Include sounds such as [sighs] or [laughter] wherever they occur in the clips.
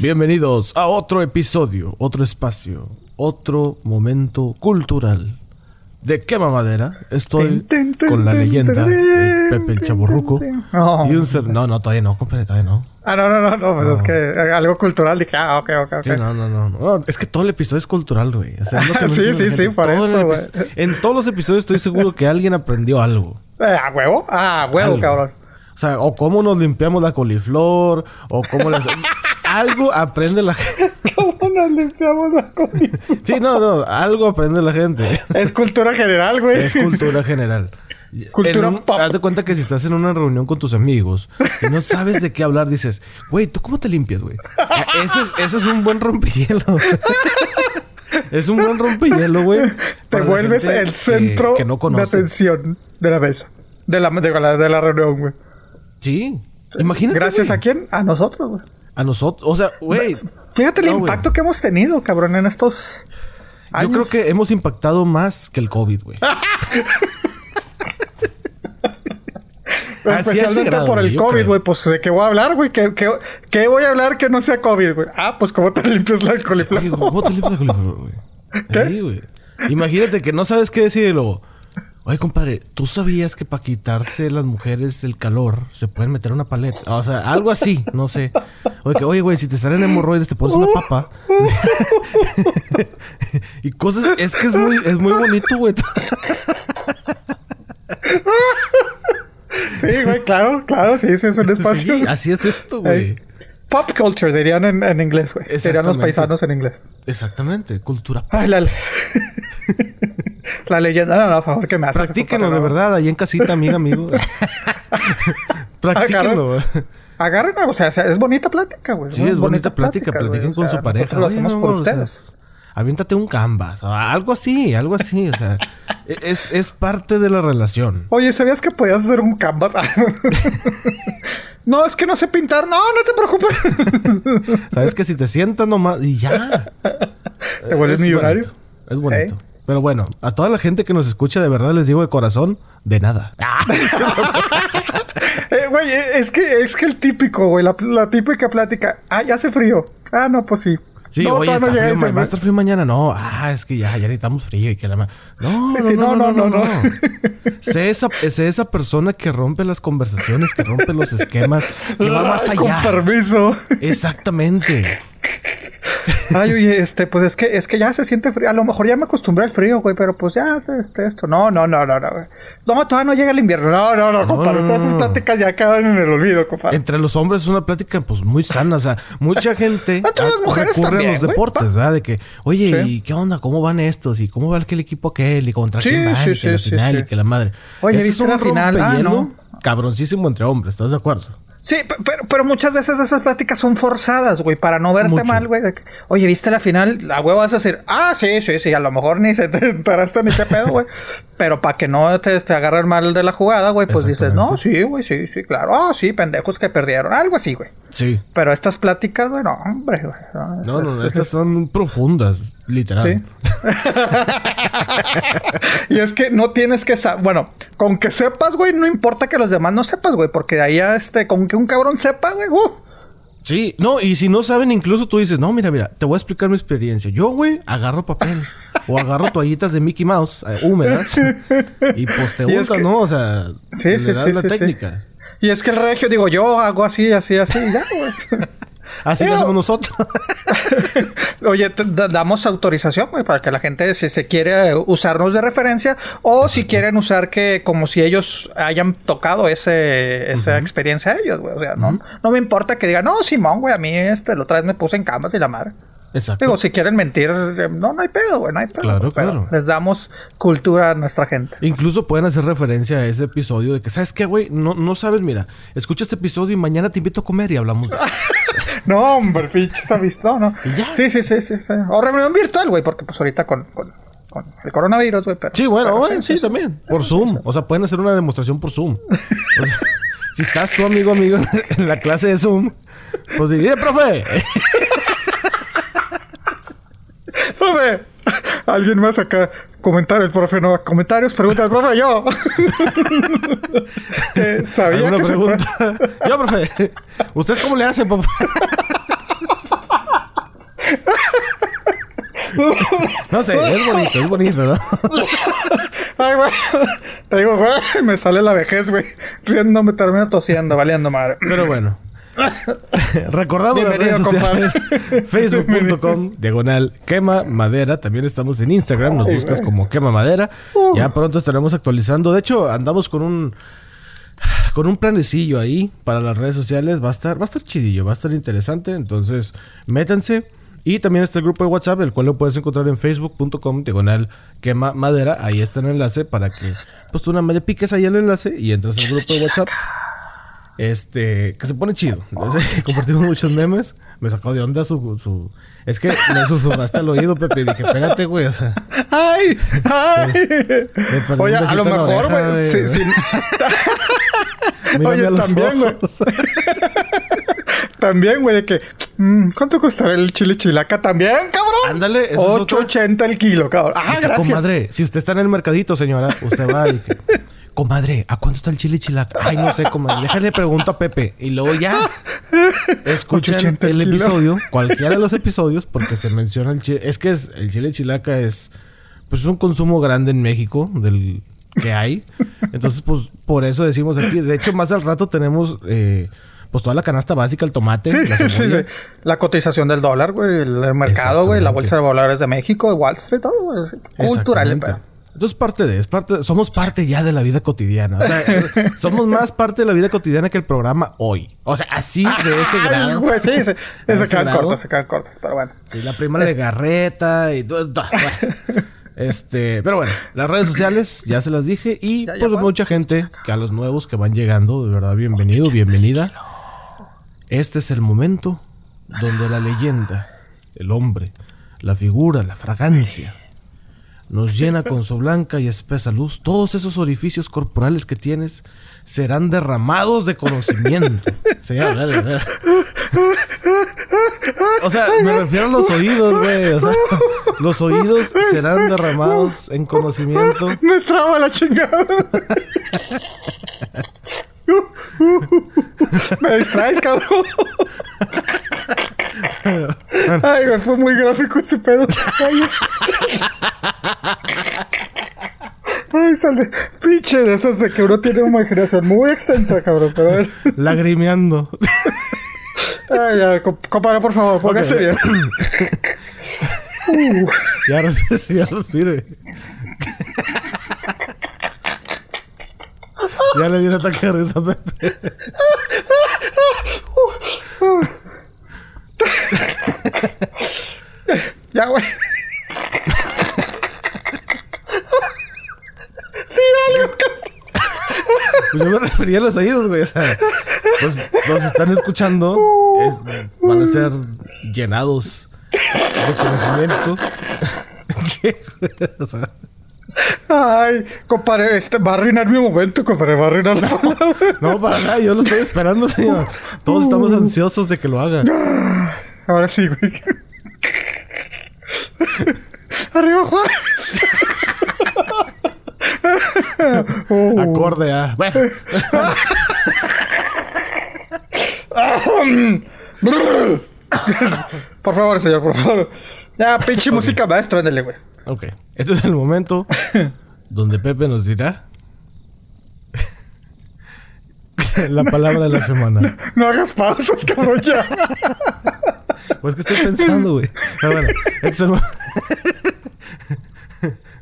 Bienvenidos a otro episodio, otro espacio, otro momento cultural. ¿De qué mamadera? Estoy Tin, tin, con la tin, leyenda, el Pepe el Chaburruco. No. Y un ser... No, no, todavía no, compadre, todavía no. Ah, no, no, no, no, pues No. es que algo cultural dije, ah, ok, ok, ok. Sí, no, no, no, no. Es que todo el episodio es cultural, güey. O sea, [laughs] Sí, sí, sí, por Todo eso, güey. En todos los episodios estoy seguro que alguien aprendió algo. Eh, ¿A huevo? Ah, huevo, Algo. cabrón. O sea, o cómo nos limpiamos la coliflor, o cómo las... [laughs] algo aprende la gente. [laughs] ¿Cómo nos limpiamos la comida? Sí, no, no, algo aprende la gente. Es cultura general, güey. Es cultura general. Cultura un- pop. Haz de cuenta que si estás en una reunión con tus amigos y no sabes de qué hablar, dices, güey, ¿tú cómo te limpias, güey? Ah, Ese es, ese es un buen rompehielo. es un buen rompehielo, güey. Te vuelves el que- centro que no de atención de la mesa. De la, de la, de la reunión, güey. Sí. Imagínate. Gracias güey. a quién? A nosotros, güey. A nosotros. O sea, güey. Fíjate el No, impacto que hemos tenido, cabrón, en estos Yo años. creo que hemos impactado más que el COVID, güey. [laughs] Así a ese Especialmente grado, por el yo COVID, güey. Pues, ¿de qué voy a hablar, güey? ¿Qué, qué, qué voy a hablar que no sea COVID, güey? Ah, pues, ¿cómo te limpias la coliflor? ¿Cómo te limpias la coliflor, güey? [laughs] Sí, güey. Imagínate que no sabes qué decir y luego... Oye, compadre, ¿tú sabías que para quitarse las mujeres el calor se pueden meter una paleta? O sea, algo así, no sé. Oye, que, oye, güey, si te salen hemorroides te pones una papa. [laughs] y cosas... Es que es muy, es muy bonito, güey. Sí, güey, claro, claro, sí, sí, es un espacio. Sí, así es esto, güey. Ey. Pop culture, dirían en, en inglés, güey. Dirían los paisanos en inglés. Exactamente, cultura. Ay, la, le- [laughs] la leyenda. No, no, a favor, que me haces. Practíquenlo, de verdad, ahí en casita, amiga, amigo. [laughs] Practíquenlo, güey. Agarren, o sea, es bonita plática, güey. Sí, es bonita plática. Platiquen con su pareja. Lo hacemos por ustedes. Aviéntate un canvas. o Algo así, algo así. O sea, [laughs] e- es, es parte de la relación. Oye, ¿sabías que podías hacer un canvas? [laughs] no, es que no sé pintar. No, no te preocupes. [laughs] Sabes que si te sientas nomás y ya. Te vuelves Es millonario. bonito, Es bonito. Pero bueno, a toda la gente que nos escucha, de verdad les digo de corazón, de nada. Eh, Güey, eh, es que es que el típico, güey, la, la típica plática. Ah, ya hace frío. Ah, no, pues sí. Sí, no, oye, está no frío, ese, va a estar frío mañana. No, ah, es que ya, ya necesitamos frío y que la ma- No, [laughs] Sí, no, no, no, no, no. no. sé, esa, sé esa persona que rompe las conversaciones, que rompe los esquemas, que va más Ay, Con allá. permiso. Exactamente. [laughs] Ay, oye, este, pues es que, es que ya se siente frío. A lo mejor ya me acostumbré al frío, güey, pero pues ya, este, esto. No, no, no, no, no, güey. No, todavía no llega el invierno. No, no, no, compadre. no, Todas no, esas no. pláticas ya quedan en el olvido, compadre. Entre los hombres es una plática pues muy sana. O sea, mucha gente [laughs] Entre las ah, mujeres recurre también, a los güey. deportes, ¿verdad? De que, oye, Sí. ¿y qué onda? ¿Cómo van estos? ¿Y cómo va aquel equipo aquel? ¿Y contra Sí, quién van? sí, y que la final y que la madre. Oye, ¿viste la final? Ah, no. Cabroncísimo entre hombres, ¿estás de acuerdo? Sí, pe- pero, pero muchas veces esas pláticas son forzadas, güey, para no verte Mucho. mal, güey. Oye, ¿viste la final? La huevo vas a decir, ah, sí, sí, sí, a lo mejor ni se te enteraste ni qué pedo, güey. [laughs] pero para que no te, te agarren mal de la jugada, güey, pues dices, no, sí, güey, sí, sí, claro. Ah, sí, pendejos que perdieron. Algo así, güey. Sí. Pero estas pláticas, güey, no, hombre, güey. No, No, no, estas son profundas, literal. Sí. [laughs] y es que no tienes que saber. Bueno, con que sepas, güey, no importa que los demás no sepas, güey. Porque de ahí a este, con que un cabrón sepa, güey, uh. Sí, no, y si no saben, incluso tú dices, no, mira, mira, te voy a explicar mi experiencia. Yo, güey, agarro papel o agarro toallitas de Mickey Mouse eh, húmedas [laughs] y pues te es que- ¿no? O sea, Sí, le sí, das sí, la técnica. Y es que el regio, digo, yo hago así, así, así, ya, güey. [laughs] Así lo hacemos nosotros. [laughs] Oye, damos autorización, güey, para que la gente, si se quiere usarnos de referencia, o si quieren usar que, como si ellos hayan tocado ese, esa experiencia a ellos, güey. O sea, no, no me importa que digan, no, Simón, güey, a mí este, la otra vez me puse en camas y la madre. Exacto. Digo, si quieren mentir, eh, no, no hay pedo, güey, no hay pedo. Claro, claro. Les damos cultura a nuestra gente. Incluso pueden hacer referencia a ese episodio de que, ¿sabes qué, güey? No, no sabes, mira, escucha este episodio y mañana te invito a comer y hablamos de. [laughs] No, hombre, pinches ha visto, ¿no? ¿Y ya? Sí, sí, sí, sí, sí. O reunión virtual, güey, porque pues ahorita con, con, con el coronavirus, güey, pero... Sí, bueno, pero sí, también. Por Zoom. O sea, pueden hacer una demostración por Zoom. O sea, [laughs] si estás tú, amigo, amigo, en la clase de Zoom, pues diré, profe. [laughs] Profe, alguien más acá. Comentario, el profe no. Comentarios, preguntas, profe, yo. [laughs] eh, sabía que pregunta? [laughs] Yo, profe. ¿Usted cómo le hace, papá? [laughs] No sé, es bonito, es bonito, ¿no? Ay, güey. Te digo, güey, me sale la vejez, güey. Riendo, me termino tosiendo, valiendo madre. Pero bueno. [laughs] Recordamos las redes sociales. [laughs] Facebook.com, diagonal quema madera. También estamos en Instagram. Nos buscas como quema madera. Uh. Ya pronto estaremos actualizando. De hecho, andamos con un con un planecillo ahí para las redes sociales. Va a estar, va a estar chidillo, va a estar interesante. Entonces, métanse. Y también está el grupo de WhatsApp, el cual lo puedes encontrar en facebook.com, diagonal quema madera. Ahí está el enlace para que, pues tú más le piques ahí el enlace y entras al grupo de WhatsApp. Este, que se pone chido. Entonces, [laughs] compartimos muchos memes. Me sacó de onda su, su... Es que me susurraste al oído, Pepe, y dije, espérate, güey, o sea... ¡Ay! ¡Ay! Oye, a lo mejor, güey. sí, sí. [laughs] Oye, también, güey. [laughs] También, güey, de que... mm, ¿Cuánto costará el chile chilaca? También, cabrón. Ándale, eso es otro. 8.80 el kilo, cabrón. Ah, gracias. Comadre, si usted está en el mercadito, señora, usted va y comadre, ¿a cuánto está el chile chilaca? Ay, no sé, comadre, déjale pregunto a Pepe. Y luego ya [laughs] escuchen 8.80 el episodio, cualquiera de los episodios, porque se menciona el chile. Es que es- el chile chilaca es, pues, es un consumo grande en México del que hay. Entonces, pues, por eso decimos aquí. De hecho, más al rato tenemos, eh, pues, toda la canasta básica, el tomate, Sí, la [laughs] sí. La cotización del dólar, güey. El mercado, güey. La bolsa de valores de México, Wall Street, todo. güey. Cultural. Entonces parte de, es parte, somos parte ya de la vida cotidiana. O sea, [laughs] somos más parte de la vida cotidiana que el programa hoy. O sea, así de ese grado. güey, sí, Se ese quedan cortas, se quedan cortas, pero bueno. Sí, la prima de garreta y todo. Este, pero bueno, las redes sociales ya se las dije y Ya, fue. mucha gente que a los nuevos que van llegando, de verdad bienvenido, bienvenida. Este es el momento donde la leyenda, el hombre, la figura, la fragancia nos llena con su blanca y espesa luz. Todos esos orificios corporales que tienes serán derramados de conocimiento. [laughs] Sí, a ver, a ver. O sea, me refiero a los oídos, güey. O sea, los oídos serán derramados en conocimiento. Me traba la chingada. [laughs] Me distraes, cabrón. Ay, güey, fue muy gráfico ese pedo. Ay, Ay, sale. Pinche de esas de que uno tiene una imaginación muy extensa, cabrón. Pero a ver. Lagrimeando. Ay, ya, comp- compadre, por favor, póngase bien. [laughs] Uh, Ya respire, ya respire. Ya le di un ataque de risa a Pepe. [laughs] [laughs] ya, güey. Pues yo me refería a los oídos, güey. O sea, pues los están escuchando. es- van a ser llenados de conocimiento. [laughs] ¿Qué? [laughs] O sea, Ay, compadre, este va a arruinar mi momento, compadre. Va a arruinar palabra. no, para nada. Yo lo estoy esperando, señor. Todos estamos ansiosos de que lo haga. Ahora sí, güey. Arriba, Juárez. Oh. [laughs] Acorde a... Bueno, [laughs] Por favor, señor, por favor. Ya, pinche música maestro, ándale, güey. Ok. Este es el momento [laughs] donde Pepe nos dirá... [laughs] la palabra de la semana. No hagas pausas, cabrón, ya. [laughs] Pues que estoy pensando, güey. Pero bueno, este es el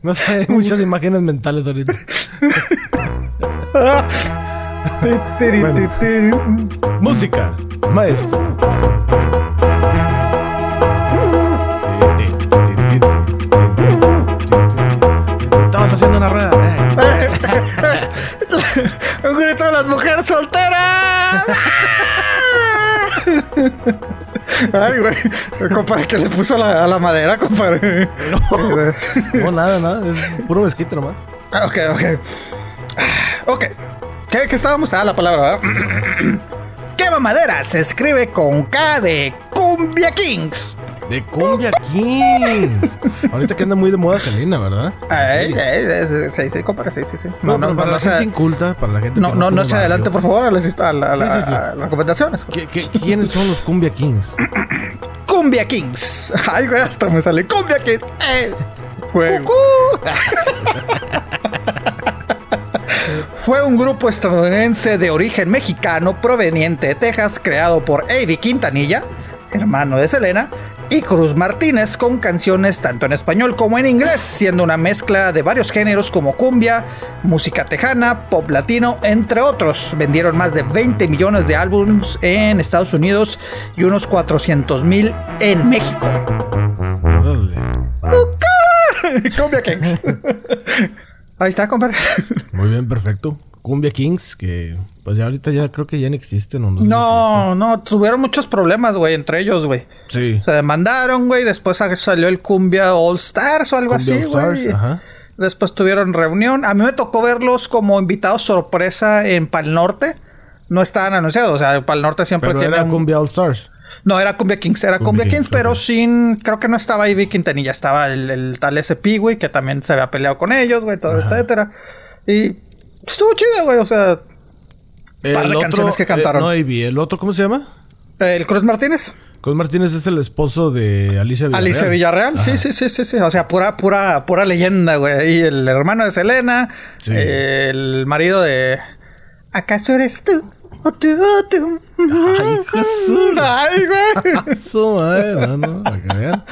No sé, hay muchas imágenes mentales ahorita. Bueno. Música, maestro. Haciendo una rueda. eh. [laughs] Un grito de las mujeres solteras. [laughs] Ay, güey. Compadre, que le puso a la, a la madera, compadre. [laughs] No, nada, nada. Es puro mezquite nomás. Ah, Ok, ok. Ok. ¿Qué, qué estábamos? Ah, la palabra, ¿verdad? [clears throat] Quema madera se escribe con K de Cumbia Kings. De Cumbia Kings. Ahorita que anda muy de moda Selena, ¿verdad? Ay, Sí. ay, sí, sí, compadre, sí, sí, sí. No, pero para la gente inculta, para la gente no, no, no se adelante, por favor, a las, a la- a la- Sí, sí, sí. a las recomendaciones. ¿Qué- qué- quiénes son los Cumbia Kings? [coughs] Cumbia Kings. [laughs] Ay, güey, hasta me sale Cumbia Kings. Eh, fuego. [laughs] Fue un grupo estadounidense de origen mexicano proveniente de Texas creado por Avi Quintanilla, hermano de Selena, y Cruz Martínez con canciones tanto en español como en inglés, siendo una mezcla de varios géneros como cumbia, música tejana, pop latino, entre otros. Vendieron más de 20 millones de álbumes en Estados Unidos y unos 400 mil en México. [laughs] cumbia Kings. [laughs] Ahí está, compadre. Muy bien, perfecto. Cumbia Kings, que pues ya ahorita ya creo que ya no existen. ¿o no, no, no, tuvieron muchos problemas, güey, entre ellos, güey. Sí. Se demandaron, güey, después salió el Cumbia All Stars o algo así, güey. Después tuvieron reunión. A mí me tocó verlos como invitados sorpresa en Pal Norte. No estaban anunciados, o sea, Pal Norte siempre Pero tiene era Cumbia All Stars. No, era Cumbia Kings, era Cumbia, Kings, pero sin. Creo que no estaba ahí Quintanilla, estaba el, el tal SP, güey, que también se había peleado con ellos, güey, todo, etcétera. Y estuvo chido, güey, o sea. El par de canciones que cantaron. Eh, no, ¿El otro cómo se llama? El Cruz Martínez. Cruz Martínez es el esposo de Alicia Villarreal. Alicia Villarreal, sí, sí, sí, sí, sí. O sea, pura, pura, pura leyenda, güey. Y el hermano de Selena. Sí. el marido de. ¿Acaso eres tú? Ay, Jesús. Ay, güey. [laughs] Su madre, no, no, para que vean.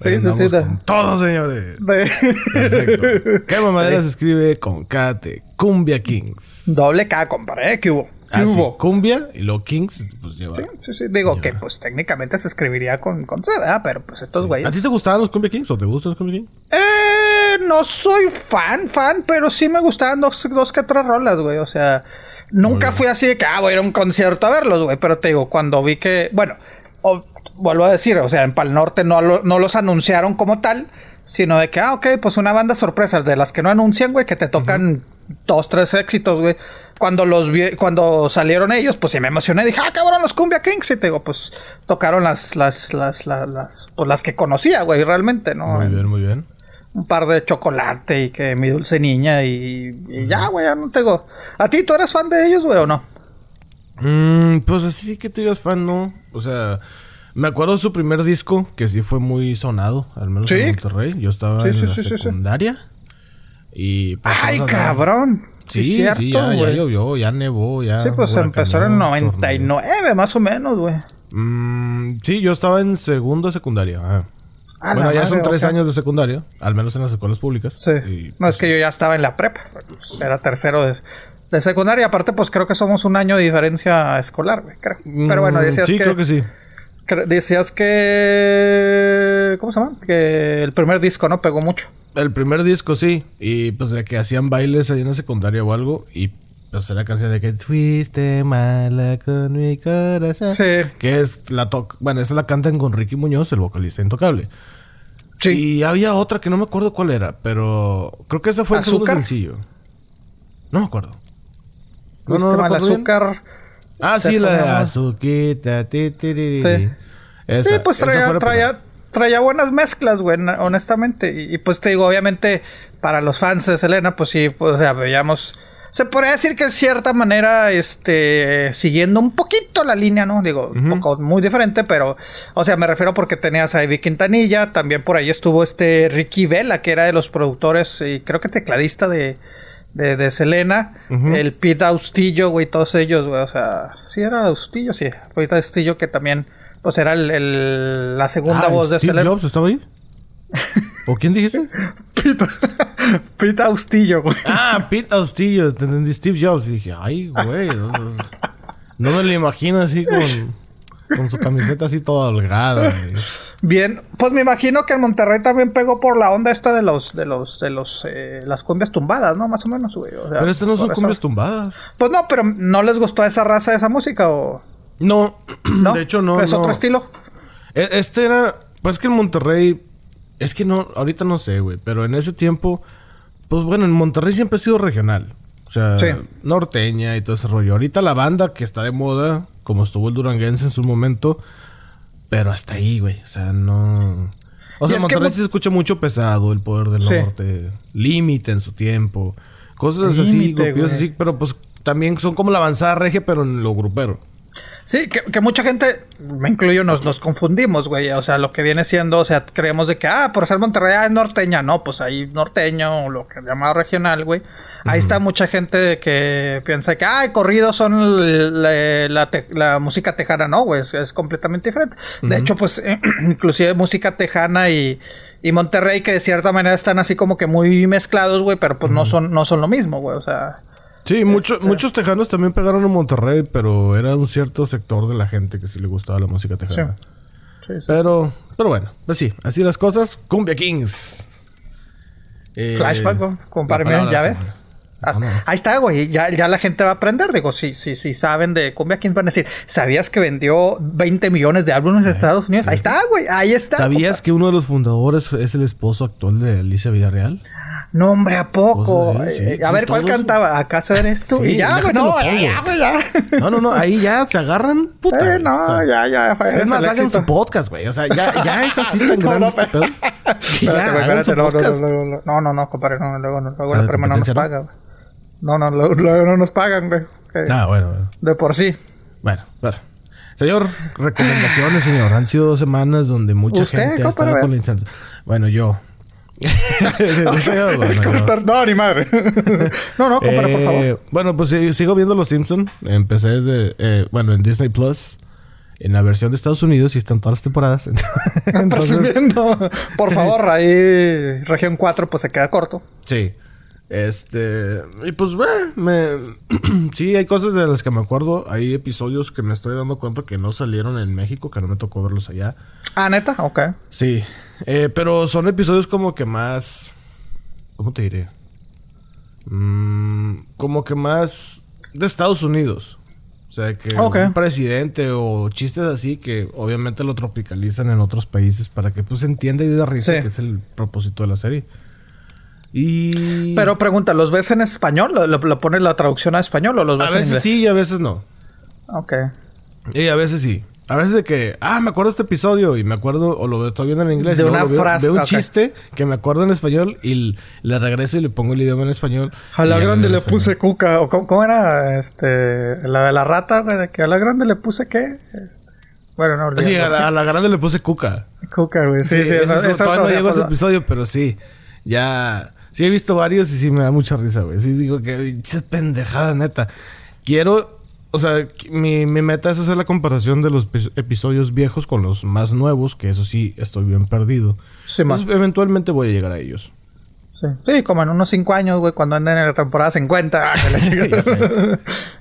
Sí, sí, sí. Con todo, señores. Perfecto. [laughs] ¿Qué mamadera se escribe con K de Cumbia Kings? Doble K, compadre. ¿eh? ¿Qué hubo? ¿Qué ah, hubo? Cumbia y luego Kings, pues lleva. Sí, sí, sí. Digo que, pues técnicamente se escribiría con, con C, ¿verdad? Pero pues estos güeyes. ¿A ti te gustaban los Cumbia Kings o te gustan los Cumbia Kings? Eh, no soy fan, fan, pero sí me gustaban dos, dos que tres rolas, güey. O sea, nunca fui así de que, ah, voy a ir a un concierto a verlos, güey. Pero te digo, cuando vi que, bueno, vuelvo a decir, o sea, en Pal Norte no, no los anunciaron como tal, sino de que, ah, ok, pues una banda sorpresa de las que no anuncian, güey, que te tocan dos, tres éxitos, güey. Cuando los vi, cuando salieron ellos, pues sí me emocioné, dije, ah, cabrón, los Cumbia Kings, y te digo, pues tocaron las, las, las, las, las, pues, las que conocía, güey, realmente, ¿no? Muy bien, muy bien. Un par de chocolate y que mi dulce niña y, ya, güey, ya no tengo. ¿A ti tú eres fan de ellos, güey, o no? Mm, pues así que tú digas fan, no. O sea, me acuerdo de su primer disco, que sí fue muy sonado, al menos en Monterrey. Yo estaba en la secundaria. Y pues, ¡Ay, cabrón! Sí, sí, cierto, ya, llovió, ya nevó, ya. Sí, pues empezó en el 99, más o menos, güey. Mm, sí, yo estaba en segundo de bueno, ya son tres años de secundaria, al menos en las escuelas públicas. Sí. no, es que yo ya estaba en la prepa. Era tercero de, de secundaria. Aparte, pues creo que somos un año de diferencia escolar, güey, creo. Pero bueno, mm, decías sí, creo que sí. Decías que. ¿Cómo se llama? Que el primer disco, ¿no? Pegó mucho. El primer disco, sí. Y pues de que hacían bailes ahí en la secundaria o algo. Y pues era canción de que fuiste mala con mi corazón. Sí. Que es la toc. Bueno, esa la cantan con Ricky Muñoz, el vocalista intocable. Sí. Y había otra que no me acuerdo cuál era, pero creo que esa fue el segundo sencillo. No me acuerdo. No, no, no, azúcar. Ah, sí, la de azuquita. sí. sí, pues traía, traía, traía, buenas mezclas, güey, honestamente. Y, pues te digo, obviamente, para los fans de Selena, pues sí, pues, o sea, veíamos. Se podría decir que de cierta manera, este, siguiendo un poquito la línea, ¿no? Digo, un poco muy diferente, pero, o sea, me refiero porque tenías a Ivy Quintanilla, también por ahí estuvo este Ricky Vela, que era de los productores y creo que tecladista de, de, de Selena, el Pete Austillo, güey, todos ellos, güey, o sea, sí era Austillo, sí, Pete Austillo que también, pues era el, la segunda ah, voz de Selena. Jobs estaba ahí? [laughs] ¿O quién dijiste? Pete, [laughs] Pete Austillo, güey. Ah, Pete Austillo, entendí Steve Jobs y dije, ay, güey, no, no me lo imagino así con... Con su camiseta así toda holgada. Bien, pues me imagino que en Monterrey también pegó por la onda esta de los, de los, de los, eh, las cumbias tumbadas, ¿no? Más o menos, güey. pero estas no son cumbias tumbadas. Pues no, pero ¿no les gustó a esa raza esa música o...? No, de hecho no. ¿Es otro estilo? E, este era... Pues que en Monterrey... Es que no... Ahorita no sé, güey. Pero en ese tiempo... Pues bueno, en Monterrey siempre ha sido regional. O sea, norteña y todo ese rollo. Ahorita la banda que está de moda como estuvo el Duranguense en su momento. Pero hasta ahí, güey. O sea, no. O sea, Monterrey se escucha mucho pesado, el poder del norte, límite en su tiempo, cosas así, así, pero pues también son como la avanzada regia, pero en lo grupero. Sí, que, que, mucha gente, me incluyo, nos, nos confundimos, güey. O sea, lo que viene siendo, o sea, creemos de que, ah, por ser Monterrey ah, es norteña. No, pues ahí norteño o lo que llamado regional, güey. Ahí está mucha gente que piensa que, ah, corridos son la, la, la, música tejana. No, güey, es, completamente diferente. De hecho, pues, [clears throat] inclusive música tejana y, y Monterrey, que de cierta manera están así como que muy mezclados, güey, pero pues no, son, no son lo mismo, güey. O sea. Sí, muchos este muchos tejanos también pegaron en Monterrey, pero era un cierto sector de la gente que sí le gustaba la música tejana. Sí. Sí, pero, pero bueno, pues sí, así las cosas. Cumbia Kings. Eh, Flashback, compadre, ya ves. Ahí está, güey. Ya, ya la gente va a aprender. Digo, si, si, si saben de Cumbia Kings, van a decir, ¿sabías que vendió 20 millones de álbumes en Estados Unidos? Ahí está, güey. Ahí está. ¿Sabías que uno de los fundadores es el esposo actual de Alicia Villarreal? No, hombre, ¿a poco? Eh, a ver, ¿cuál cantaba? ¿Acaso eres tú? y ya, güey, no, ya, güey, ya. No, no, no, ahí ya se agarran, puta. Eh, no, ya, ya. es más, hagan su podcast, güey. O sea, ya, ya es así [laughs] tan grande este pedo. podcast. No, no, no, compadre, no, luego, luego la prima no nos paga, güey. No, no, luego, no nos pagan, güey. Ah, bueno, bueno. De por sí. Bueno, bueno. Señor, recomendaciones, señor. Han sido dos semanas donde mucha gente ha estado con la [laughs] Bueno, no, ni madre. [laughs] no, no, compara, por favor. Eh, bueno, pues sigo viendo Los Simpsons. Empecé desde, eh, bueno, en Disney Plus. En la versión de Estados Unidos y están todas las temporadas. [laughs] Entonces... Por favor, ahí región 4 pues se queda corto. Sí. Este, y pues, me, [clears throat] sí, hay cosas de las que me acuerdo. Hay episodios que me estoy dando cuenta que no salieron en México, que no me tocó verlos allá. Ah, neta, ok. Sí, eh, pero son episodios como que más. ¿Cómo te diré? Mm, como que más de Estados Unidos. O sea, que un presidente o chistes así que obviamente lo tropicalizan en otros países para que pues entienda y dé risa, que es el propósito de la serie. Y... Pero pregunta, ¿los ves en español? ¿Lo, pones la traducción a español o los ves A veces sí y a veces no. Ok. Y a veces sí. A veces de que, ah, me acuerdo de este episodio y me acuerdo, o lo estoy viendo en inglés. De una frase. Veo un chiste que me acuerdo en español y le regreso y le pongo el idioma en español. A la grande le puse cuca. ¿O cómo, era? Este, la de la rata, De que a la grande le puse qué? Este, bueno, no Sí, a la, grande le puse cuca. Cuca, güey. Sí, sí. sí eso, eso, todavía no llegó a ese episodio, pero sí. Ya Sí he visto varios y sí me da mucha risa, güey. Sí digo que es pendejada, neta. Quiero... O sea, mi, mi meta es hacer la comparación de los episodios viejos con los más nuevos, que eso sí estoy bien perdido. Sí, más. eventualmente voy a llegar a ellos. Sí. sí, como en unos 5 años, güey, cuando anden en la temporada 50. [laughs]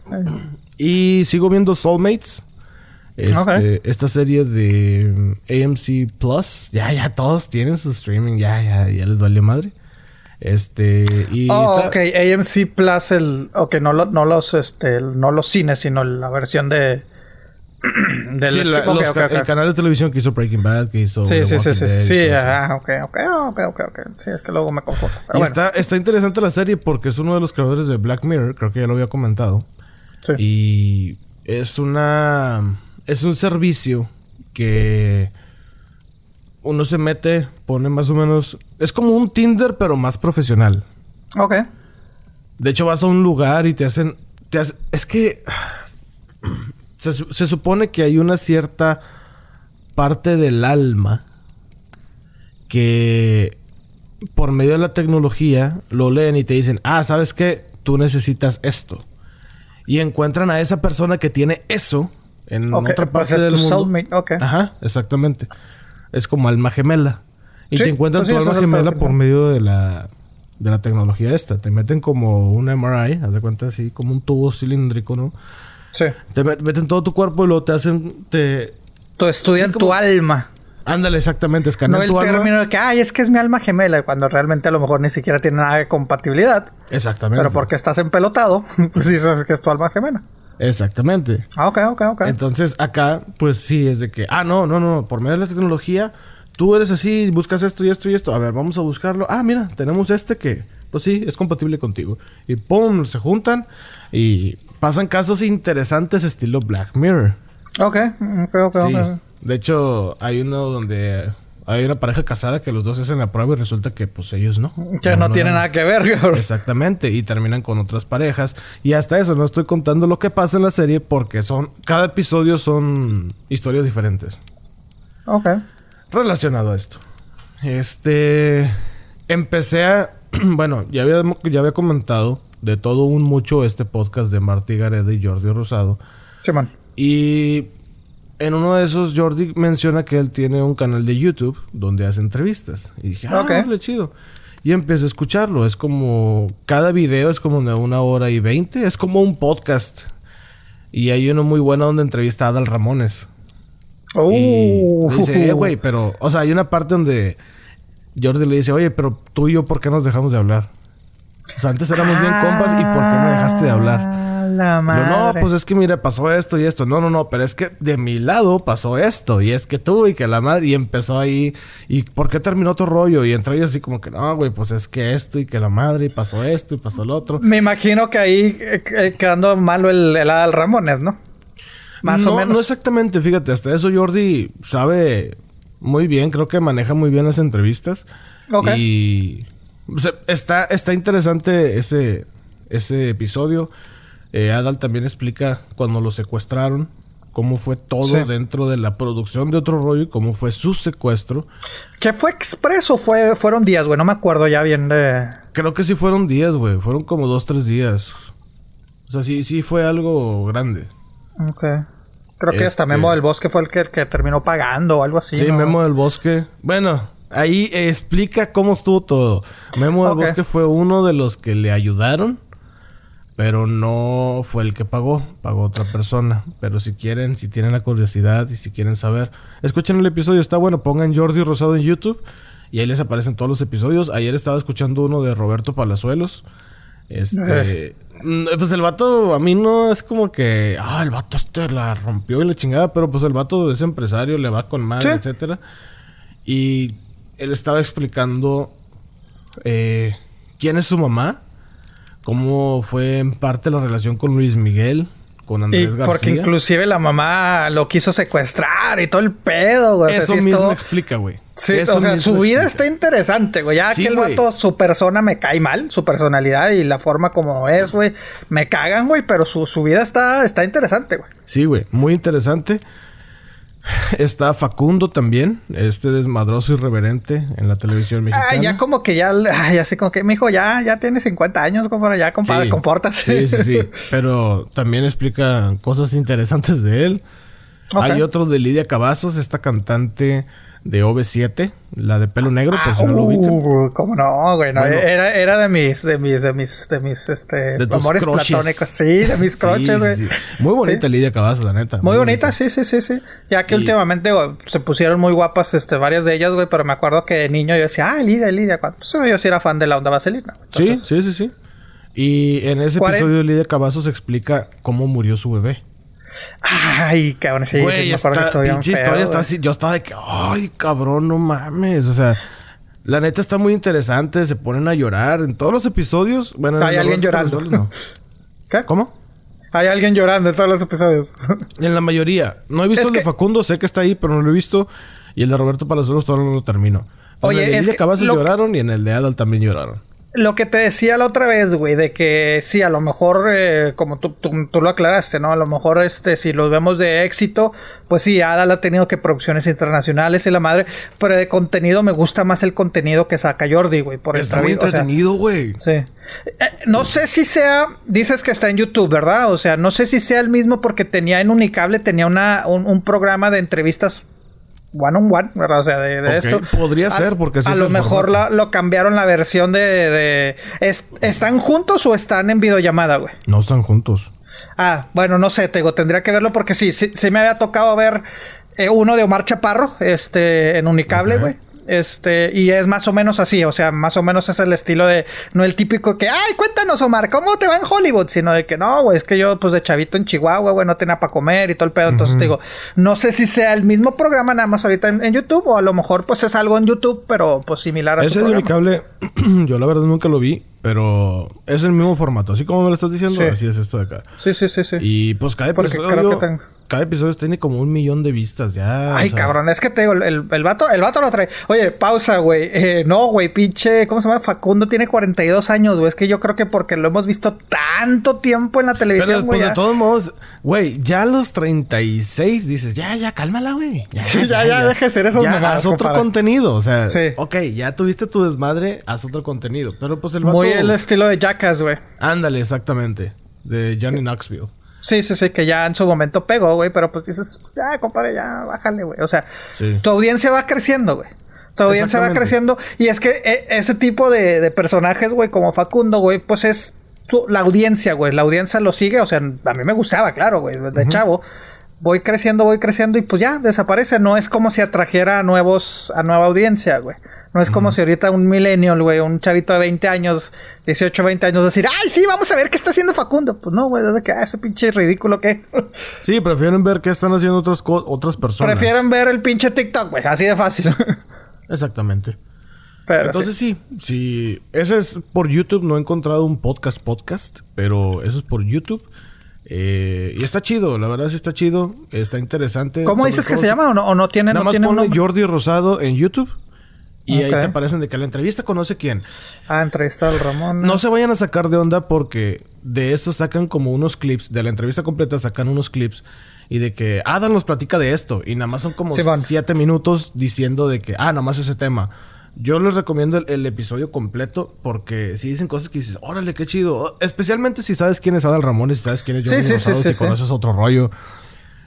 [laughs] y sigo viendo Soulmates. Este, Esta serie de AMC Plus. Ya, ya, todos tienen su streaming. Ya, ya, ya les vale madre. Este, y oh, ok, AMC Plus el ok, no, no los este, no los cines, sino la versión de [clears throat] del sí, el canal de televisión que hizo Breaking Bad, que hizo Sí, sí, sí, sí, sí, ah, ok, ok, ok, ok, ok. Sí, es que luego me confundo. y está, está interesante la serie porque es uno de los creadores de Black Mirror, creo que ya lo había comentado. Sí. Y es una es un servicio que uno se mete, pone más o menos. Es como un Tinder, pero más profesional. Ok. De hecho, vas a un lugar y te hacen. Te es que. Se, supone que hay una cierta parte del alma que por medio de la tecnología lo leen y te dicen, ah, ¿sabes qué? Tú necesitas esto. Y encuentran a esa persona que tiene eso en otra pues parte del mundo. Okay. Ajá, exactamente es como alma gemela. Y te encuentran pues tu alma gemela por medio de la, de la tecnología esta. Te meten como un MRI, haz de cuenta así, como un tubo cilíndrico, ¿no? Sí. Te meten todo tu cuerpo y luego te hacen... Te, estudian tu alma. Ándale, exactamente, escanean no el término de que, ay, es que es mi alma gemela, cuando realmente a lo mejor ni siquiera tiene nada de compatibilidad. Exactamente. Pero porque estás empelotado, [laughs] pues dices que es tu alma gemela. Exactamente. Ah, ok, ok, ok. Entonces acá, pues sí, es de que, ah, no, no, no, por medio de la tecnología, tú eres así, buscas esto y esto y esto. A ver, vamos a buscarlo. Ah, mira, tenemos este que, pues sí, es compatible contigo. Y pum, se juntan y pasan casos interesantes estilo Black Mirror. Ok, ok, ok. Sí. De hecho, hay uno donde Hay una pareja casada que los dos hacen la prueba y resulta que pues ellos no. Que no, tiene nada que ver, [laughs] güey. Exactamente. Y terminan con otras parejas. Y hasta eso, no estoy contando lo que pasa en la serie porque son... Cada episodio son historias diferentes. Ok. Relacionado a esto. Este... Empecé a... [clears throat] bueno, ya había, ya había comentado de todo un mucho este podcast de Marty Gareda y Jordi Rosado. Sí, man. Y en uno de esos Jordi menciona que él tiene un canal de YouTube donde hace entrevistas. Y dije, ah, Ok. vale, chido. Y empecé a escucharlo. Es como... Cada video es como de una hora y veinte. Es como un podcast. Y hay uno muy bueno donde entrevista a Adal Ramones. Y Uh. le dice, eh, güey, pero... O sea, hay una parte donde Jordi le dice, oye, pero tú y yo, ¿por qué nos dejamos de hablar? O sea, antes éramos bien compas y ¿por qué me dejaste de hablar? La madre. no, pues es que mira, pasó esto y esto. No, no, no, pero es que de mi lado pasó esto. Y es que tú y que la madre. Y empezó ahí. ¿Y por qué terminó tu rollo? Y entre ellos así como que no, güey, pues es que esto y que la madre. Y pasó esto y pasó lo otro. Me imagino que ahí eh, eh, quedando malo el, el Adal Ramones, ¿no? Más no, o menos. No exactamente, fíjate, hasta eso Jordi sabe muy bien, creo que maneja muy bien las entrevistas. Ok. Y o sea, está, está interesante ese, ese episodio. Eh, Adal también explica cuando lo secuestraron, cómo fue todo Sí. dentro de la producción de otro rollo y cómo fue su secuestro. ¿Que fue expreso? Fue, fueron días, güey. No me acuerdo ya bien de... Creo que sí fueron días, güey. Fueron como dos, tres días. O sea, sí, sí fue algo grande. Ok. Creo que hasta Este- Memo del Bosque fue el que, que terminó pagando o algo así. Sí, ¿no? Memo del Bosque. Bueno, ahí explica cómo estuvo todo. Memo del. Bosque fue uno de los que le ayudaron, pero no fue el que pagó, pagó otra persona. Pero si quieren, si tienen la curiosidad y si quieren saber, escuchen el episodio, está bueno, pongan Jordi Rosado en YouTube y ahí les aparecen todos los episodios. Ayer estaba escuchando uno de Roberto Palazuelos. Este, mm, pues el vato a mí no es como que, ah, el vato este la rompió y la chingada, pero pues el vato es empresario, le va con madre, Sí. etcétera. Y él estaba explicando eh, quién es su mamá, cómo fue en parte la relación con Luis Miguel, con Y Andrés porque García. inclusive la mamá lo quiso secuestrar y todo el pedo, güey. O sea, Eso sí mismo todo- explica, güey. Sí, Eso o sea, su vida explica. está interesante, güey. Ya Sí, que el vato, su persona me cae mal, su personalidad y la forma como es, güey. Me cagan, güey, pero su, su vida está, está interesante, güey. Sí, güey, muy interesante. Está Facundo también, este desmadroso irreverente en la televisión mexicana. Ah, ya como que ya, ay, así como que, mijo, ya, ya tiene 50 años, compadre, ya, compadre, Sí. compórtase. Sí, sí, sí. [laughs] Pero también explica cosas interesantes de él. Hay otro de Lidia Cavazos, esta cantante de OV7, la de pelo negro, Ah, si no lo ubican. uh, ¿Cómo no, güey? No, Bueno. era, era de mis, de mis, de mis, de mis, este, De amores platónicos. Sí, de mis [laughs] croches, güey. sí. Muy bonita Sí. Lidia Cavazos, la neta. Muy bonita, sí, sí, sí, sí. Ya que Y- últimamente güey, se pusieron muy guapas este, varias de ellas, güey, pero me acuerdo que de niño yo decía, ah, Lidia, Lidia. cuando- Pues, yo sí era fan de la onda vaselina. Sí, sí, sí, sí. Y en ese Cuaren- episodio Lidia Cavazos explica cómo murió su bebé. Ay, cabrón, sí, sí, Güey, me acuerdo que bien pinche feo, historia está así. Yo estaba de que, ay, cabrón, no mames. O sea, la neta está muy interesante. Se ponen a llorar en todos los episodios. Bueno, en Hay alguien llorando. No. [laughs] ¿Qué? ¿Cómo? Hay alguien llorando en todos los episodios. [laughs] En la mayoría. No he visto Es el de Facundo, sé que está ahí, pero no lo he visto. Y el de Roberto Palazuelos todavía no lo termino. Oye, en el de es que Cavazos lo- lloraron y en el de Adal también lloraron. Lo que te decía la otra vez, güey, de que sí, a lo mejor, eh, como tú, tú, tú lo aclaraste, ¿no? A lo mejor, este, si los vemos de éxito, pues sí, Adal ha tenido que producciones internacionales y la madre, pero de contenido me gusta más el contenido que saca Jordi, güey, por Está muy entrevista, o sea, entretenido, güey. Sí. Eh, no sé si sea, dices que está en YouTube, ¿verdad? O sea, no sé si sea el mismo porque tenía en Unicable, tenía una, un, un programa de entrevistas one on one, ¿verdad? O sea, de, de esto. podría A- ser, porque ese a lo mejor la- lo cambiaron la versión de, de- es- ¿Están juntos o están en videollamada, güey? No están juntos. Ah, bueno, no sé, te digo, tendría que verlo porque sí, sí, sí me había tocado ver eh, uno de Omar Chaparro, este, en Unicable, güey. Este, y es más o menos así, o sea, más o menos es el estilo de, no el típico que, ay, cuéntanos, Omar, ¿cómo te va en Hollywood? Sino de que no, güey, es que yo, pues de chavito en Chihuahua, güey, no tenía para comer y todo el pedo. Entonces te digo, no sé si sea el mismo programa nada más ahorita en, en YouTube, o a lo mejor, pues es algo en YouTube, pero pues similar a Ese programa. Unicable, [clears throat] yo la verdad nunca lo vi, pero es el mismo formato. Así como me lo estás diciendo, Sí. así es esto de acá. Sí, sí, sí, sí. Y pues cada Porque episodio, creo que tengo- cada episodio tiene como un millón de vistas ya. Ay, cabrón, es que te digo, el, el, vato, el vato lo trae. Oye, pausa, güey. Eh, no, güey, pinche, ¿cómo se llama? Facundo tiene 42 años, güey. Es que yo creo que porque lo hemos visto tanto tiempo en la televisión, güey. Pero de todos modos, güey, ya a los 36 dices, ya, ya, cálmala, güey. Ya, sí, ya, ya, deja de ser esos ya, Haz otro contenido, o sea, sí. ok, ya tuviste tu desmadre, haz otro contenido. Pero pues el vato... Muy el estilo de Jackass, güey. Ándale, exactamente. De Johnny Knoxville. Sí, sí, sí, que ya en su momento pegó, güey, pero pues dices, ya, compadre, ya, bájale, güey. O sea, tu audiencia va creciendo, güey. Tu audiencia va creciendo. Y es que e, ese tipo de, personajes, güey, como Facundo, güey, pues es la audiencia, güey. La audiencia lo sigue. O sea, a mí me gustaba, claro, güey, de chavo. Voy creciendo, voy creciendo y pues ya desaparece. No es como si atrajera a nuevos, a nueva audiencia, güey. No es como si ahorita un millennial, güey, un chavito de 20 años, 18, 20 años, decir, ay, sí, vamos a ver qué está haciendo Facundo. Pues no, güey, desde que, ah, ese pinche ridículo que. [laughs] sí, prefieren ver qué están haciendo otras, otras personas. Prefieren ver el pinche TikTok, güey, así de fácil. [laughs] Exactamente. Entonces sí. sí, ese es por YouTube, no he encontrado un podcast podcast, pero eso es por YouTube. Eh, y está chido, la verdad sí está chido, está interesante. ¿Cómo dices que se llama o no, o no tiene, nada no más pone Jordi Rosado en YouTube. Y ahí te aparecen de que la entrevista conoce quién. Ah, entrevista al Ramón. No se vayan a sacar de onda porque de eso sacan como unos clips. De la entrevista completa sacan unos clips. Y de que Adam nos platica de esto. Y nada más son como siete minutos diciendo de que, ah, nada más ese tema. Yo les recomiendo el, episodio completo porque si dicen cosas que dices, órale, qué chido. Especialmente si sabes quién es Adal Ramón y si sabes quién es Jordi sí, sí, si conoces otro rollo.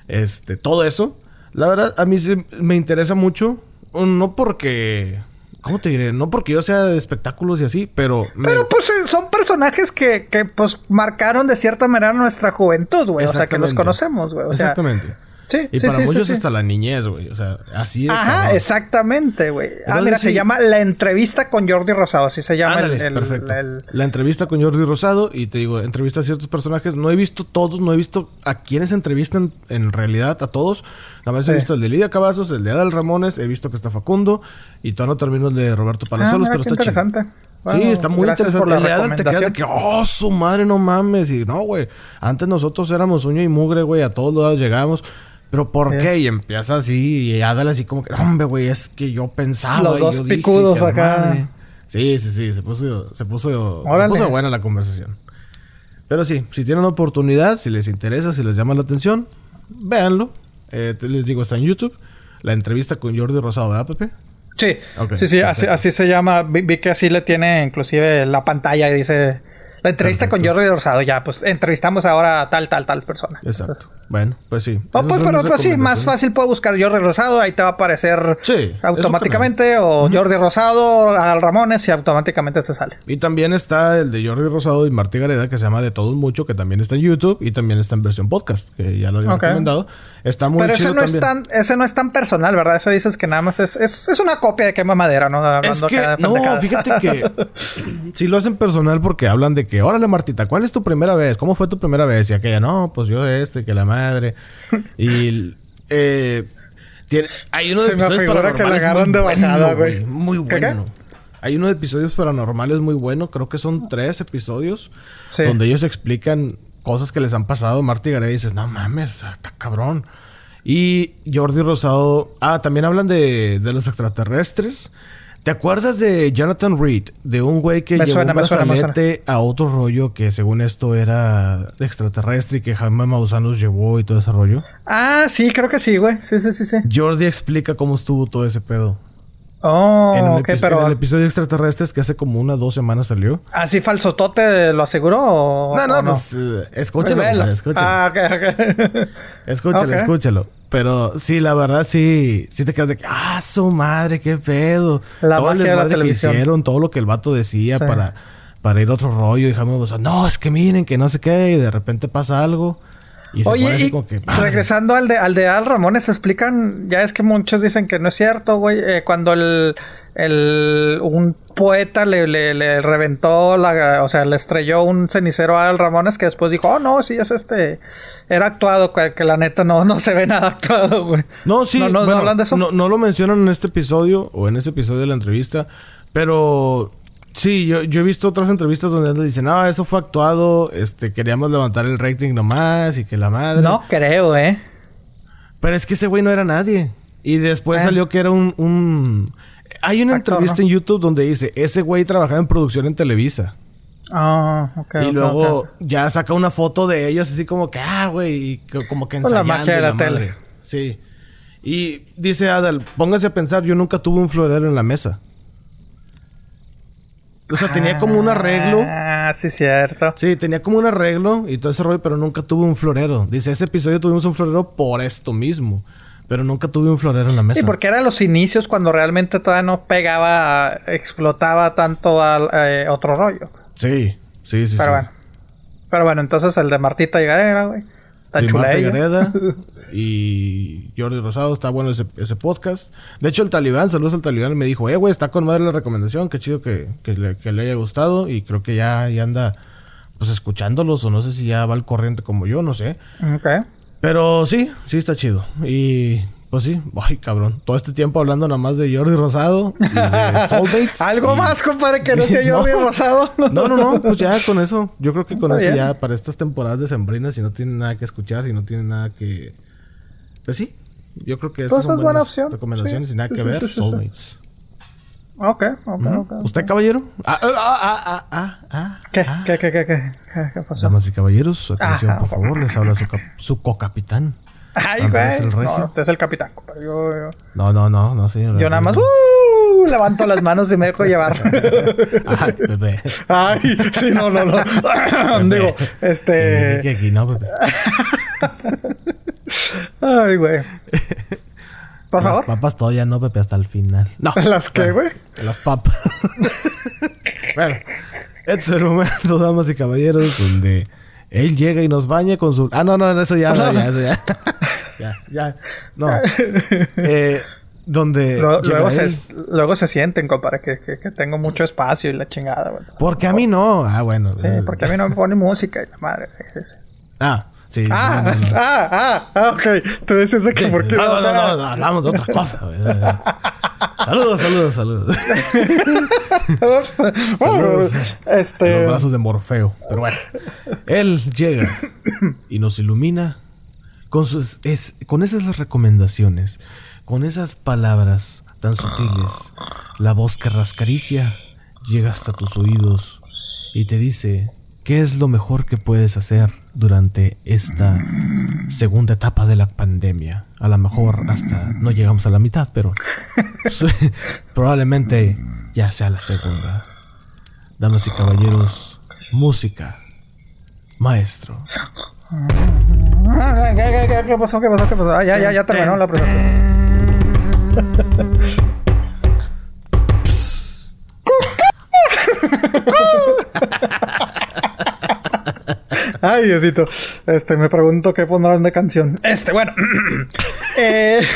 Este, todo eso. La verdad, a mí me interesa mucho no porque... ¿Cómo te diré? No porque yo sea de espectáculos y así, pero... Pero pues eh, son personajes que, que pues marcaron de cierta manera nuestra juventud, güey. O sea, que los conocemos, güey. Exactamente. Sí, y para muchos hasta la niñez, güey. O sea, así de Ajá, exactamente, güey. Ah, mira, se llama La entrevista con Jordi Rosado. Así se llama el, perfecto. La entrevista con Jordi Rosado. Y te digo, entrevista a ciertos personajes. No he visto todos, no he visto a quienes entrevistan en realidad a todos. Nada más he visto el de Lidia Cavazos, el de Adal Ramones. He visto que está Facundo. Y todavía no termino el de Roberto Palazuelos, ah, pero está interesante. sí, está muy interesante. el de Adal te queda de que, oh, su madre, no mames. Y no, güey. Antes nosotros éramos uña y mugre, güey. A todos lados llegamos. ¿Pero por qué? Y empieza así y Adal así como que, hombre, güey, es que yo pensaba. Los dos picudos acá. Sí, sí, sí, se puso, se puso, se puso buena la conversación. Pero sí, si tienen oportunidad, si les interesa, si les llama la atención, véanlo. Eh, les digo, está en YouTube. La entrevista con Jordi Rosado, ¿verdad, Pepe? Sí, sí, sí, así, así, se llama. Vi, vi, que así le tiene inclusive la pantalla y dice la entrevista con Jordi Rosado, ya, pues entrevistamos ahora a tal, tal, tal persona. Exacto. Bueno, pues sí. Oh, pues, pero, pues, sí, más fácil puedo buscar Jordi Rosado, ahí te va a aparecer automáticamente, o Jordi Rosado, al Ramones y automáticamente te sale. Y también está el de Jordi Rosado y Martí Gareda, que se llama De Todo Un Mucho, que también está en YouTube y también está en versión podcast, que ya lo había recomendado. Está muy Pero ese no, es tan, ese no es tan personal, ¿verdad? Ese dices que nada más es, es, es una copia de quema madera, ¿no? es que, no, fíjate que [laughs] sí lo hacen personal porque hablan de que, órale Martita, ¿cuál es tu primera vez? ¿Cómo fue tu primera vez? Y aquella, no, pues yo este, que la madre. Y eh, tiene, hay uno de episodios paranormales que muy, de bajada, bueno, muy bueno. Hay uno de episodios paranormales muy bueno, creo que son tres episodios, donde ellos explican cosas que les han pasado. Marta y Gareda dices, no mames, está cabrón. Y Jordi Rosado, ah, también hablan de, de los extraterrestres. ¿Te acuerdas de Jonathan Reed? De un güey que llevó un brazalete a otro rollo que según esto era extraterrestre y que Jaime Maussan los llevó y todo ese rollo. Ah, sí, creo que sí, güey. Sí, sí, sí, sí. Jordi explica cómo estuvo todo ese pedo. Oh, en, pero... en el episodio de extraterrestres que hace como una dos semanas salió. ¿Así falsotote lo aseguró o no? No, no, pues eh, escúchalo, escúchalo. Ah, ok, ok. escúchalo, [laughs] escúchalo. Pero sí, la verdad sí, sí te quedas de que, ah, su madre, qué pedo. La todo el desmadre que hicieron, todo lo que el vato decía para, para ir a otro rollo. Y Jaime no, es que miren, que no sé qué, y de repente pasa algo. Y Oye, regresando al de, al de Al Ramones, explican, ya es que muchos dicen que no es cierto, güey, eh, cuando el, el, un poeta le, le, reventó, la, o sea, le estrelló un cenicero a Al Ramones que después dijo, oh, no, sí, es este, era actuado, que, la neta no, no se ve nada actuado, güey. No, sí, no, no, ¿no hablan de eso. No, no lo mencionan en este episodio o en ese episodio de la entrevista, pero Sí, yo, yo he visto otras entrevistas donde dicen, no, eso fue actuado, este, queríamos levantar el rating nomás y que la madre. No creo, ¿eh? Pero es que ese güey no era nadie. Y después Eh. salió que era un... un- Hay una Actor, entrevista ¿no? en YouTube donde dice, ese güey trabajaba en producción en Televisa. Ah, ok. y luego ya saca una foto de ellos así como que, ah, güey, y co- como que la ensayando. magia de la madre. tele. Sí. Y dice Adal, póngase a pensar, yo nunca tuve un florero en la mesa. O sea, tenía como un arreglo. Ah, sí, cierto. Sí, tenía como un arreglo y todo ese rollo, pero nunca tuve un florero. Dice, ese episodio tuvimos un florero por esto mismo. Pero nunca tuve un florero en la mesa. Sí, porque eran los inicios cuando realmente todavía no pegaba, explotaba tanto al eh, otro rollo. Sí, sí, sí. Pero sí. bueno. Pero bueno, entonces el de Martita Higadera, güey. Está Marta. Gareda [laughs] y Jordi Rosado. Está bueno ese, ese podcast. De hecho, el Talibán, saludos al Talibán, me dijo, eh, güey, está con madre la recomendación. Qué chido que, que le, que le haya gustado. Y creo que ya, ya anda, pues, escuchándolos. O no sé si ya va al corriente como yo, no sé. Ok. Pero sí, sí está chido. Y pues sí, ay cabrón. Todo este tiempo hablando nada más de Jordi Rosado y de [laughs] Soulmates. ¿Algo y- más, compadre, que no [laughs] sea No. Jordi Rosado? No, no, no, pues ya con eso. Yo creo que con Está eso bien. ya para estas temporadas de sembrinas, si no tienen nada que escuchar, si no tienen nada que. Pues sí, yo creo que esas Pues son es buena opción. recomendaciones Sí, y nada sí, que sí, ver. Soulmates. Ok, ok, Ujú. ok. ¿Usted, caballero? Ah, ah, ah, ah, ah, ah. ¿Qué? ah. ¿Qué, qué, qué, qué? ¿Qué, pasó? Damas y caballeros, atención, Ajá. por favor, les habla su, su co-capitán. Ay, güey. el. No, usted es el capitán, compadre. Yo, yo, No, no, no, no, señor. yo nada más, ¡uh! Levanto las manos y me dejo llevar. [laughs] Ay, bebé. Ay, sí, no, no, no. [laughs] Digo, este. que aquí no, bebé. [laughs] Ay, güey. Por Las favor. papas todavía no, Pepe, hasta el final. No. ¿Las qué, Bueno, güey? Las papas. bueno, este es el momento, damas y caballeros, donde él llega y nos baña con su... Ah, no, no, eso ya, no, ya, eso ya. [laughs] ya, ya. No. [laughs] Eh, donde... Luego, se, luego se sienten, compadre, que, que, que tengo mucho espacio y la chingada, güey. Porque a mí no. Ah, bueno. Sí, porque a mí no me pone música y la madre. Ah, sí. Ah, no, no, no. ah, ah, ah, ok. Tú dices eso que por qué. No, no, no, no, no, hablamos de otra cosa. güey. saludos, saludos, saludos. Saludos. Este. Los brazos de Morfeo. Pero bueno. Él llega y nos ilumina con sus es- con esas recomendaciones, con esas palabras tan sutiles. La voz que rascaricia llega hasta tus oídos y te dice qué es lo mejor que puedes hacer durante esta segunda etapa de la pandemia. A lo mejor hasta no llegamos a la mitad, pero [laughs] probablemente ya sea la segunda. Damas y caballeros, música. Maestro. ¿Qué, qué, qué, qué pasó? ¿Qué pasó? ¿Qué pasó? Ah, ya, ya, ya terminó la presentación. [laughs] Ay, Diosito. Este, me pregunto qué pondrán de canción. Este, bueno. [clears throat] Eh, [laughs]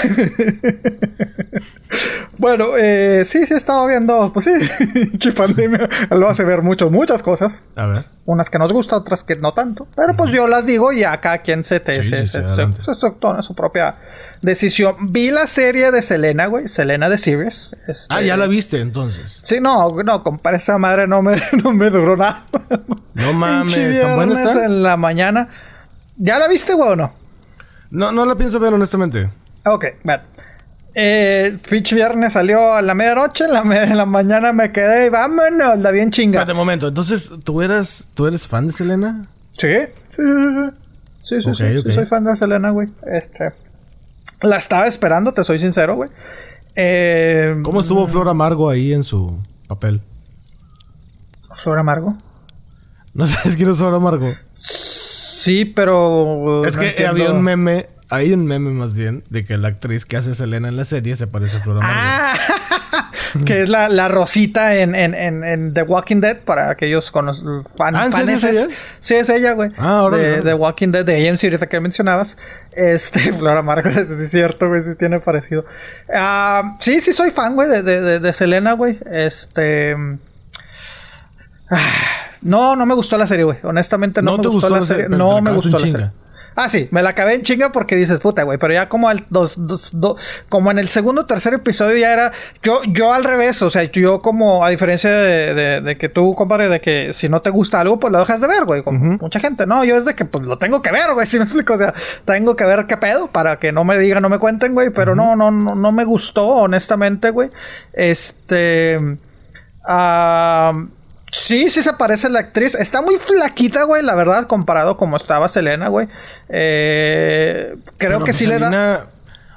bueno, eh, sí, sí, he estado viendo. Pues sí, [laughs] pandemia lo hace ver mucho, muchas cosas. A ver. Unas que nos gustan, otras que no tanto. Pero pues yo las digo y a cada quien se te Sí, se, sí, se- se- su propia decisión. Vi la serie de Selena, güey. Selena de Series. Este, Ah, ya la viste entonces. Sí, no, no, compadre, esa madre no me, [laughs] no me duró nada. No mames, ¿tan buena está? en la mañana. ¿Ya la viste, güey, o no? No, no la pienso ver honestamente. Ok, bueno. Eh, pinche viernes salió a la medianoche, en la, me- la mañana me quedé y vámonos, la bien chinga. Espérate un momento. Entonces, ¿tú eras, ¿tú eres fan de Selena? Sí, sí, sí, sí. Sí, sí, Ok, sí, sí, ok. soy fan de Selena, güey. Este. La estaba esperando, te soy sincero, güey. Eh, ¿Cómo estuvo Flor Amargo ahí en su papel? Flor Amargo. ¿No sabes quién es Flor Amargo? Sí, pero. es no que entiendo. había un meme, hay un meme más bien, de que la actriz que hace Selena en la serie se parece a Flor Amargo. Ah, [laughs] que es la, la Rosita en, en, en, en The Walking Dead, para aquellos con los fan, Ah, ¿en serio es faneses. ella? Sí, es ella, güey. Ah, órale, De. The Walking Dead, de AMC, ahorita que mencionabas. Este, [laughs] Flora Margo, es cierto, güey, sí tiene parecido. Ah, sí, sí, soy fan, güey, de, de, de, Selena, güey. Este. ah, no, no me gustó la serie, güey. Honestamente, no, ¿No me gustó, gustó la serie. No me gustó la serie. Ah, sí, me la acabé en chinga porque dices, puta, güey, pero ya como al dos, dos, dos, como en el segundo o tercer episodio ya era, yo, yo al revés, o sea, yo como, a diferencia de, de, que tú, compadre, de que si no te gusta algo, pues lo dejas de ver, güey, mucha gente, no, yo es de que pues lo tengo que ver, güey, [laughs] si me explico, o sea, tengo que ver qué pedo para que no me digan, no me cuenten, güey, pero no, no, no, no me gustó, honestamente, güey, este, ah... Sí, sí se parece la actriz. Está muy flaquita, güey, la verdad, comparado como estaba Selena, güey. Eh, creo que sí le da...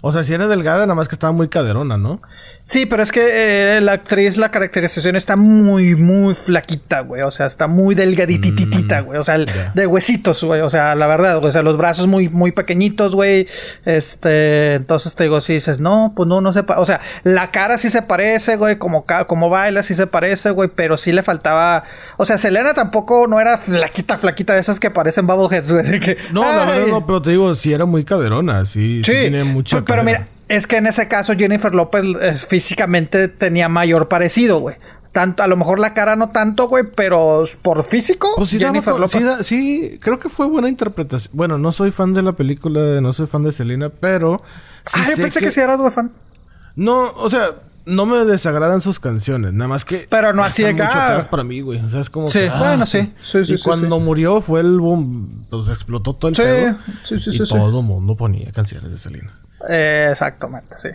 O sea, si era delgada, nada más que estaba muy caderona, ¿no? Sí, pero es que eh, la actriz, la caracterización está muy, muy flaquita, güey. O sea, está muy delgadititita, mm, güey. O sea, de huesitos, güey. O sea, la verdad, o sea, los brazos muy, muy pequeñitos, güey. Este, entonces te digo, si dices, no, pues no, no se O sea, la cara sí se parece, güey. Como, como baila sí se parece, güey. Pero sí le faltaba. O sea, Selena tampoco no era flaquita, flaquita de esas que parecen bubbleheads, güey. No, la verdad no, pero te digo, sí era muy caderona. Sí, sí, tiene mucha. pero mira es que en ese caso Jennifer López físicamente tenía mayor parecido, güey. Tanto, a lo mejor la cara no tanto, güey, pero por físico, pues sí, Jennifer López. Sí, creo que fue buena interpretación. Bueno, no soy fan de la película, no soy fan de Selena, pero. ah, yo pensé que... sí eras, güey, fan. No, o sea, no me desagradan sus canciones, nada más que. Pero no así de mucho atrás para mí, güey. O sea, es como. Sí, ah, bueno, sí. sí, sí y cuando murió fue el boom, pues explotó todo el pedo. Sí, sí, sí. Y todo el mundo ponía canciones de Selena. Eh, exactamente, sí.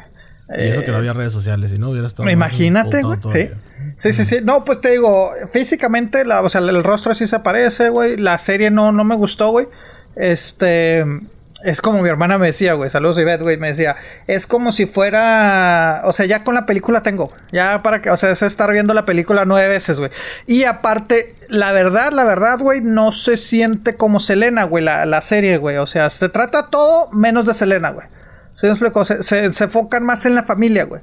Y eso que no había eh, redes sociales, y no hubiera estado. Imagínate, güey. Sí. Sí, sí, sí. No, pues te digo, físicamente, la, o sea, el rostro sí se parece, güey. La serie no, no me gustó, güey. Este. Es como mi hermana me decía, güey. Saludos, Ivette, güey. Me decía, es como si fuera. O sea, ya con la película tengo. Ya para que. O sea, es estar viendo la película nueve veces, güey. Y aparte, la verdad, la verdad, güey, no se siente como Selena, güey, la, la serie, güey. O sea, se trata todo menos de Selena, güey. ¿Se Se, enfocan más en la familia, güey.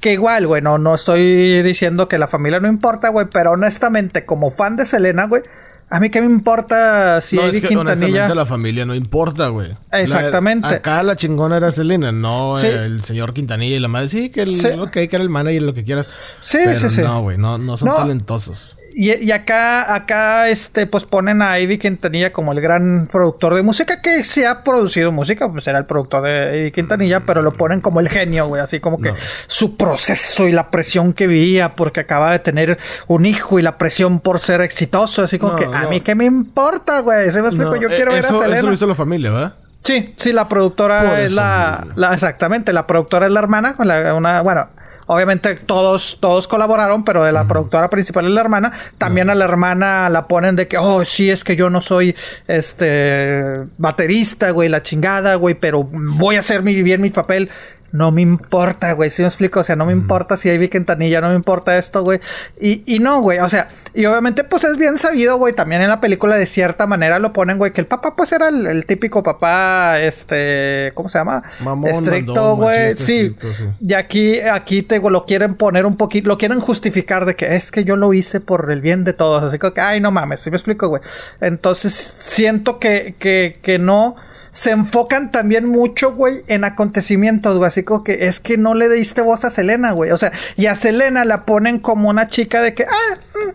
Que igual, güey, no, estoy diciendo que la familia no importa, güey, pero honestamente, como fan de Selena, güey, a mí qué me importa si no, es que, Honestamente, la familia no importa, güey. Exactamente. acá la chingona era Selena, no el señor Quintanilla y la madre. Sí, que el, sí. que era el manager, lo que quieras. Sí, sí, sí. No, güey, no, no son talentosos. Y, acá, acá, este, pues ponen a Ivy Quintanilla como el gran productor de música que se ha producido música, pues era el productor de Ivy Quintanilla, pero lo ponen como el genio, güey, así como que su proceso y la presión que vivía porque acaba de tener un hijo y la presión por ser exitoso, así como que a mí qué me importa, güey, se me explico, yo quiero ver a Selena. Eso lo hizo la familia, ¿verdad? Sí, sí, la productora es la, la, exactamente, la productora es la hermana, una, bueno, Obviamente todos, todos colaboraron, pero de la productora principal es la hermana. También a la hermana la ponen de que, oh, sí, es que yo no soy este baterista, güey, la chingada, güey, pero voy a hacer mi, bien mi papel no me importa, güey. Si me explico? O sea, no me importa si hay Vicentanilla, no me importa esto, güey. Y, y no, güey. O sea, y obviamente, pues es bien sabido, güey. También en la película, de cierta manera, lo ponen, güey, que el papá, pues era el, típico papá, este, ¿cómo se llama? Mamón, estricto, güey. Sí. Y aquí, aquí te lo quieren poner un poquito, lo quieren justificar de que es que yo lo hice por el bien de todos. Así que, ay, no mames, si me explico, güey. Entonces, siento que, que, que no se enfocan también mucho, güey, en acontecimientos, güey. Así como que es que no le diste voz a Selena, güey. O sea, y a Selena la ponen como una chica de que, ah, mm,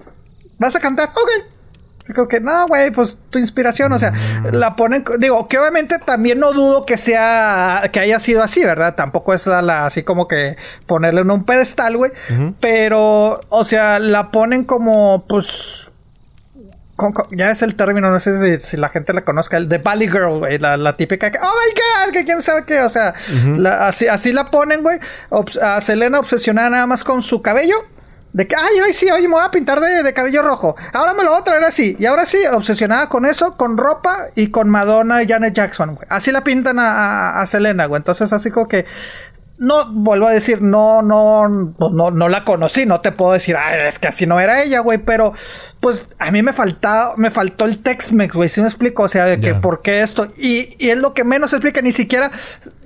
vas a cantar, ok. Digo que no, güey, pues tu inspiración, o sea, mm. la ponen, digo, que obviamente también no dudo que sea, que haya sido así, ¿verdad? Tampoco es la, así como que ponerle en un pedestal, güey, pero, o sea, la ponen como, pues, ya es el término, no sé si, la gente la conozca, el de Valley Girl, güey, la, típica que, oh my god, que quién sabe qué, o sea, así, así la ponen, güey, a Selena obsesionada nada más con su cabello. De que, ay, ay, sí, oye, me voy a pintar de, cabello rojo. Ahora me lo voy a traer así. Y ahora sí, obsesionada con eso, con ropa y con Madonna y Janet Jackson, güey. Así la pintan a, a Selena, güey. Entonces, así como que no, vuelvo a decir, no, no, pues no, no la conocí, no te puedo decir, ah, es que así no era ella, güey, pero pues a mí me faltaba, me faltó el Tex-Mex, güey, si me explico, o sea, de que por qué esto, y, y, es lo que menos explica, ni siquiera,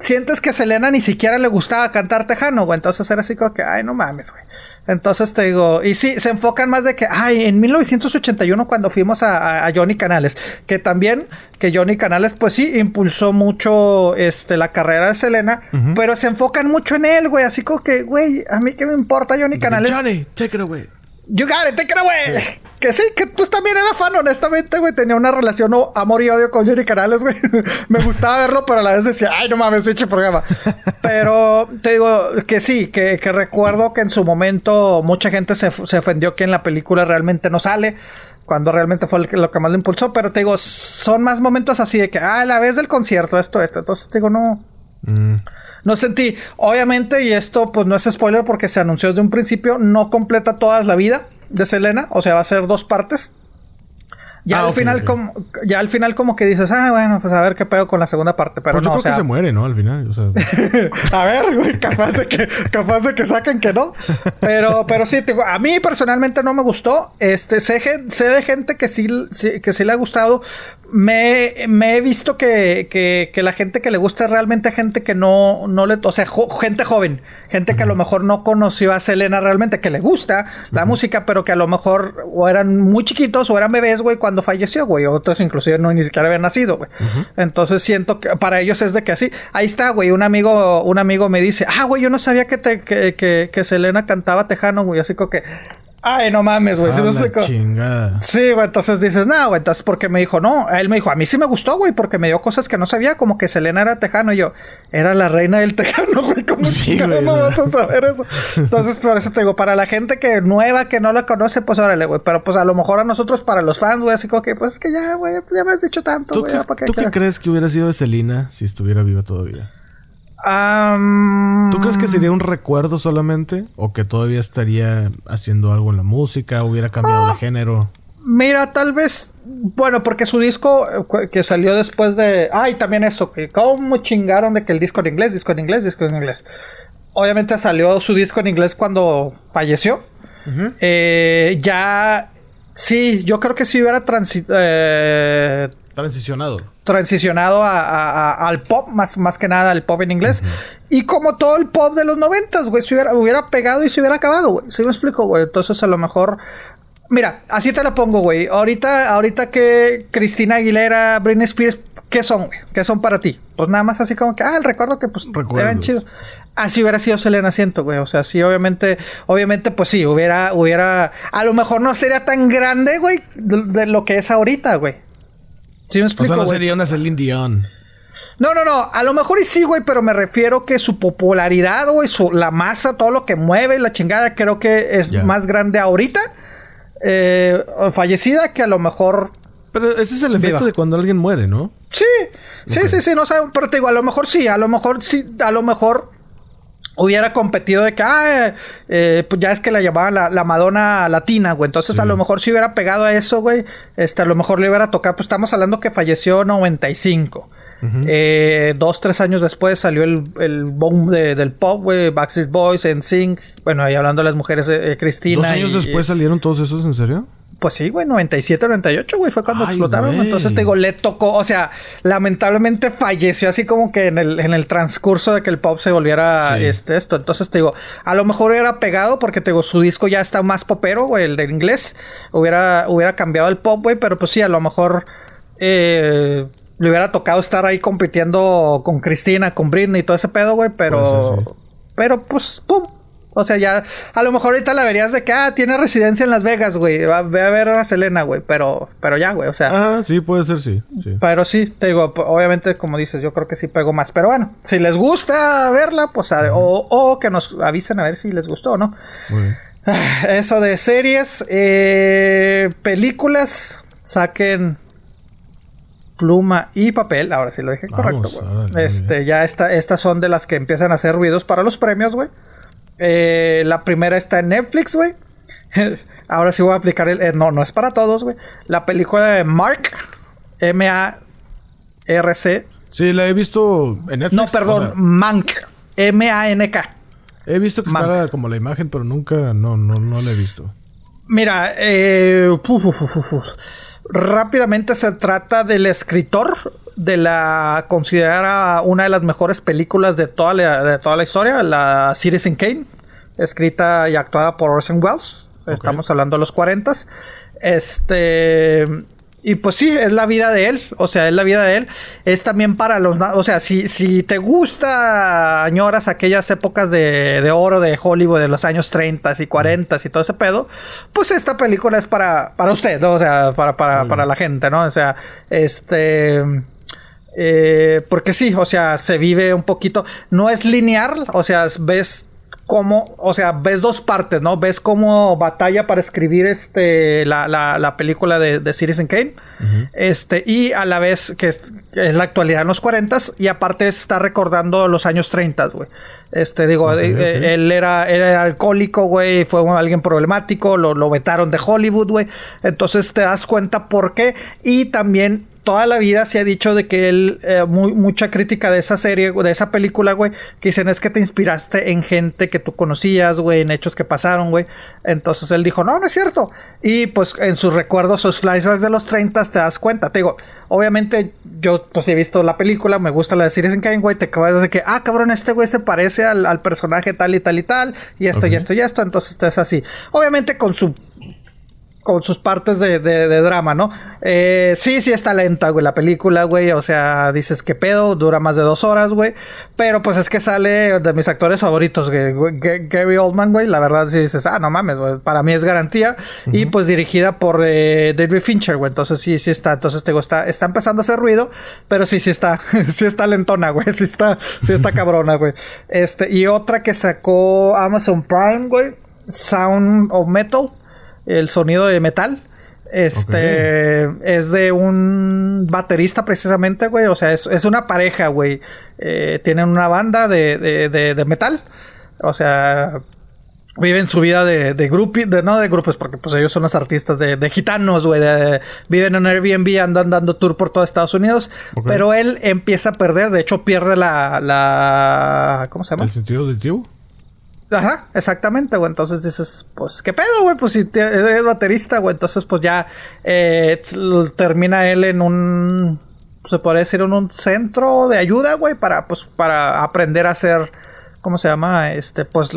sientes que a Selena ni siquiera le gustaba cantar tejano, güey, entonces era así como que, ay, no mames, güey. Entonces te digo, y sí, se enfocan más de que, ay, en 1981 cuando fuimos a, Johnny Canales, que también, que Johnny Canales, pues sí, impulsó mucho este, la carrera de Selena, pero se enfocan mucho en él, güey, así como que, güey, a mí qué me importa Johnny Canales. Johnny, take it away. You got it, take it away. que sí, que pues también era fan, honestamente, güey. Tenía una relación amor y odio con Yuri Canales, güey. [laughs] Me gustaba verlo, pero a la vez decía, ay, no mames, pinche programa. [laughs] pero te digo que sí, que, recuerdo que en su momento mucha gente se, se ofendió que en la película realmente no sale cuando realmente fue lo que más lo impulsó, pero te digo, son más momentos así de que, ah, a la vez del concierto, esto, esto. Entonces te digo, no. Mm. No sentí, obviamente, y esto pues no es spoiler porque se anunció desde un principio, no completa toda la vida de Selena, o sea, va a ser dos partes. Ya ah, al final como ya al final como que dices, ah, bueno, pues a ver qué pedo con la segunda parte, pero pues no, yo creo que se muere, ¿no? Al final, o sea... [laughs] a ver, güey, capaz de que capaz de que saquen que no. Pero pero sí, a mí personalmente no me gustó. Este sé, sé de gente que sí, que sí le ha gustado, me, he visto que, que, la gente que le gusta es realmente gente que no, no le... O sea, gente joven. Gente que a lo mejor no conoció a Selena realmente, que le gusta la música, pero que a lo mejor o eran muy chiquitos o eran bebés, güey, cuando falleció, güey. Otros inclusive no ni siquiera habían nacido, güey. Entonces siento que para ellos es de que así... Ahí está, güey. Un amigo, un amigo me dice, ah, güey, yo no sabía que, te, que, que, que Selena cantaba tejano, güey. Así como que... Ay, no mames, güey. ¿Sí me explico? Chingada. Sí, güey. Entonces dices, no, güey. Entonces, porque me dijo, no. Él me dijo, a mí sí me gustó, güey, porque me dio cosas que no sabía, como que Selena era tejano. Y yo, era la reina del tejano, güey. ¿Cómo sí, no vas a saber eso? Entonces, por eso te digo, para la gente que nueva, que no la conoce, pues órale, güey. Pero pues a lo mejor a nosotros, para los fans, güey, así como que, pues es que ya, güey, ya me has dicho tanto, güey. ¿Tú, qué, crees que hubiera sido de Selena si estuviera viva todavía? ¿Tú crees que sería un recuerdo solamente? ¿O que todavía estaría haciendo algo en la música? ¿Hubiera cambiado de ah, género? Mira, tal vez. Bueno, porque su disco eh, que salió después de. Ay, también eso. ¿Cómo chingaron de que el disco en inglés, disco en inglés, disco en inglés? Obviamente salió su disco en inglés cuando falleció. Eh, ya. Sí, yo creo que si hubiera eh, transicionado transicionado al pop, más, más que nada al pop en inglés. Y como todo el pop de los noventas, güey, se hubiera, hubiera pegado y se hubiera acabado, güey. ¿Sí me explico, güey? Entonces a lo mejor... Mira, así te la pongo, güey. Ahorita, ahorita que Cristina Aguilera, Britney Spears, ¿qué son, güey? ¿Qué son para ti? Pues nada más así como que, ah, el recuerdo que pues eran chidos. Así hubiera sido Selena Siento, güey. O sea, sí, obviamente, obviamente, pues sí, hubiera, hubiera, a lo mejor no sería tan grande, güey, de lo que es ahorita, güey. ¿Sí me explico, o sea, no sería una Celine Dion. No, no, no. A lo mejor y sí, güey, pero me refiero que su popularidad, güey, su, la masa, todo lo que mueve, la chingada, creo que es más grande ahorita, eh, fallecida, que a lo mejor. Pero ese es el efecto de cuando alguien muere, ¿no? Sí, sí, sí, sí, no sé, pero te digo, a lo mejor sí, a lo mejor sí, a lo mejor hubiera competido de que, ah, eh, pues ya es que la llamaban la, Madonna Latina, güey. Entonces, a lo mejor si hubiera pegado a eso, güey, este, a lo mejor le hubiera tocado. Pues estamos hablando que falleció en 95. eh, dos, tres años después salió el, el boom del pop, güey, Backstreet Boys, NSYNC. Bueno, ahí hablando de las mujeres, eh, Cristina. ¿Dos años después salieron todos esos, en serio? Pues sí, güey, 97, 98, güey, fue cuando explotaron. Entonces te digo, le tocó, o sea, lamentablemente falleció así como que en el, en el transcurso de que el pop se volviera este, esto. Entonces te digo, a lo mejor hubiera pegado porque te digo, su disco ya está más popero, güey, el de inglés. Hubiera, hubiera cambiado el pop, güey, pero pues sí, a lo mejor eh, le hubiera tocado estar ahí compitiendo con Cristina, con Britney y todo ese pedo, güey, pero. Pero pues, pum, o sea, ya a lo mejor ahorita la verías de que, ah, tiene residencia en Las Vegas, güey. Va, ve a ver a Selena, güey. Pero, pero ya, güey. O sea. Ah, sí, puede ser, sí, Pero sí, te digo, obviamente, como dices, yo creo que sí pego más. Pero bueno, si les gusta verla, pues, o, que nos avisen a ver si les gustó o no. [sighs] Eso de series, eh, películas, saquen pluma y papel. Ahora sí lo dije correcto, güey. Este, ya esta, estas son de las que empiezan a hacer ruidos para los premios, güey. Eh, la primera está en Netflix, güey. [laughs] Ahora sí voy a aplicar el... Eh, no, no es para todos, güey. La película de Mark. M-A-R-C. Sí, la he visto en Netflix. No, perdón. Mank. M-A-N-K. He visto que está como la imagen, pero nunca... No, no, no la he visto. Mira, eh, rápidamente se trata del escritor de la considerada una de las mejores películas de toda la, de toda la historia, la Citizen Kane, escrita y actuada por Orson Welles. Estamos hablando de los 40. Este y pues sí, es la vida de él. O sea, es la vida de él. Es también para los... O sea, si, si te gusta, añoras aquellas épocas de, de oro de Hollywood de los años 30 y 40 y todo ese pedo, pues esta película es para, para usted, ¿no? O sea, para, para, para la gente, ¿no? O sea, este... Eh, porque sí, o sea, se vive un poquito. No es lineal, o sea, ves cómo, o sea, ves dos partes, ¿no? Ves cómo batalla para escribir este, la, la, la película de, de, Citizen Kane. Este, y a la vez que es, es, la actualidad en los 40 y aparte está recordando los años 30, güey. Este, digo, eh, okay. él era, era alcohólico, güey, fue alguien problemático, lo, lo vetaron de Hollywood, güey. Entonces te das cuenta por qué. Y también toda la vida se ha dicho de que él, eh, muy, mucha crítica de esa serie, de esa película, güey, que dicen es que te inspiraste en gente que tú conocías, güey, en hechos que pasaron, güey. Entonces él dijo, no, no es cierto. Y pues en sus recuerdos, sus flashbacks de los 30 te das cuenta. Te digo, obviamente yo pues he visto la película, me gusta la de Series en Kane, güey, te acabas de que, ah, cabrón, este güey se parece al, al, personaje tal y tal y tal, y esto okay. y esto y esto, entonces es así. Obviamente con su con sus partes de, de, de drama, ¿no? Eh, sí, sí está lenta, güey, la película, güey. O sea, dices que pedo, dura más de dos horas, güey. Pero pues es que sale de mis actores favoritos, güey. Gary Oldman, güey. La verdad, sí dices, ah, no mames, güey. Para mí es garantía. Uh -huh. Y pues dirigida por eh, David Fincher, güey. Entonces sí, sí está. Entonces te digo, está, está empezando a hacer ruido. Pero sí, sí está. [laughs] sí está lentona, güey. Sí está, sí está cabrona, güey. Este, y otra que sacó Amazon Prime, güey. Sound of Metal el sonido de metal. Este okay. es de un baterista precisamente, güey. O sea, es, es una pareja, güey. Eh, tienen una banda de, de, de, de, metal. O sea, viven su vida de, de de, no de grupos, porque pues ellos son los artistas de, de gitanos, güey. viven en Airbnb, andan dando tour por todo Estados Unidos. Okay. Pero él empieza a perder, de hecho pierde la, la ¿cómo se llama? ¿El sentido del tiempo? Ajá, exactamente, güey. Entonces dices, pues, ¿qué pedo, güey? Pues si eres baterista, güey. Entonces, pues ya eh, termina él en un, se podría decir, en un centro de ayuda, güey, para, pues, para aprender a hacer, ¿cómo se llama? Este, pues,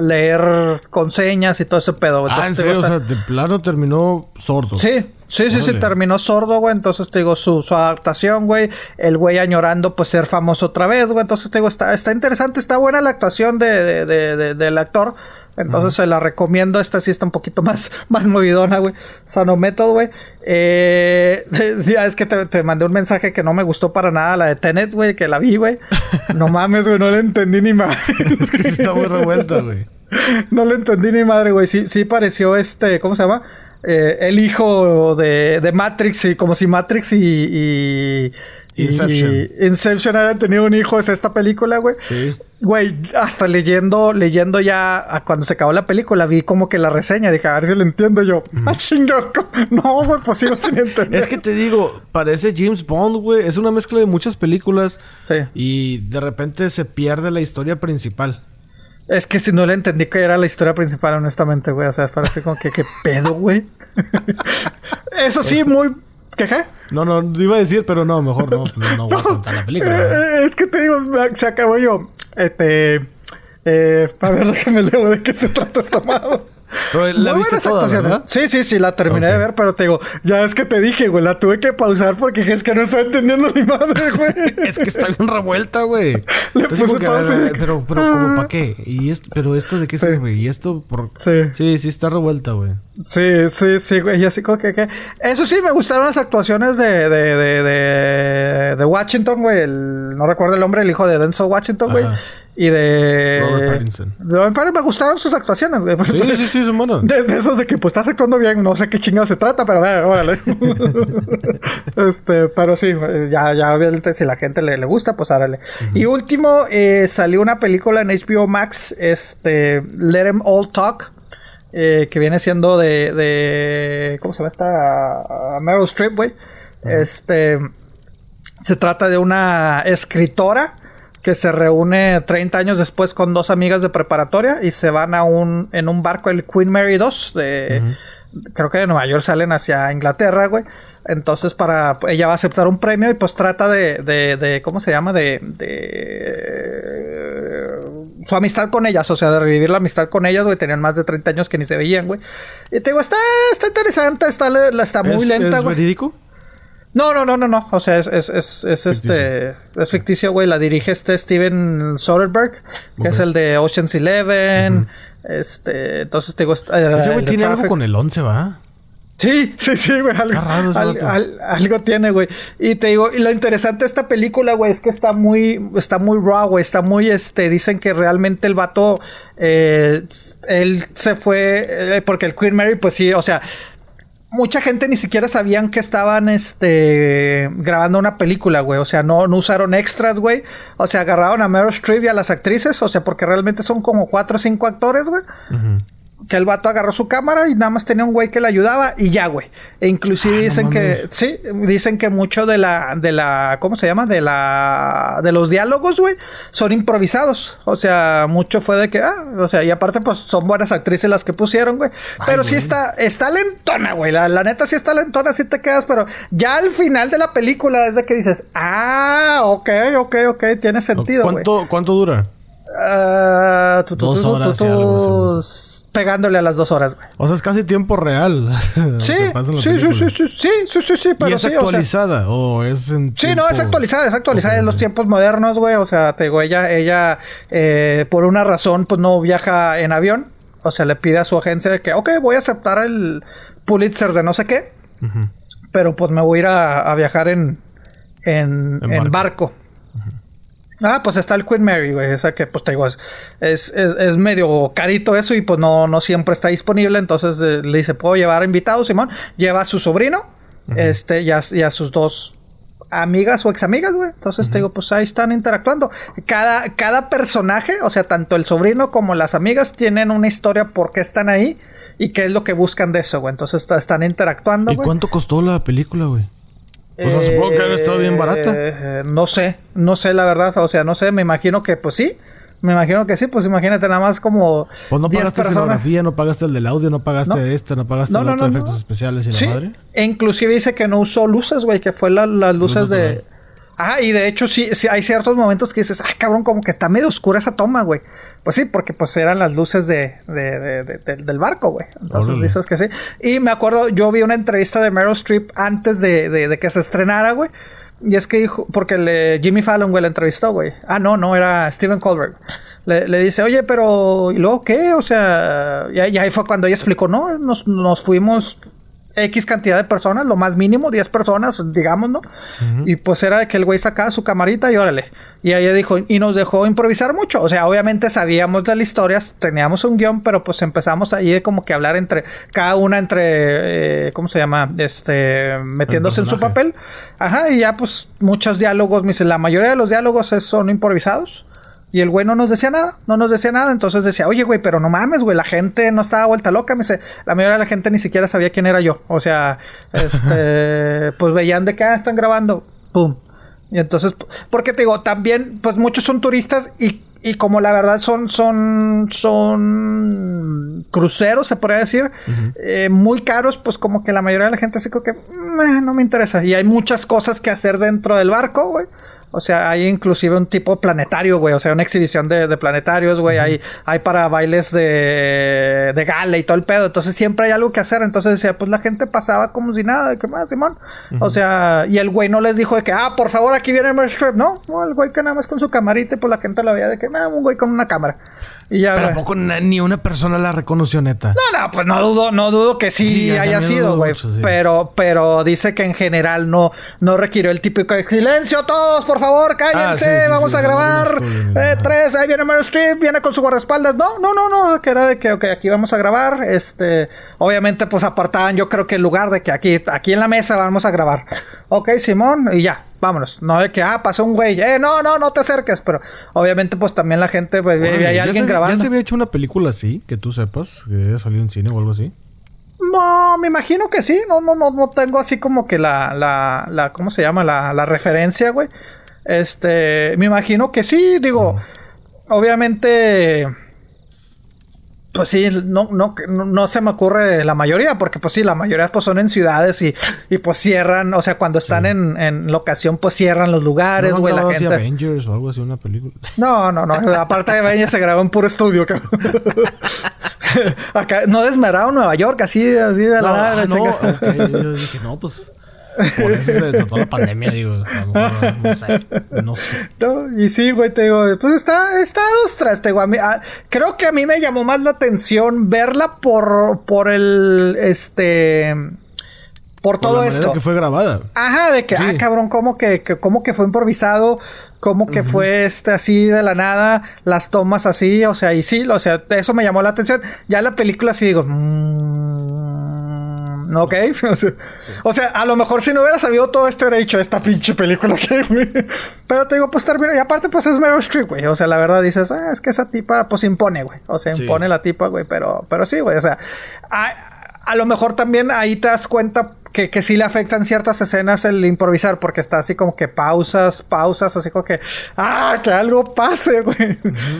leer con señas y todo ese pedo. Entonces, ah, ¿en serio? O sea, de plano terminó sordo. Sí, Sí, sí, sí, terminó sordo, güey. Entonces te digo, su, su adaptación, güey. El güey añorando, pues, ser famoso otra vez, güey. Entonces te digo, está, está interesante, está buena la actuación de, de, de, de del actor. Entonces uh -huh. se la recomiendo. Esta sí está un poquito [laughs] más, más movidona, güey. Sano Method, güey. Eh, [laughs] ya es que te, te, mandé un mensaje que no me gustó para nada, la de Tenet, güey, que la vi, güey. [laughs] No mames, güey, no le entendí ni madre. es que sí está muy revuelta, güey. No le entendí ni madre, güey. Sí, sí pareció este, ¿cómo se llama? eh, el hijo de, de, Matrix y como si Matrix y, y Inception. Y Inception haya tenido un hijo, es esta película, güey. Sí. Güey, hasta leyendo, leyendo ya cuando se acabó la película, vi como que la reseña, dije, a ver si lo entiendo yo. Mm. Ah, chingo. No, güey, pues sigo sin [laughs] entender. es que te digo, parece James Bond, güey. Es una mezcla de muchas películas. Sí. Y de repente se pierde la historia principal. Es que si no le entendí que era la historia principal, honestamente, güey. O sea, parece como que qué pedo, güey. [laughs] Eso sí, muy. No, no, iba a decir, pero no, mejor no, no, no voy a [laughs] contar la película. Eh, es que te digo, se acabó yo. Este. Eh, a ver, [laughs] déjame leo de qué se trata esta madre. Pero la viste toda, ¿verdad? Sí, sí, sí, la terminé okay. de ver, pero te digo, ya es que te dije, güey, la tuve que pausar porque es que no estaba entendiendo ni madre, güey. [laughs] es que está bien revuelta, güey. Le puse que, pausa. Ver, pero, pero, ah. ¿como para qué? ¿Y esto, pero esto de qué sí. sirve? ¿Y esto por...? Sí. Sí, sí está revuelta, güey. Sí, sí, sí, güey. Y así como que, que... Eso sí, me gustaron las actuaciones de, de, de, de, de Washington, güey. El... No recuerdo el nombre, el hijo de Denzel Washington, güey. Y de. Robert Pattinson. De Robert Pattinson me gustaron sus actuaciones, güey. Sí, sí, sí, son buenos. De, de, esos de que pues estás actuando bien, no sé qué chingado se trata, pero vaya, órale. [laughs] este, pero sí, ya, ya obviamente si la gente le, le gusta, pues. Uh -huh. Y último, eh, salió una película en HBO Max, este, Let Them All Talk. Eh, que viene siendo de, de. ¿Cómo se llama esta? Meryl Streep, güey. Uh -huh. Este. Se trata de una escritora que se reúne 30 años después con dos amigas de preparatoria y se van a un en un barco el Queen Mary 2 de uh -huh. creo que de Nueva York salen hacia Inglaterra, güey. Entonces para ella va a aceptar un premio y pues trata de, de, de ¿cómo se llama? De, de su amistad con ellas, o sea, de revivir la amistad con ellas, güey. Tenían más de 30 años que ni se veían, güey. Y te digo, está, está interesante, está, está muy lenta, güey. ¿Es verídico? No, no, no, no, no. O sea, es, es, es, es este. Es ficticio, güey. La dirige este Steven Soderbergh, que es el de Ocean's Eleven. Este. Entonces te digo. Ese güey tiene algo con el 11, ¿va? Sí, sí, sí, güey. Algo, algo tiene, güey. Y te digo, y lo interesante de esta película, güey, es que está muy, está muy raw, güey. Está muy, este, dicen que realmente el vato, eh, él se fue, eh, porque el Queen Mary, pues sí, o sea, mucha gente ni siquiera sabían que estaban este grabando una película, güey. O sea, no, no usaron extras, güey. O sea, agarraron a Meryl Streep y a las actrices. O sea, porque realmente son como cuatro o cinco actores, güey que el vato agarró su cámara y nada más tenía un güey que le ayudaba y ya, güey. E inclusive dicen que, sí, dicen que mucho de la, de la, ¿cómo se llama? De la, de los diálogos, güey, son improvisados. O sea, mucho fue de que, ah, o sea, y aparte, pues son buenas actrices las que pusieron, güey. Pero sí está, está lentona, güey. La, neta sí está lentona, sí te quedas, pero ya al final de la película es de que dices, ah, ok, ok, ok, tiene sentido, güey. ¿Cuánto, ¿Cuánto dura? Uh, Dos horas pegándole a las dos horas, güey. O sea, es casi tiempo real. [laughs] Sí, sí, sí, sí, sí, sí, sí, sí, sí, pero ¿Y es actualizada o, es en Sí, no, es actualizada, es actualizada en los tiempos modernos, güey. O sea, te digo, ella, ella, eh, por una razón, pues no viaja en avión. O sea, le pide a su agencia de que, ok, voy a aceptar el Pulitzer de no sé qué. Pero pues me voy a ir a, viajar en, en, en barco. Ah, pues está el Queen Mary, güey. Esa que, pues te digo, es, es, medio carito eso y pues no, no siempre está disponible. Entonces eh, le dice, ¿puedo llevar invitados, Simón? Lleva a su sobrino, este, y a, sus dos amigas o examigas, güey. Entonces te digo, pues ahí están interactuando. Cada, cada personaje, o sea, tanto el sobrino como las amigas tienen una historia por qué están ahí y qué es lo que buscan de eso, güey. Entonces están interactuando. ¿Y cuánto costó la película, güey? Sea, supongo que estado bien barata. Eh, no sé, no sé la verdad. O sea, no sé, me imagino que pues sí. Me imagino que sí, pues imagínate nada más como. Pues no pagaste escenografía, no pagaste el del audio, no pagaste no. este, no pagaste el otro efectos especiales y la madre. E inclusive dice que no usó luces, güey, que fue las luces de. Ah, y de hecho sí, sí, hay ciertos momentos que dices, ay cabrón, como que está medio oscura esa toma, güey. Pues sí, porque pues eran las luces de, de, de, del barco, güey. Entonces dices que sí. Y me acuerdo, yo vi una entrevista de Meryl Streep antes de, que se estrenara, güey. Y es que dijo, porque le, Jimmy Fallon, güey, la entrevistó, güey. Ah, no, no, era Steven Colbert. Le, le, dice, oye, pero ¿y luego qué? O sea, y, ahí fue cuando ella explicó, no, nos, nos fuimos X cantidad de personas, lo más mínimo, 10 personas, digamos, ¿no? Y pues era que el güey sacaba su camarita y órale. Y ella dijo, y nos dejó improvisar mucho. O sea, obviamente sabíamos de las historias, teníamos un guion, pero pues empezamos ahí como que hablar entre cada una, entre, eh, ¿cómo se llama? Este, metiéndose en su papel. Ajá, y ya pues muchos diálogos, la mayoría de los diálogos son improvisados. Y el güey no nos decía nada, no nos decía nada. Entonces decía, oye, güey, pero no mames, güey, la gente no estaba vuelta loca. Me dice, la mayoría de la gente ni siquiera sabía quién era yo. O sea, [laughs] este, pues veían de qué ah, están grabando. Pum. Y entonces, porque te digo, también, pues muchos son turistas y, y como la verdad son, son, son cruceros, se podría decir, eh, muy caros, pues como que la mayoría de la gente así como que, no me interesa. Y hay muchas cosas que hacer dentro del barco, güey. O sea, hay inclusive un tipo planetario, güey. O sea, una exhibición de, planetarios, güey. hay, hay para bailes de, de gala y todo el pedo. Entonces siempre hay algo que hacer. Entonces decía, pues la gente pasaba como si nada. ¿Qué más, Simón? O sea, y el güey no les dijo de que, ah, por favor, aquí viene Meryl Streep. No, no, el güey que nada más con su camarita y pues la gente la veía de que, nada, un güey con una cámara. Y ya, Pero tampoco ni una persona la reconoció, neta. No, no, pues no dudo, no dudo que sí, haya sido, güey. Pero, pero dice que en general no, no requirió el típico silencio todos, por favor, cállense, ah, vamos a grabar. Eh, tres, ahí viene Meryl Streep, viene con su guardaespaldas. No, no, no, no, que era de que, ok, aquí vamos a grabar. Este, obviamente, pues apartaban, yo creo que el lugar de que aquí, aquí en la mesa vamos a grabar. Ok, Simón, y ya, vámonos. No de que, ah, pasó un güey, eh, no, no, no te acerques. Pero obviamente, pues también la gente, pues, hay alguien grabando. ¿Ya se había hecho una película así, que tú sepas, que haya salido en cine o algo así? No, me imagino que sí. No, no, no, no tengo así como que la, la, la ¿cómo se llama? La, la referencia, güey. Este, me imagino que sí, digo, obviamente Pues sí, no, no, no, se me ocurre la mayoría, porque pues sí, la mayoría pues son en ciudades y, y pues cierran, o sea, cuando están en, en, locación pues cierran los lugares, güey, la gente. Avengers o algo así, una película. [laughs] No, no, no, aparte de Avengers se grabó en puro estudio, cabrón. [laughs] Acá, no desmerado Nueva York, así, así de la nada. No, okay. yo dije, no, pues por eso se trató la pandemia, digo. no sé. No sé. y sí, güey, te digo, pues está, está dos tras, te digo, a mí, creo que a mí me llamó más la atención verla por, por el, este, por todo esto. que fue grabada. Ajá, de que, ah, cabrón, ¿cómo que, que, cómo que fue improvisado? ¿Cómo que fue este así de la nada? Las tomas así, o sea, y sí, o sea, eso me llamó la atención. Ya la película sí digo, mmm, ¿ok? [laughs] o sea, a lo mejor si no hubiera sabido todo esto, hubiera dicho esta pinche película que, [laughs] güey. Pero te digo, pues termina. Y aparte, pues es Meryl Streep, güey. O sea, la verdad dices, ah, es que esa tipa, pues impone, güey. O sea, impone la tipa, güey. Pero, pero sí, güey. O sea, a lo mejor también ahí te das cuenta que, que sí le afectan ciertas escenas el improvisar, porque está así como que pausas, pausas, así como que, ah, que algo pase, [laughs] güey.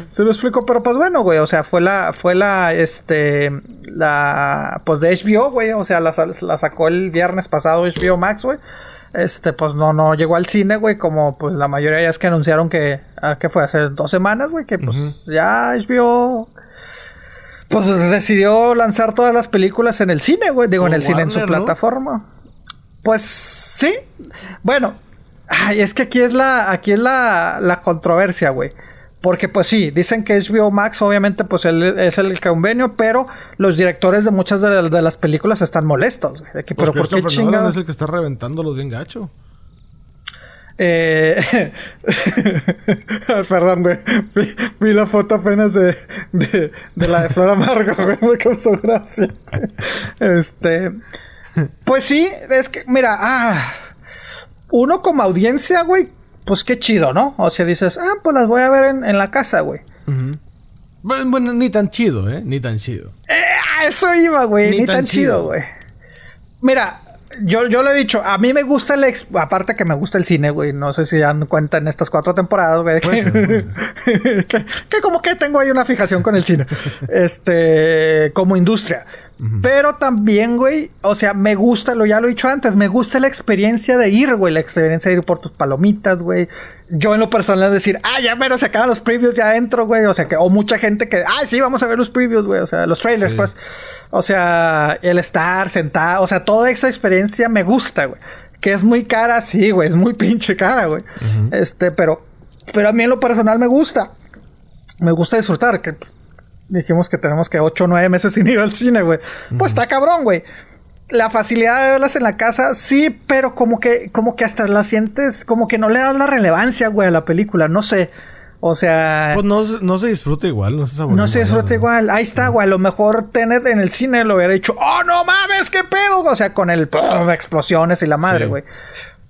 Se lo explico, pero pues bueno, güey, o sea, fue la, fue la, este, la, pues de HBO, güey, o sea, la, la sacó el viernes pasado HBO Max, güey. Este, pues no, no llegó al cine, güey, como pues la mayoría ya es que anunciaron que, ah, que fue hace dos semanas, güey, que pues ya HBO pues decidió lanzar todas las películas en el cine, güey. Digo, en el cine, en su plataforma. Pues sí. Bueno, ay, es que aquí es la, aquí es la, la controversia, güey. Porque pues sí, dicen que HBO Max obviamente pues es el convenio, pero los directores de muchas de, las películas están molestos. Güey. Pues pero ¿por qué chingados? es el que está reventando los bien gacho. Eh, [laughs] perdón, güey. Vi, la foto apenas de, de, la de Flor Amargo, [laughs] güey. Me causó gracia. Este. Pues sí, es que, mira, ah. Uno como audiencia, güey, pues qué chido, ¿no? O sea, dices, ah, pues las voy a ver en, la casa, güey. bueno, ni tan chido, ¿eh? Ni tan chido. Eh, eso iba, güey. Ni, tan, chido, güey. Mira, yo, yo le he dicho, a mí me gusta el... Aparte que me gusta el cine, güey. No sé si dan cuenta en estas cuatro temporadas, güey. [laughs] que, como que tengo ahí una fijación con el cine. este... Como industria. Pero también, güey, o sea, me gusta, lo ya lo he dicho antes, me gusta la experiencia de ir, güey, la experiencia de ir por tus palomitas, güey. Yo en lo personal decir, ah, ya pero se acaban los previews, ya entro, güey. O sea, que, o mucha gente que, ah, sí, vamos a ver los previews, güey. O sea, los trailers, pues. O sea, el estar sentado, o sea, toda esa experiencia me gusta, güey. Que es muy cara, sí, güey, es muy [laughs] pinche cara, güey. Este, pero, pero a mí en lo personal me gusta. Me gusta disfrutar, que dijimos que tenemos que 8 o 9 meses sin ir al cine, güey. Pues está cabrón, güey. La facilidad de verlas en la casa, sí, pero como que, como que hasta la sientes, como que no le das la relevancia, güey, a la película, no sé. O sea. Pues no, no se disfruta igual, no se No se disfruta igual. Ahí está, güey. A lo mejor Tenet en el cine lo hubiera dicho, ¡Oh, no mames, qué pedo! O sea, con el explosiones y la madre, güey.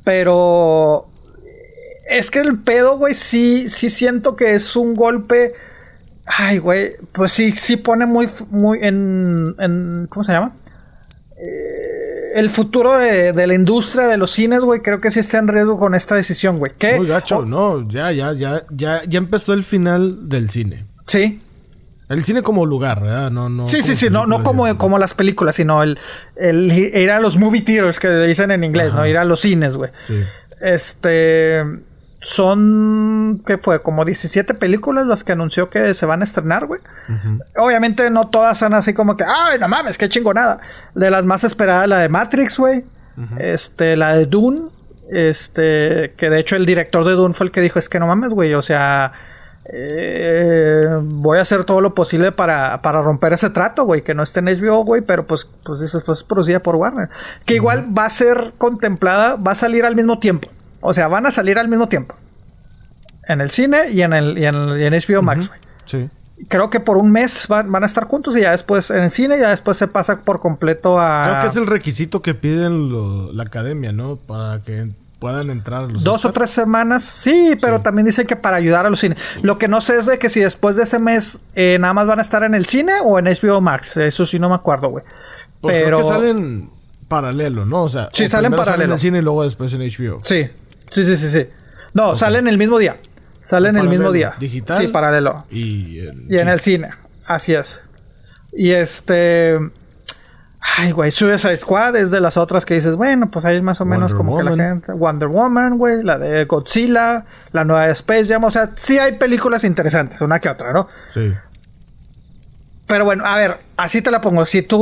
Pero. Es que el pedo, güey, sí, sí siento que es un golpe Ay, güey. Pues sí, sí pone muy, muy en, en ¿cómo se llama? Eh, el futuro de, la industria de los cines, güey, creo que sí está en riesgo con esta decisión, güey. ¿Qué? Muy gacho, no, ya, ya, ya, ya, ya empezó el final del cine. Sí. El cine como lugar, ¿verdad? No, no. Sí, sí, sí, no, no como, como las películas, sino el, el ir a los movie theaters que dicen en inglés, ¿no? Ir a los cines, güey. Sí. Este son, ¿qué fue? Como 17 películas las que anunció que se van a estrenar, güey. Obviamente no todas son así como que, ay, no mames, qué chingonada. De las más esperadas, la de Matrix, güey. Este, la de Dune. Este, que de hecho el director de Dune fue el que dijo, es que no mames, güey, o sea... Eh, voy a hacer todo lo posible para, para romper ese trato, güey. Que no esté en HBO, güey. Pero pues, pues dices, pues producida por Warner. Que igual va a ser contemplada, va a salir al mismo tiempo. O sea, van a salir al mismo tiempo. En el cine y en, el, y en, HBO Max, güey. Sí. Creo que por un mes van, a estar juntos y ya después en el cine, ya después se pasa por completo a. Creo que es el requisito que piden la academia, ¿no? Para que puedan entrar los. Dos o tres semanas, sí, pero también dicen que para ayudar a los cines. Lo que no sé es de que si después de ese mes eh, nada más van a estar en el cine o en HBO Max. Eso sí no me acuerdo, güey. Pues pero creo que salen paralelo, ¿no? O sea, sí, salen paralelo. en el cine y luego después en HBO. Sí, Sí, sí, sí, sí. No, salen el mismo día. Salen el mismo día. Digital. Sí, paralelo. Y, en el cine. Así es. Y este. Ay, güey, Suicide Squad es de las otras que dices, bueno, pues ahí más o menos como que la gente. Wonder Woman, güey, la de Godzilla, la nueva de Space Jam. O sea, sí hay películas interesantes, una que otra, ¿no? Sí. Pero bueno, a ver, así te la pongo. Si tú,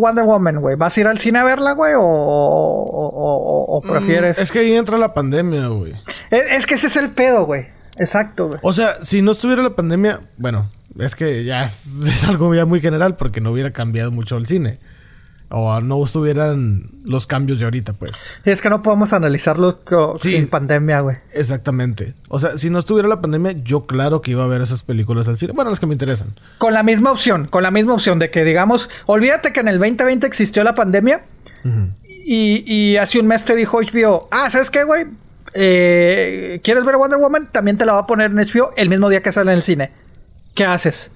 Wonder Woman, güey, ¿vas a ir al cine a verla, güey? O, o, o, prefieres.? es que ahí entra la pandemia, güey. Es, es, que ese es el pedo, güey. Exacto, güey. O sea, si no estuviera la pandemia, bueno, es que ya es, [laughs] es algo ya muy general porque no hubiera cambiado mucho el cine o no estuvieran los cambios de ahorita, pues. Es que no podemos analizarlo sin pandemia, güey. Exactamente. O sea, si no estuviera la pandemia, yo claro que iba a ver esas películas al cine. Bueno, las que me interesan. Con la misma opción, con la misma opción de que, digamos, olvídate que en el 2020 existió la pandemia y, y, hace un mes te dijo HBO, ah, ¿sabes qué, güey? Eh, ¿Quieres ver Wonder Woman? También te la va a poner en HBO el mismo día que sale en el cine. ¿Qué haces?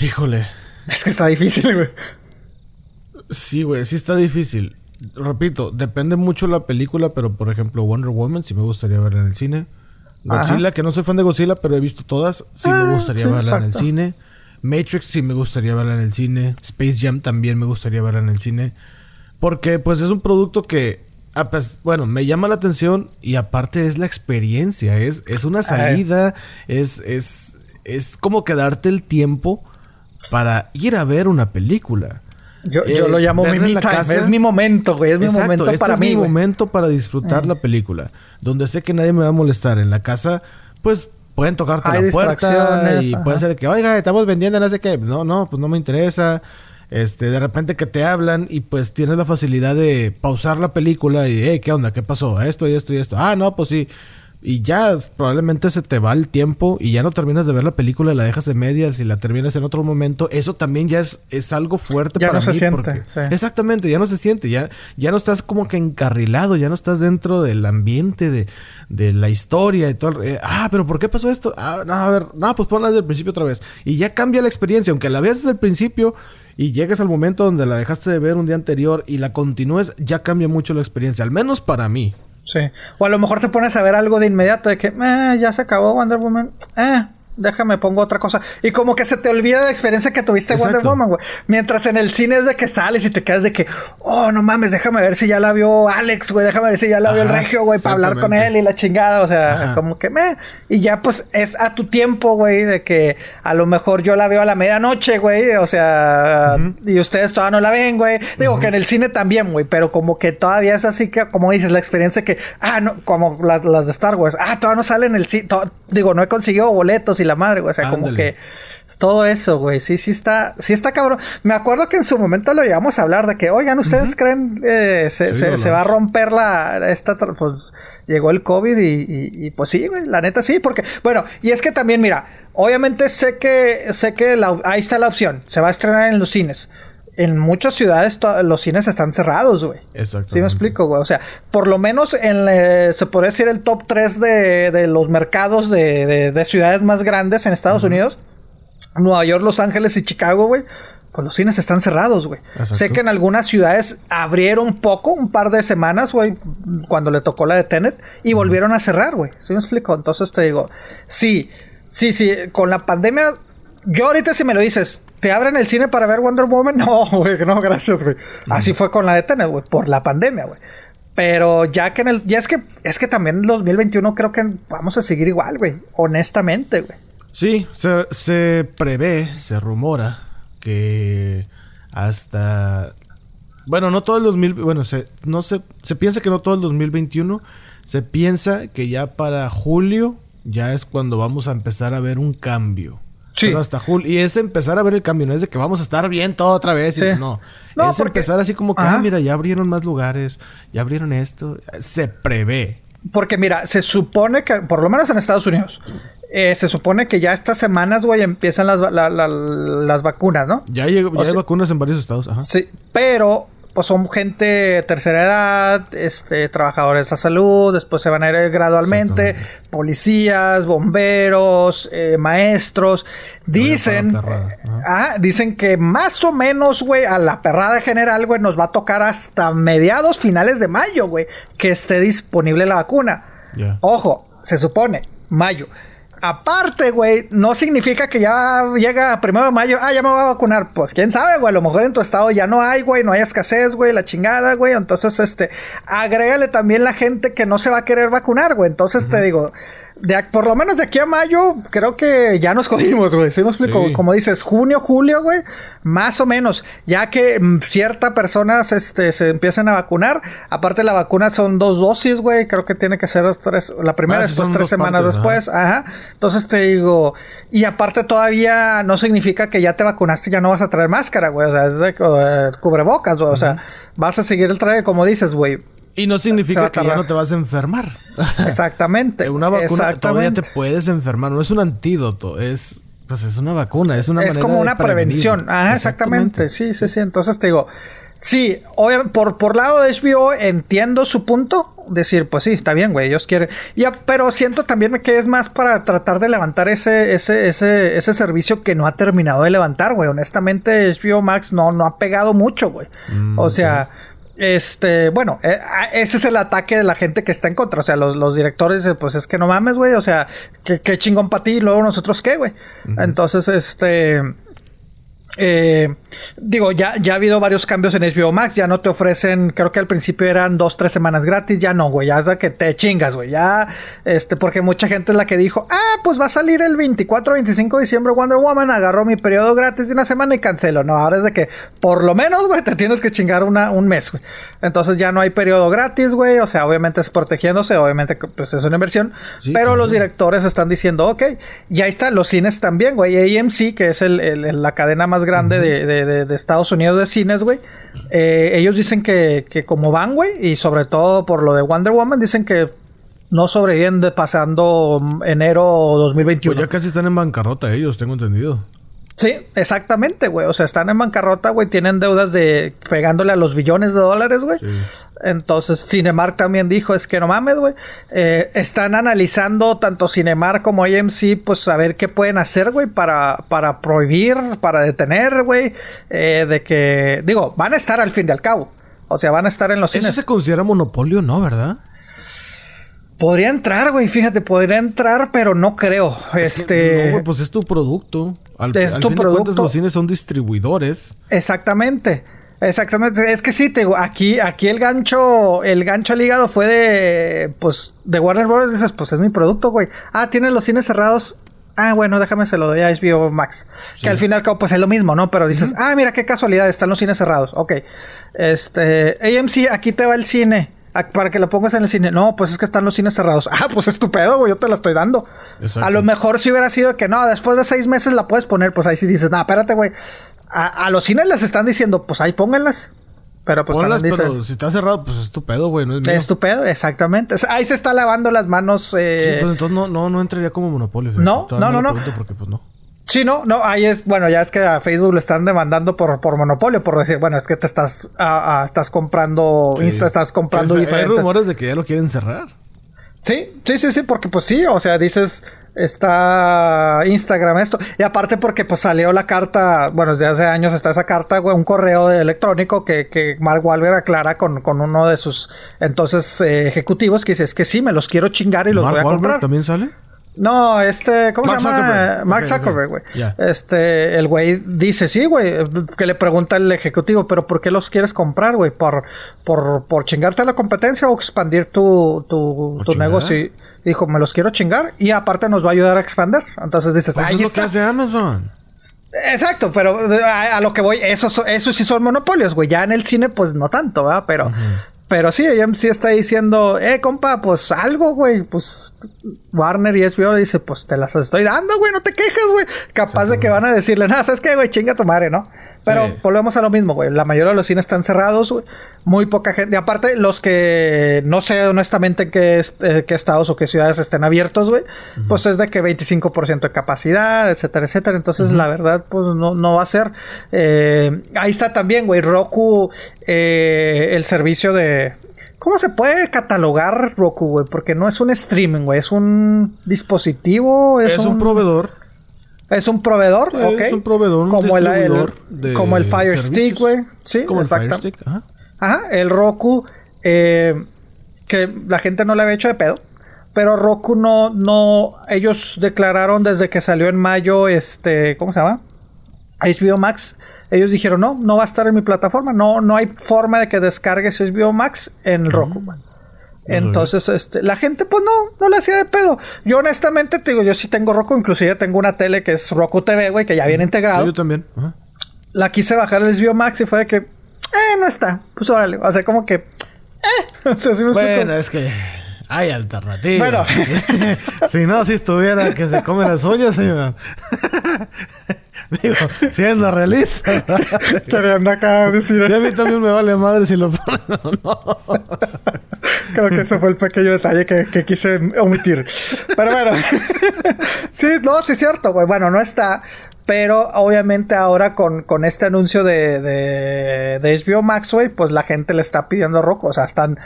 Híjole. Es que está difícil, güey. Sí, güey, sí está difícil. Repito, depende mucho la película, pero por ejemplo, Wonder Woman sí me gustaría verla en el cine. Godzilla, que no soy fan de Godzilla, pero he visto todas, sí me ah, gustaría verla en el cine. Matrix sí me gustaría verla en el cine. Space Jam también me gustaría verla en el cine. Porque pues es un producto que, bueno, me llama la atención y aparte es la experiencia, es, es una salida, es, es, es como que darte el tiempo para ir a ver una película. Yo, yo lo eh, llamo mi me Es mi momento, güey. Es mi momento este para es mi momento para disfrutar eh. la película. Donde sé que nadie me va a molestar. En la casa, pues pueden tocarte la puerta y puede ser que, oiga, estamos vendiendo no sé qué. No, no, pues no me interesa. Este, de repente que te hablan y pues tienes la facilidad de pausar la película y, hey, ¿qué onda? ¿Qué pasó? Esto y esto y esto. Ah, no, pues sí y ya probablemente se te va el tiempo y ya no terminas de ver la película y la dejas de medias y la terminas en otro momento, eso también ya es, es algo fuerte ya para no se siente, Exactamente, ya no se siente, ya, ya no estás como que encarrilado, ya no estás dentro del ambiente de, de la historia y todo. Eh, ah, pero ¿por qué pasó esto? Ah, no, a ver, no, pues ponla desde el principio otra vez. Y ya cambia la experiencia, aunque la veas desde el principio y llegues al momento donde la dejaste de ver un día anterior y la continúes, ya cambia mucho la experiencia, al menos para mí. Sí. O a lo mejor te pones a ver algo de inmediato de que, eh, ya se acabó Wonder Woman. Eh, déjame pongo otra cosa. Y como que se te olvida la experiencia que tuviste Wonder Woman, güey. Mientras en el cine es de que sales y te quedas de que, oh, no mames, déjame ver si ya la vio Alex, güey, déjame ver si ya la vio el Regio, güey, para hablar con él y la chingada, o sea, como que me. Y ya pues es a tu tiempo, güey, de que a lo mejor yo la veo a la medianoche, güey, o sea, y ustedes todavía no la ven, güey. Digo que en el cine también, güey, pero como que todavía es así que, como dices, la experiencia que, ah, no, como las, las de Star Wars, ah, todavía no sale en el cine, digo, no he conseguido boletos y la madre, güey, o sea, como que todo eso, güey. Sí, sí está, sí está cabrón. Me acuerdo que en su momento lo llegamos a hablar de que, oigan, ¿ustedes creen eh, se, se, va a romper la esta pues llegó el COVID y, y, pues sí, güey, la neta sí, porque, bueno, y es que también, mira, obviamente sé que, sé que ahí está la opción, se va a estrenar en los cines. En muchas ciudades los cines están cerrados, güey. Exacto. ¿Sí me explico, güey? O sea, por lo menos en, se podría decir el top 3 de, de los mercados de, de, ciudades más grandes en Estados Unidos Nueva York, Los Ángeles y Chicago, güey. Pues los cines están cerrados, güey. Sé que en algunas ciudades abrieron poco, un par de semanas, güey, cuando le tocó la de Tenet, y volvieron a cerrar, güey. ¿Sí me explico? Entonces te digo, sí, sí, sí, con la pandemia, yo ahorita si me lo dices, ¿te abren el cine para ver Wonder Woman? [laughs] No, güey, no, gracias, güey. Así fue con la de Tenet, güey, por la pandemia, güey. Pero ya que en el. Ya es que. Es que también en 2021 creo que vamos a seguir igual, güey. Honestamente, güey. Sí, se, prevé, se rumora que hasta bueno, no todo el 2000, bueno, se no se se piensa que no todo el 2021, se piensa que ya para julio ya es cuando vamos a empezar a ver un cambio. Sí. Pero hasta julio. Y es empezar a ver el cambio. No es de que vamos a estar bien todo otra vez. no. Es empezar así como que, ah, mira, ya abrieron más lugares. Ya abrieron esto. Se prevé. Porque mira, se supone que, por lo menos en Estados Unidos, eh, se supone que ya estas semanas, güey, empiezan las, las vacunas, ¿no? Ya, hay, ya hay vacunas en varios estados, ajá. Sí, pero pues son gente tercera edad, este, trabajadores de la salud, después se van a ir gradualmente, policías, bomberos, eh, maestros. Dicen, ah, dicen que más o menos, güey, a la perrada general, güey, nos va a tocar hasta mediados, finales de mayo, güey, que esté disponible la vacuna. Ojo, se supone, mayo. Aparte, güey, no significa que ya llega primero de mayo, ah, ya me voy a vacunar. Pues quién sabe, güey, a lo mejor en tu estado ya no hay, güey, no hay escasez, güey, la chingada, güey. Entonces, este, agrégale también la gente que no se va a querer vacunar, güey. Entonces te digo, de, por lo menos de aquí a mayo, creo que ya nos [laughs] jodimos, güey. ¿Sí me explico? Como dices, junio, julio, güey, más o menos. Ya que mm, ciertas personas este, se empiezan a vacunar. Aparte, la vacuna son dos dosis, güey. Creo que tiene que ser tres. La primera, ah, después tres semanas después. Ajá. Entonces te digo. Y aparte, todavía no significa que ya te vacunaste, ya no vas a traer máscara, güey. O sea, es de eh, cubrebocas, güey. O sea, vas a seguir el traje, como dices, güey. Y no significa que ya no te vas a enfermar. [laughs] Exactamente. [laughs] una vacuna todavía te puedes enfermar. No es un antídoto, es... Pues es una vacuna, es una Es como una prevención. Ajá, exactamente. Sí, sí, sí. Entonces te digo... Sí, obviamente, por, por lado de HBO entiendo su punto. Decir, pues sí, está bien, güey, ellos quieren. Ya, pero siento también que es más para tratar de levantar ese, ese, ese, ese servicio que no ha terminado de levantar, güey. Honestamente, HBO Max no, no ha pegado mucho, güey. Mm, o sea, este, bueno, eh, ese es el ataque de la gente que está en contra. O sea, los, los directores, pues es que no mames, güey. O sea, qué, chingón para ti y luego nosotros qué, güey. Entonces, este. Eh, digo, ya, ya ha habido varios cambios en HBO Max. Ya no te ofrecen, creo que al principio eran dos, tres semanas gratis. Ya no, güey. Ya es de que te chingas, güey. Ya, este, porque mucha gente es la que dijo, ah, pues va a salir el 24, 25 de diciembre Wonder Woman. Agarró mi periodo gratis de una semana y cancelo. No, ahora es de que por lo menos, güey, te tienes que chingar una, un mes, güey. Entonces ya no hay periodo gratis, güey. O sea, obviamente es protegiéndose. Obviamente, pues es una inversión. pero los directores están diciendo, ok, y ahí está. Los cines también, güey. AMC, que es el, la cadena más grande de, Estados Unidos de cines, güey. Eh, ellos dicen que, como van, güey, y sobre todo por lo de Wonder Woman, dicen que no sobreviven pasando enero 2021. Pues ya casi están en bancarrota ellos, tengo entendido. Sí, exactamente, güey. O sea, están en bancarrota, güey. Tienen deudas de pegándole a los billones de dólares, güey. Entonces, Cinemark también dijo, es que no mames, güey. Eh, están analizando tanto Cinemark como AMC, pues a ver qué pueden hacer, güey, para, para prohibir, para detener, güey. Eh, de que, digo, van a estar al fin y al cabo. O sea, van a estar en los cines. Eso se considera monopolio, ¿no? ¿Verdad? Podría entrar, güey, fíjate, podría entrar, pero no creo. este. no, pues es tu producto. Al, es tu producto. los cines son distribuidores. Exactamente. Exactamente. Es que sí, te aquí, aquí el gancho, el gancho al hígado fue de, pues, de Warner Bros. Dices, pues es mi producto, güey. Ah, tiene los cines cerrados. Ah, bueno, déjame se lo doy a HBO Max. Que al final, pues es lo mismo, ¿no? Pero dices, ah, mira qué casualidad, están los cines cerrados. Ok. Este, AMC, aquí te va el cine para que lo pongas en el cine. No, pues es que están los cines cerrados. [laughs] Ah, pues estupendo, güey, yo te la estoy dando. A lo mejor si hubiera sido que no, después de seis meses la puedes poner, pues ahí sí dices, no, espérate, güey. A, los cines les están diciendo, pues ahí pónganlas. Pero pues Ponlas, pero si está cerrado, pues estupendo, güey, no es mío. Estupendo, exactamente. Ahí se está lavando las manos. Eh... Sí, pues entonces no, no, no entraría como monopolio. No, no, no, no. Porque pues no. Sí, no, no, ahí es, bueno, ya es que a Facebook lo están demandando por, por monopolio, por decir, bueno, es que te estás, estás comprando, Insta, estás comprando pues, Hay rumores de que ya lo quieren cerrar. Sí, sí, sí, sí, porque pues sí, o sea, dices, está Instagram esto, y aparte porque pues salió la carta, bueno, desde hace años está esa carta, güey, un correo electrónico que, que Mark Wahlberg aclara con, con uno de sus entonces eh, ejecutivos que dice, es que sí, me los quiero chingar y los voy a comprar. también sale? No, este, ¿cómo se llama? Mark Zuckerberg, güey. Este, el güey dice, sí, güey, que le pregunta el ejecutivo, pero ¿por qué los quieres comprar, güey? ¿Por, por, por chingarte a la competencia o expandir tu, tu, tu negocio? dijo, me los quiero chingar y aparte nos va a ayudar a expandir. Entonces dices, pues ahí es lo que hace Amazon. Exacto, pero a, lo que voy, eso, eso sí son monopolios, güey. Ya en el cine, pues no tanto, ¿verdad? Pero, pero sí, ella sí está diciendo, eh, compa, pues algo, güey. Pues Warner y SBO dice, pues te las estoy dando, güey, no te quejes, güey. Capaz de que van a decirle, nada, ¿sabes qué, güey? Chinga tu madre, ¿no? Pero volvemos a lo mismo, güey. La mayoría de los cines están cerrados, güey. Muy poca gente. Y aparte, los que no sé honestamente en qué, eh, qué estados o qué ciudades estén abiertos, güey. Pues es de que 25% de capacidad, etcétera, etcétera. Entonces, la verdad, pues no, no va a ser. Eh, ahí está también, güey. Roku, eh, el servicio de. ¿Cómo se puede catalogar Roku, güey? Porque no es un streaming, güey. Es un dispositivo. Es, un proveedor es un proveedor, ¿ok? Es un proveedor, un como el, Como el Fire Stick, güey. Sí, como el Fire Stick. Ajá. Ajá, el Roku, eh, que la gente no le había hecho de pedo. pero Roku no, no, ellos declararon desde que salió en mayo, este, ¿cómo se llama? HBO Max, ellos dijeron, no, no va a estar en mi plataforma, no, no hay forma de que descargues HBO Max en Roku. Entonces, este, la gente, pues no, no le hacía de pedo. Yo honestamente te digo, yo sí tengo Roku, inclusive tengo una tele que es Roku TV, güey, que ya viene integrado. yo también. La quise bajar el HBO Max y fue de que, eh, no está. Pues órale, o sea, como que, eh. [laughs] bueno, es que hay alternativas. Bueno. [laughs] si no, si estuviera que se come las uñas, señor. [laughs] Digo, siendo realista. Queriendo acá decir. a mí también me vale madre si lo ponen o no. Creo que ese fue el pequeño detalle que, quise omitir. Pero bueno. [laughs] sí, no, sí es cierto, güey. Bueno, no está. Pero obviamente ahora con, con este anuncio de, de, de HBO Max, güey, pues la gente le está pidiendo a Roku. O sea, están.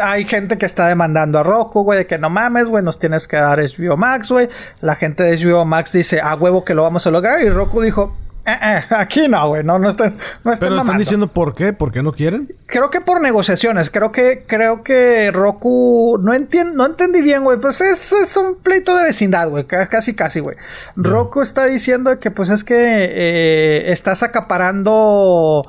Hay gente que está demandando a Roku, güey, de que no mames, güey, nos tienes que dar HBO Max, güey. La gente de HBO Max dice, a huevo que lo vamos a lograr. Y Roku dijo, eh, eh, aquí no, güey, no, no están, no están Pero están diciendo por qué, por qué no quieren. Creo que por negociaciones, creo que, creo que Roku, no entiendo, no entendí bien, güey, pues es, es, un pleito de vecindad, güey, casi, casi, güey. Roku está diciendo que, pues es que eh, estás acaparando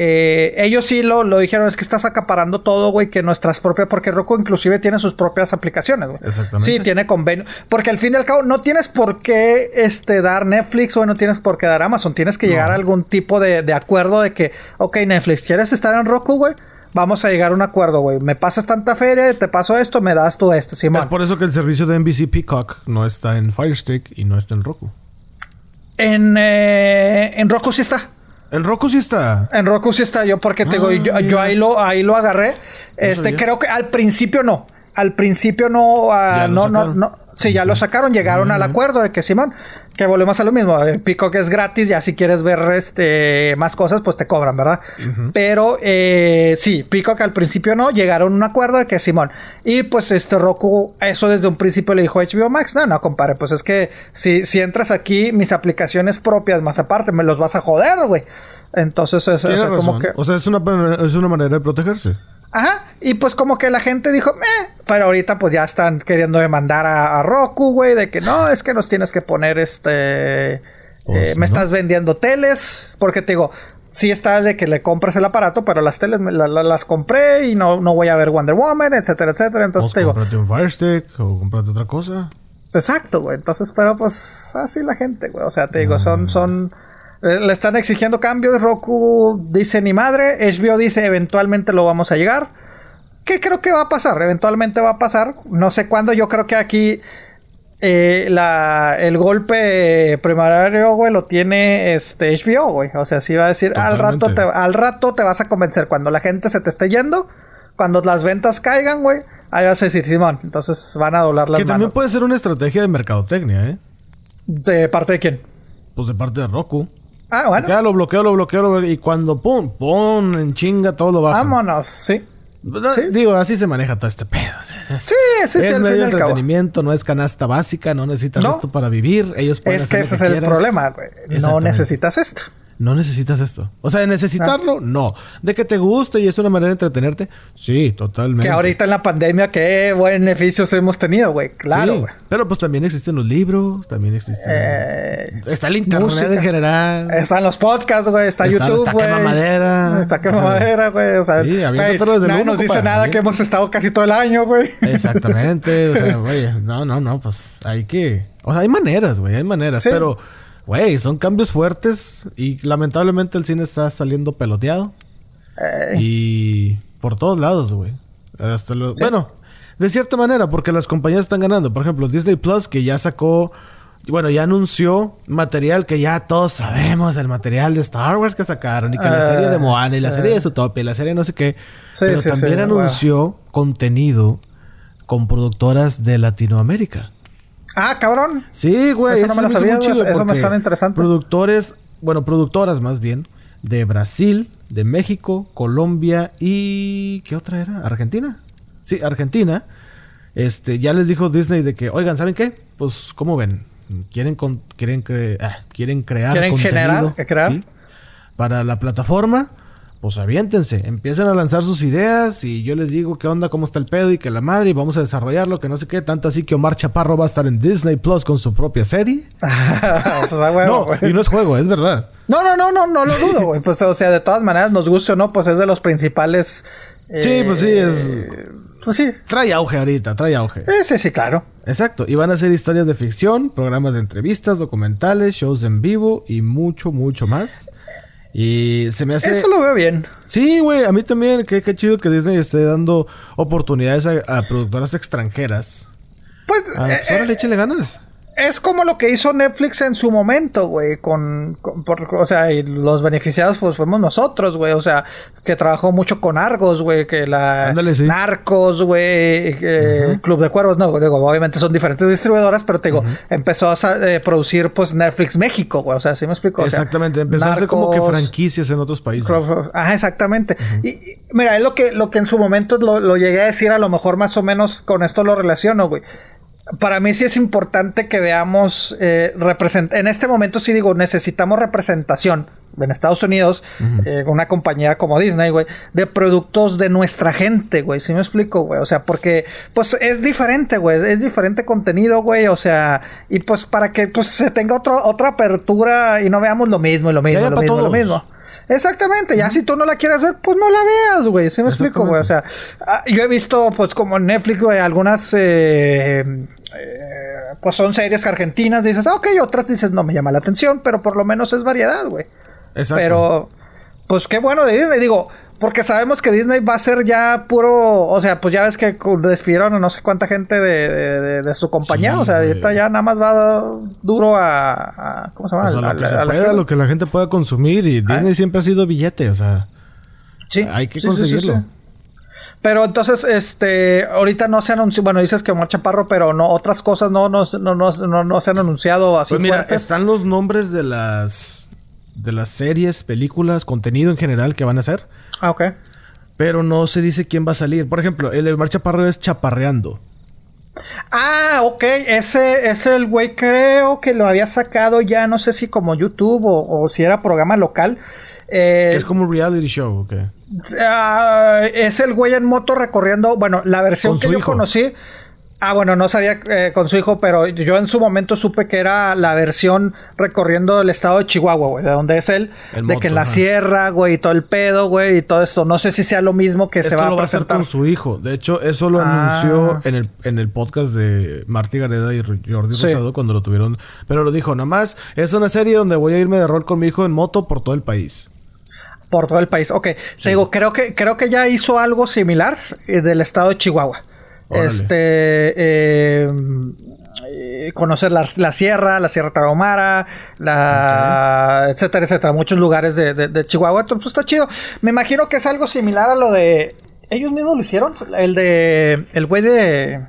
eh, ellos sí lo, lo, dijeron, es que estás acaparando todo, güey, que nuestras propias, porque Roku inclusive tiene sus propias aplicaciones, güey. Exactamente. Sí, tiene convenio. Porque al fin y al cabo no tienes por qué este, dar Netflix, o no tienes por qué dar Amazon. Tienes que llegar a algún tipo de, de acuerdo de que, ok, Netflix, ¿quieres estar en Roku, güey? Vamos a llegar a un acuerdo, güey. Me pasas tanta feria, te paso esto, me das tú esto, Simón. Es por eso que el servicio de NBC Peacock no está en Firestick y no está en Roku. En, eh, en Roku sí está. En Roku sí está. En Roku sí está yo porque te digo, yo, yo, ahí lo ahí lo agarré. este creo que al principio no. Al principio no uh, no, no no Sí, ya lo sacaron, llegaron al acuerdo de que Simón, que volvemos a lo mismo, el pico que es gratis, ya si quieres ver este más cosas, pues te cobran, ¿verdad? Pero eh, sí, pico que al principio no, llegaron a un acuerdo de que Simón. Y pues este Roku, eso desde un principio le dijo HBO Max, no, no, compadre, pues es que si, si entras aquí, mis aplicaciones propias más aparte, me los vas a joder, güey. Entonces, es, o como que... O sea, es una, es una manera de protegerse. Ajá, y pues como que la gente dijo, eh, pero ahorita pues ya están queriendo demandar a, Roku, güey, de que no, es que nos tienes que poner este... Pues, eh, me estás vendiendo teles, porque te digo, sí está de que le compras el aparato, pero las teles las compré y no, no voy a ver Wonder Woman, etcétera, etcétera. Entonces te digo. Comprate un Fire Stick o comprate otra cosa. Exacto, güey. Entonces, pero pues así la gente, güey. O sea, te digo, son, ah. son le están exigiendo cambios. Roku dice ni madre. HBO dice eventualmente lo vamos a llegar. ¿Qué creo que va a pasar? Eventualmente va a pasar. No sé cuándo. Yo creo que aquí eh, la, el golpe primario, güey, lo tiene este HBO, güey. O sea, sí va a decir, al rato, te, al rato te vas a convencer. Cuando la gente se te esté yendo, cuando las ventas caigan, güey, ahí vas a decir, Simón. Entonces van a doblar las Que también puede ser una estrategia de mercadotecnia, ¿eh? ¿De parte de quién? Pues de parte de Roku. Ah, bueno. Ya lo bloqueo, lo bloqueo, y cuando pum, pum, en chinga todo lo baja. Vámonos, sí. Digo, así se maneja todo este pedo. sí, sí, Es medio entretenimiento, no es canasta básica, no necesitas esto para vivir. Ellos pueden Es que ese es el problema, güey. No necesitas esto no necesitas esto. O sea, de necesitarlo, no. De que te guste y es una manera de entretenerte, sí, totalmente. Que ahorita en la pandemia, qué beneficios hemos tenido, güey. Claro, güey. pero pues también existen los libros, también existen. Eh, está el internet en general. Están los podcasts, güey. Está, YouTube, Está quema madera. Está quema madera, güey. O sea, sí, nadie nos dice nada que hemos estado casi todo el año, güey. Exactamente. o sea, [laughs] güey, no, no, no, pues hay que. O sea, hay maneras, güey, hay maneras, pero Güey, son cambios fuertes y lamentablemente el cine está saliendo peloteado. Y por todos lados, güey. Hasta Bueno, de cierta manera, porque las compañías están ganando. Por ejemplo, Disney Plus, que ya sacó, bueno, ya anunció material que ya todos sabemos, el material de Star Wars que sacaron, y que la serie de ah, Moana, y la serie de Zootopia, y la serie no sé qué. pero también anunció contenido con productoras de Latinoamérica. Ah, cabrón. Sí, güey. Eso no me lo sabía. Eso, me suena interesante. Productores, bueno, productoras más bien, de Brasil, de México, Colombia y. ¿Qué otra era? ¿Argentina? Sí, Argentina. Este, ya les dijo Disney de que, oigan, ¿saben qué? Pues, ¿cómo ven? Quieren, quieren, ah, quieren crear ¿Quieren contenido, generar, crear? para la plataforma. Pues aviéntense, empiecen a lanzar sus ideas y yo les digo qué onda, cómo está el pedo y que la madre y vamos a desarrollarlo, que no sé qué, tanto así que Omar Chaparro va a estar en Disney Plus con su propia serie. [laughs] no, y no es juego, es verdad. No, no, no, no, no lo dudo, güey. Pues, o sea, de todas maneras, nos guste o no, pues es de los principales. sí, pues sí, es. Pues sí. Trae auge ahorita, trae auge. sí, sí, claro. Exacto. Y van a ser historias de ficción, programas de entrevistas, documentales, shows en vivo y mucho, mucho más. Y se me hace... Eso lo veo bien. Sí, güey, a mí también. Qué, qué chido que Disney esté dando oportunidades a, productoras extranjeras. Pues... Ah, pues ahora eh, le ganas es como lo que hizo Netflix en su momento, güey, con, o sea, y los beneficiados pues fuimos nosotros, güey, o sea, que trabajó mucho con Argos, güey, que la Narcos, güey, Club de Cuervos, no, digo, obviamente son diferentes distribuidoras, pero te digo, empezó a eh, producir pues Netflix México, güey, o sea, ¿sí me explico? Exactamente, empezó a hacer como que franquicias en otros países. Ajá, exactamente. y, mira, es lo que, lo que en su momento lo, lo llegué a decir, a lo mejor más o menos con esto lo relaciono, güey para mí sí es importante que veamos, eh, en este momento sí digo, necesitamos representación en Estados Unidos, eh, una compañía como Disney, güey, de productos de nuestra gente, güey, ¿sí me explico, güey? O sea, porque, pues, es diferente, güey, es diferente contenido, güey, o sea, y pues para que, pues, se tenga otro, otra apertura y no veamos lo mismo y lo mismo, lo mismo, lo mismo. Exactamente, ya si tú no la quieres ver, pues no la veas, güey. ¿Sí me explico, güey? O sea, ah, yo he visto, pues como en Netflix, güey, algunas, eh, eh, pues son series argentinas, dices, ah, ok, otras dices, no me llama la atención, pero por lo menos es variedad, güey. Exacto. Pero, pues qué bueno de Disney, digo, porque sabemos que Disney va a ser ya puro. O sea, pues ya ves que despidieron a no sé cuánta gente de, de, su compañía. o sea, ahorita ya nada más va duro a. ¿Cómo se llama? lo, que se pueda, lo que la gente pueda consumir. Y Disney siempre ha sido billete, o sea. Sí. Hay que conseguirlo. Pero entonces, este, ahorita no se anunció, bueno, dices que Omar Chaparro, pero no, otras cosas no, no, no, no, no se han anunciado así. Pues mira, están los nombres de las, de las series, películas, contenido en general que van a hacer. Ah, ok. Pero no se dice quién va a salir. Por ejemplo, el Mar Chaparro es Chaparreando. Ah, ok. Ese es el güey, creo que lo había sacado ya, no sé si como YouTube o, si era programa local. Eh, es como un reality show, ok. Ah, es el güey en moto recorriendo. Bueno, la versión que yo conocí. Ah, bueno, no sabía eh, con su hijo, pero yo en su momento supe que era la versión recorriendo el estado de Chihuahua, güey, de donde es él, de que en la sierra, güey, y todo el pedo, güey, y todo esto. No sé si sea lo mismo que se va a lo hacer con su hijo. De hecho, eso lo ah. anunció en el, en el podcast de Marty Gareda y Jordi Rosado cuando lo tuvieron. Pero lo dijo, nada más, es una serie donde voy a irme de rol con mi hijo en moto por todo el país por todo el país. Ok, te digo, creo que, creo que ya hizo algo similar eh, del estado de Chihuahua. Este. Eh, conocer la, sierra, la Sierra Tarahumara, la etcétera, etcétera, muchos lugares de, Chihuahua. Entonces, pues está chido. Me imagino que es algo similar a lo de. Ellos mismos lo hicieron. El de. El güey de.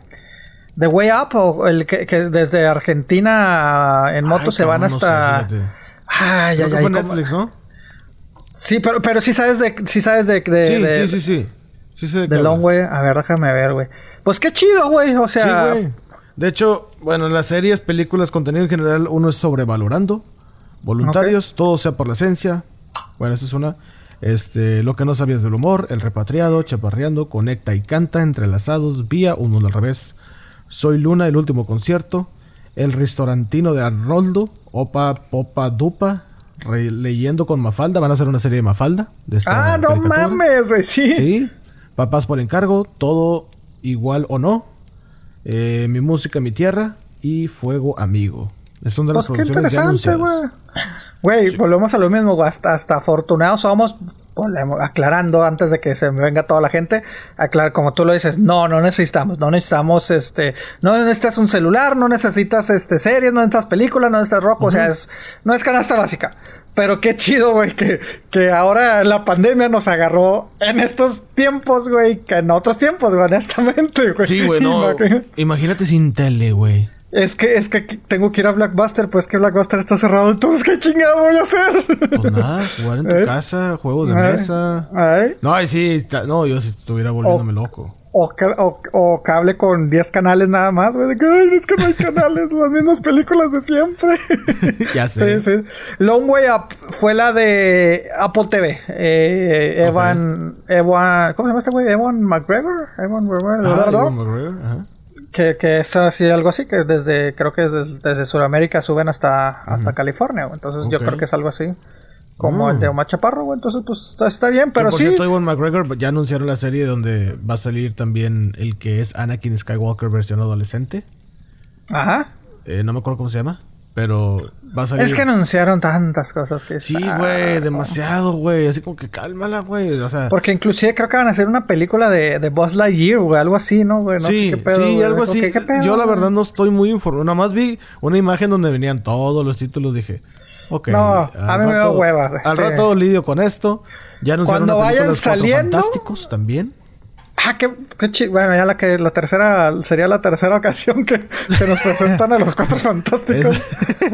De Way Up, o el que, desde Argentina en moto se van hasta. ay, ay, ay. Fue Netflix, ¿no? Sí, pero, pero sí sabes de. Sí sabes de. sí, sí, sí, sí. de, de Long Way. A ver, déjame ver, güey. Pues qué chido, güey. O sea. Sí, güey. De hecho, bueno, en las series, películas, contenido en general, uno es sobrevalorando. Voluntarios, todo sea por la esencia. Bueno, esa es una. Este, lo que no sabías del humor, el repatriado, chaparreando, conecta y canta, entrelazados, vía, uno al revés. Soy Luna, el último concierto. El restaurantino de Arnoldo, Opa, Popa, Dupa, leyendo con Mafalda. Van a hacer una serie de Mafalda. ah, no mames, güey, sí. Sí. Papás por encargo, todo igual o no. Eh, mi música, mi tierra y Fuego Amigo. Es una de las pues qué interesante, güey. Güey, volvemos a lo mismo, Hasta, hasta afortunados somos, aclarando antes de que se me venga toda la gente, aclarar, como tú lo dices, no, no necesitamos, no necesitamos, este, no necesitas un celular, no necesitas, este, series, no necesitas películas, no necesitas rock, o sea, es, no es canasta básica. Pero qué chido, güey, que, que ahora la pandemia nos agarró en estos tiempos, güey, que en otros tiempos, güey, honestamente, güey. Sí, güey, no. Imagínate sin tele, güey. Es que, es que tengo que ir a Blackbuster, pues que Blackbuster está cerrado, entonces ¿qué chingado voy a hacer? Pues nada, jugar en tu ¿Eh? casa, juegos de mesa. No, ahí sí, no, yo si estuviera volviéndome loco. O, o, cable con 10 canales nada más, güey. Es que no hay canales, [laughs] las mismas películas de siempre. [laughs] ya sé. Sí, sí. Long Way Up fue la de Apple TV. Eh, Evan, Evan, ¿cómo se llama este güey? Evan McGregor. Evan McGregor. Ah, Evan McGregor. Ajá. Que, que, es así, algo así, que desde, creo que desde, desde Sudamérica suben hasta, hasta California. Entonces yo creo que es algo así. Como el de mm. Omar Chaparro, güey. Entonces, pues está, bien, pero sí. Cierto, McGregor ya anunciaron la serie donde va a salir también el que es Anakin Skywalker versión adolescente. Ajá. Eh, no me acuerdo cómo se llama, pero va a salir. Es que anunciaron tantas cosas que. Sí, güey, demasiado, güey. Así como que cálmala, güey. O sea. Porque inclusive creo que van a hacer una película de, de Buzz Lightyear, güey, algo así, ¿no, güey? No sí, sé qué pedo, sí, algo así. Yo la verdad no estoy muy informado. Nada más vi una imagen donde venían todos los títulos. Dije, Ok. No, a mí me da hueva. Al rato lidio con esto. Ya Cuando vayan saliendo. Fantásticos también. Ah, qué, qué Bueno, ya la que la tercera sería la tercera ocasión que, que nos presentan a los cuatro [laughs] fantásticos.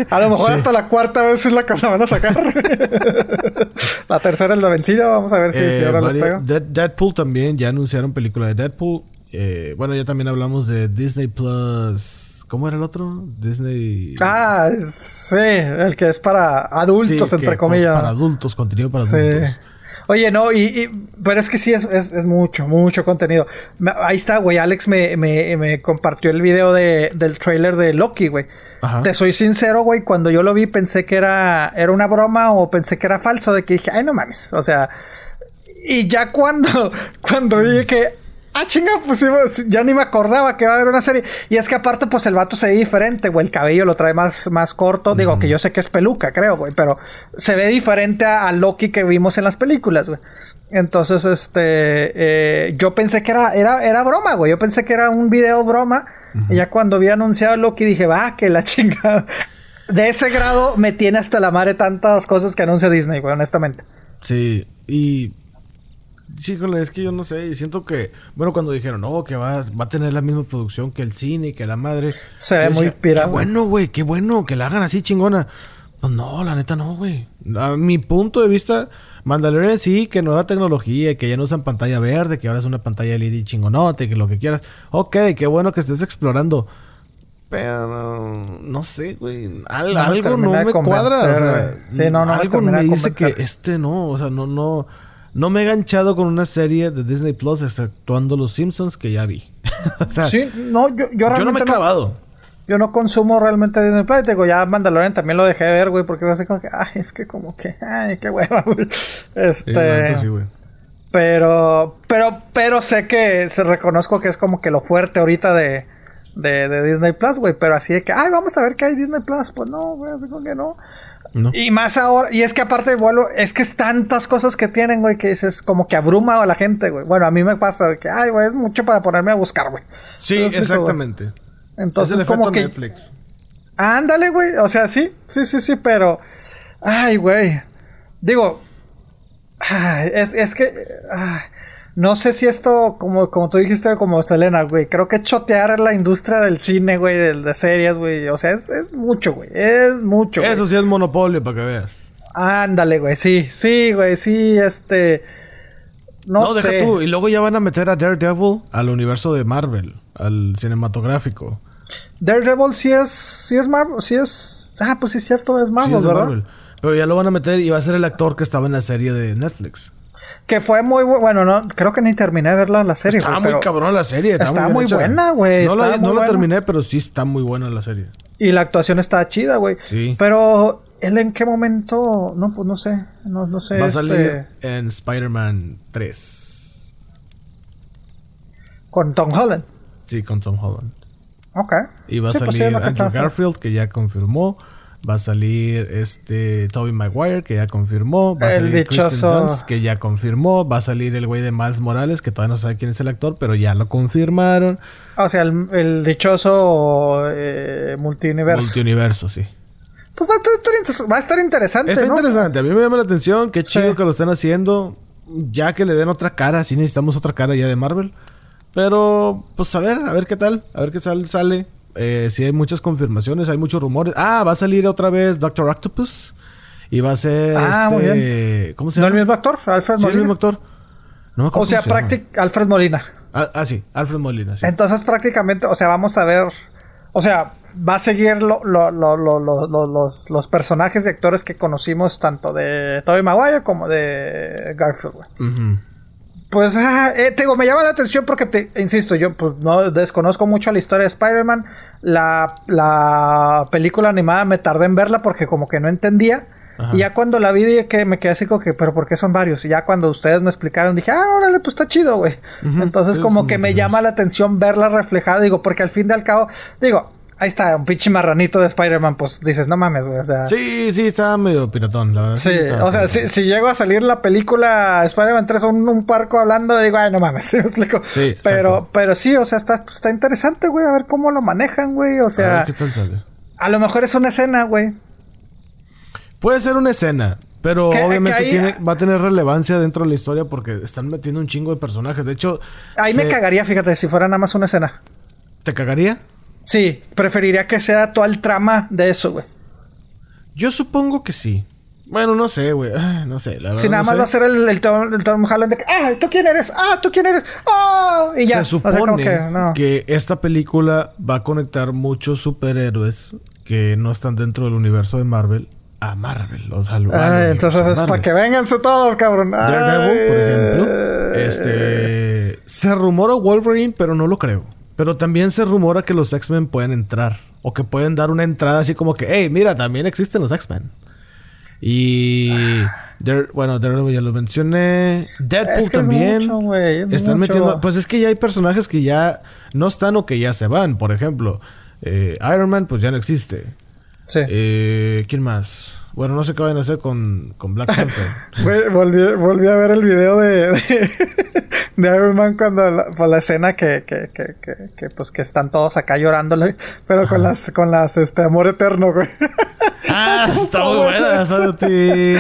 A lo mejor hasta la cuarta vez es la que la van a sacar. [laughs] la tercera es la vencida, vamos a ver si, eh, ahora los pego. Deadpool también, ya anunciaron película de Deadpool. Eh, bueno, ya también hablamos de Disney Plus ¿Cómo era el otro? Disney. Ah, sí, el que es para adultos, entre comillas. Para adultos, contenido para adultos. Oye, no, y, pero es que sí, es, es, mucho, mucho contenido. ahí está, güey. Alex me, me, me, compartió el video de, del trailer de Loki, güey. Te soy sincero, güey. Cuando yo lo vi pensé que era, era una broma o pensé que era falso. De que dije, ay, no mames. O sea, y ya cuando, [laughs] cuando vi que ah, chinga, pues ya ni me acordaba que va a haber una serie. Y es que aparte, pues el vato se ve diferente, güey. El cabello lo trae más, más corto. Digo, que yo sé que es peluca, creo, güey. Pero se ve diferente a, Loki que vimos en las películas, güey. Entonces, este, eh, yo pensé que era, era, era broma, güey. Yo pensé que era un video broma. Y ya cuando vi anunciado Loki dije, va, que la [laughs] chingada. De ese grado me tiene hasta la madre tantas cosas que anuncia Disney, güey, honestamente. Sí, y Sí, es que yo no sé, siento que, bueno, cuando dijeron, no, que va, va a tener la misma producción que el cine, que la madre. Se ve muy pirata. Qué bueno, güey, qué bueno, que la hagan así chingona. Pues no, la neta no, güey. A mi punto de vista, Mandalorian sí, que nueva tecnología, que ya no usan pantalla verde, que ahora es una pantalla LED chingonote, que lo que quieras. Ok, qué bueno que estés explorando. Pero no sé, güey. algo no me cuadra. O sea, sí, no, no algo me, me dice que este no, o sea, no, no. No me he enganchado con una serie de Disney Plus exceptuando Los Simpsons que ya vi. [laughs] o sea, sí, no, yo, yo realmente. Yo no me he clavado. yo no consumo realmente Disney Plus. Digo, ya Mandalorian también lo dejé de ver, güey, porque a ser como que, ay, es que como que, ay, qué hueva, güey. Este. Sí, güey. Pero, pero, pero sé que se reconozco que es como que lo fuerte ahorita de, de, de Disney Plus, güey. Pero así de que, ay, vamos a ver qué hay Disney Plus. Pues no, güey, así como que no. Y más ahora, y es que aparte, vuelo, es que es tantas cosas que tienen, güey, que es como que abruma a la gente, güey. Bueno, a mí me pasa que, ay, güey, es mucho para ponerme a buscar, güey. Sí, exactamente. Entonces, es como que. Netflix. Ándale, güey. O sea, sí, sí, sí, sí, pero. Ay, güey. Digo. es, es que. Ay, no sé si esto, como, como tú dijiste, como Selena, güey. Creo que chotear la industria del cine, güey, de, de, series, güey. O sea, es, mucho, güey. Es mucho. Eso sí es monopolio, para que veas. Ándale, güey. Sí, sí, güey. Sí, este. No, no deja tú. Y luego ya van a meter a Daredevil al universo de Marvel, al cinematográfico. Daredevil sí es. Sí es Marvel. Sí es. Ah, pues sí es cierto, es Marvel, sí es ¿verdad? Marvel. Pero ya lo van a meter y va a ser el actor que estaba en la serie de Netflix. Que fue muy bueno, no, creo que ni terminé de verla la serie. Está muy cabrón la serie. Está, muy, buena, güey. No, la, no la terminé, pero sí está muy buena la serie. Y la actuación está chida, güey. Sí. Pero, ¿él en qué momento? No, pues no sé. No, no sé. Va a salir este en Spider-Man 3. ¿Con Tom Holland? Sí, con Tom Holland. Ok. Y va a pues salir Andrew Garfield, que ya confirmó. Va a salir este Toby Maguire, que ya confirmó. Va a salir Kristen Dunst, que ya confirmó. Va a salir el güey de Miles Morales, que todavía no sabe quién es el actor, pero ya lo confirmaron. O sea, el, dichoso eh, multiuniverso. Multiuniverso, sí. Pues va a estar, interesante. Está interesante. A mí me llama la atención. Qué chido que lo estén haciendo. Ya que le den otra cara. Si necesitamos otra cara ya de Marvel. Pero, pues a ver, a ver qué tal. A ver qué sale. Eh, sí hay muchas confirmaciones, hay muchos rumores. Ah, va a salir otra vez Doctor Octopus. Y va a ser ah, este... ¿Cómo se llama? ¿No el mismo actor? Alfred Molina. El mismo actor. No o sea, prácticamente Alfred Molina. Ah, ah, sí, Alfred Molina. Sí. Entonces prácticamente, o sea, vamos a ver, o sea, va a seguir lo, lo, lo, los, los, personajes y actores que conocimos tanto de Tobey Maguire como de Garfield. Pues, ah, eh, te digo, me llama la atención porque, te, insisto, yo pues no desconozco mucho la historia de Spider-Man. La, la película animada me tardé en verla porque como que no entendía. Y ya cuando la vi que me quedé así como que, pero ¿por qué son varios? Y ya cuando ustedes me explicaron dije, ah, órale, pues está chido, güey. Entonces como que me llama la atención verla reflejada, digo, porque al fin y al cabo, digo, Ahí está, un pinche marranito de Spider-Man, pues dices, no mames, güey, o sea... Sí, sí, está medio piratón, la verdad. Sí, o sea, si, si, llego a salir la película Spider-Man 3 un, un parco hablando, digo, ay, no mames, [laughs] ¿sí me explico? Sí, Pero, pero sí, o sea, está, está interesante, güey, a ver cómo lo manejan, güey, o sea... A ¿qué tal sale? A lo mejor es una escena, güey. Puede ser una escena, pero obviamente tiene, va a tener relevancia dentro de la historia porque están metiendo un chingo de personajes. De hecho... Ahí me cagaría, fíjate, si fuera nada más una escena. ¿Te cagaría? Sí, preferiría que sea toda el trama de eso, güey. Yo supongo que sí. Bueno, no sé, güey. No sé, la verdad. Si nada más va a ser el, el, Tom, Holland de que, ah, ¿tú quién eres? Ah, ¿tú quién eres? ¡Oh! Y ya. Se supone que, esta película va a conectar muchos superhéroes que no están dentro del universo de Marvel a Marvel. O sea, ah, entonces es para que venganse todos, cabrón. Daredevil, por ejemplo. Este... Se rumora Wolverine, pero no lo creo. Pero también se rumora que los X-Men pueden entrar. O que pueden dar una entrada así como que, hey, mira, también existen los X-Men. Y. bueno, Daredevil ya lo mencioné. Deadpool también. están metiendo. Pues es que ya hay personajes que ya no están o que ya se van. Por ejemplo, eh, Iron Man, pues ya no existe. Sí. Eh, ¿Quién más? Bueno, no sé qué van a hacer con, con Black Panther. [laughs] volví, volví, a ver el video de, de, [laughs] Iron Man cuando la, por la escena que, que, que, que, pues que están todos acá llorándole, pero con las, con las, este, amor eterno, güey. Ah, [laughs] está muy buena. ah, sí,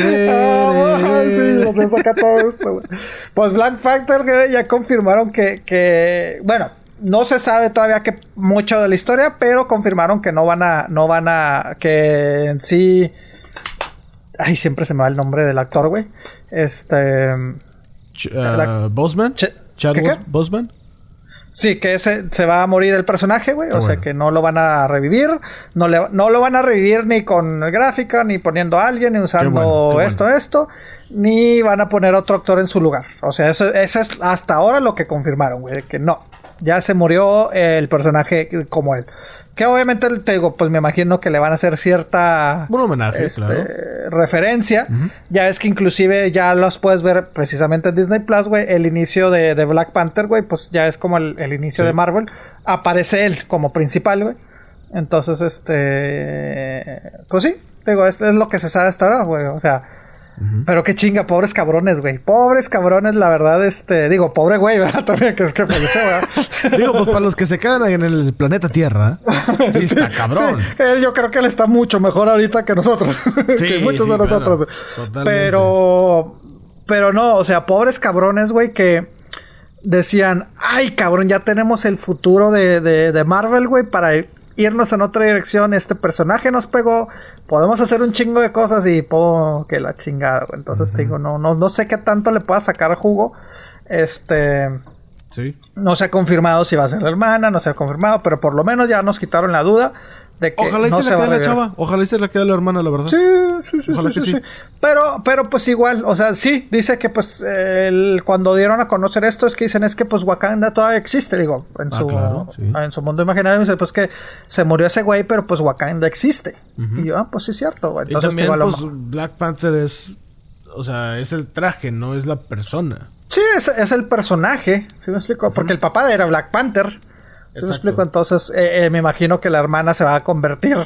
los saca todo esto, güey. Pues Black Panther, güey, ya confirmaron que, que, bueno, no se sabe todavía que mucho de la historia, pero confirmaron que no van a, no van a, que en sí Ay, siempre se me va el nombre del actor, güey. Este. Uh, ¿Bosman? ¿Chadwick Bosman? Sí, que ese se va a morir el personaje, güey. o sea que no lo van a revivir. No, le, no lo van a revivir ni con gráfica, ni poniendo a alguien, ni usando esto, esto. Ni van a poner otro actor en su lugar. O sea, eso, eso es hasta ahora lo que confirmaron, güey. Que no. Ya se murió el personaje como él. Que obviamente te digo, pues me imagino que le van a hacer cierta Un homenaje, este, referencia. Ya es que inclusive ya los puedes ver precisamente en Disney Plus, güey. El inicio de, Black Panther, güey, pues ya es como el, inicio de Marvel. Aparece él como principal, güey. Entonces, este. Pues sí, te digo, esto es lo que se sabe hasta ahora, güey. O sea, pero qué chinga, pobres cabrones, güey. Pobres cabrones, la verdad, este... Digo, pobre güey, [laughs] ¿verdad? También que, que falleció, ¿verdad? [laughs] digo, pues para los que se quedan ahí en el planeta Tierra, [laughs] sí, está cabrón. Él, yo creo que él está mucho mejor ahorita que nosotros. que muchos de nosotros. pero... Pero no, o sea, pobres cabrones, güey, que decían... Ay, cabrón, ya tenemos el futuro de, de, de Marvel, güey, para irnos en otra dirección. Este personaje nos pegó. Podemos hacer un chingo de cosas y po, que la chingada, Entonces te digo, no, no, no sé qué tanto le pueda sacar jugo. Este. Sí. No se ha confirmado si va a ser la hermana, no se ha confirmado, pero por lo menos ya nos quitaron la duda. Ojalá y se, la quede la chava. Ojalá y se la quede la hermana, la verdad. Sí, sí, sí. Ojalá que sí, Pero, pero pues igual, o sea, sí, dice que pues el, cuando dieron a conocer esto es que dicen es que pues Wakanda todavía existe, digo, en, ah, su, en su mundo imaginario. Dice pues que se murió ese güey, pero pues Wakanda existe. Y yo, ah, pues sí es cierto, güey. Entonces, y también, pues, Black Panther es, o sea, es el traje, no es la persona. Sí, es, es el personaje, ¿sí me explico? Porque el papá era Black Panther. ¿Se me explico? Entonces, eh, eh, me imagino que la hermana se va a convertir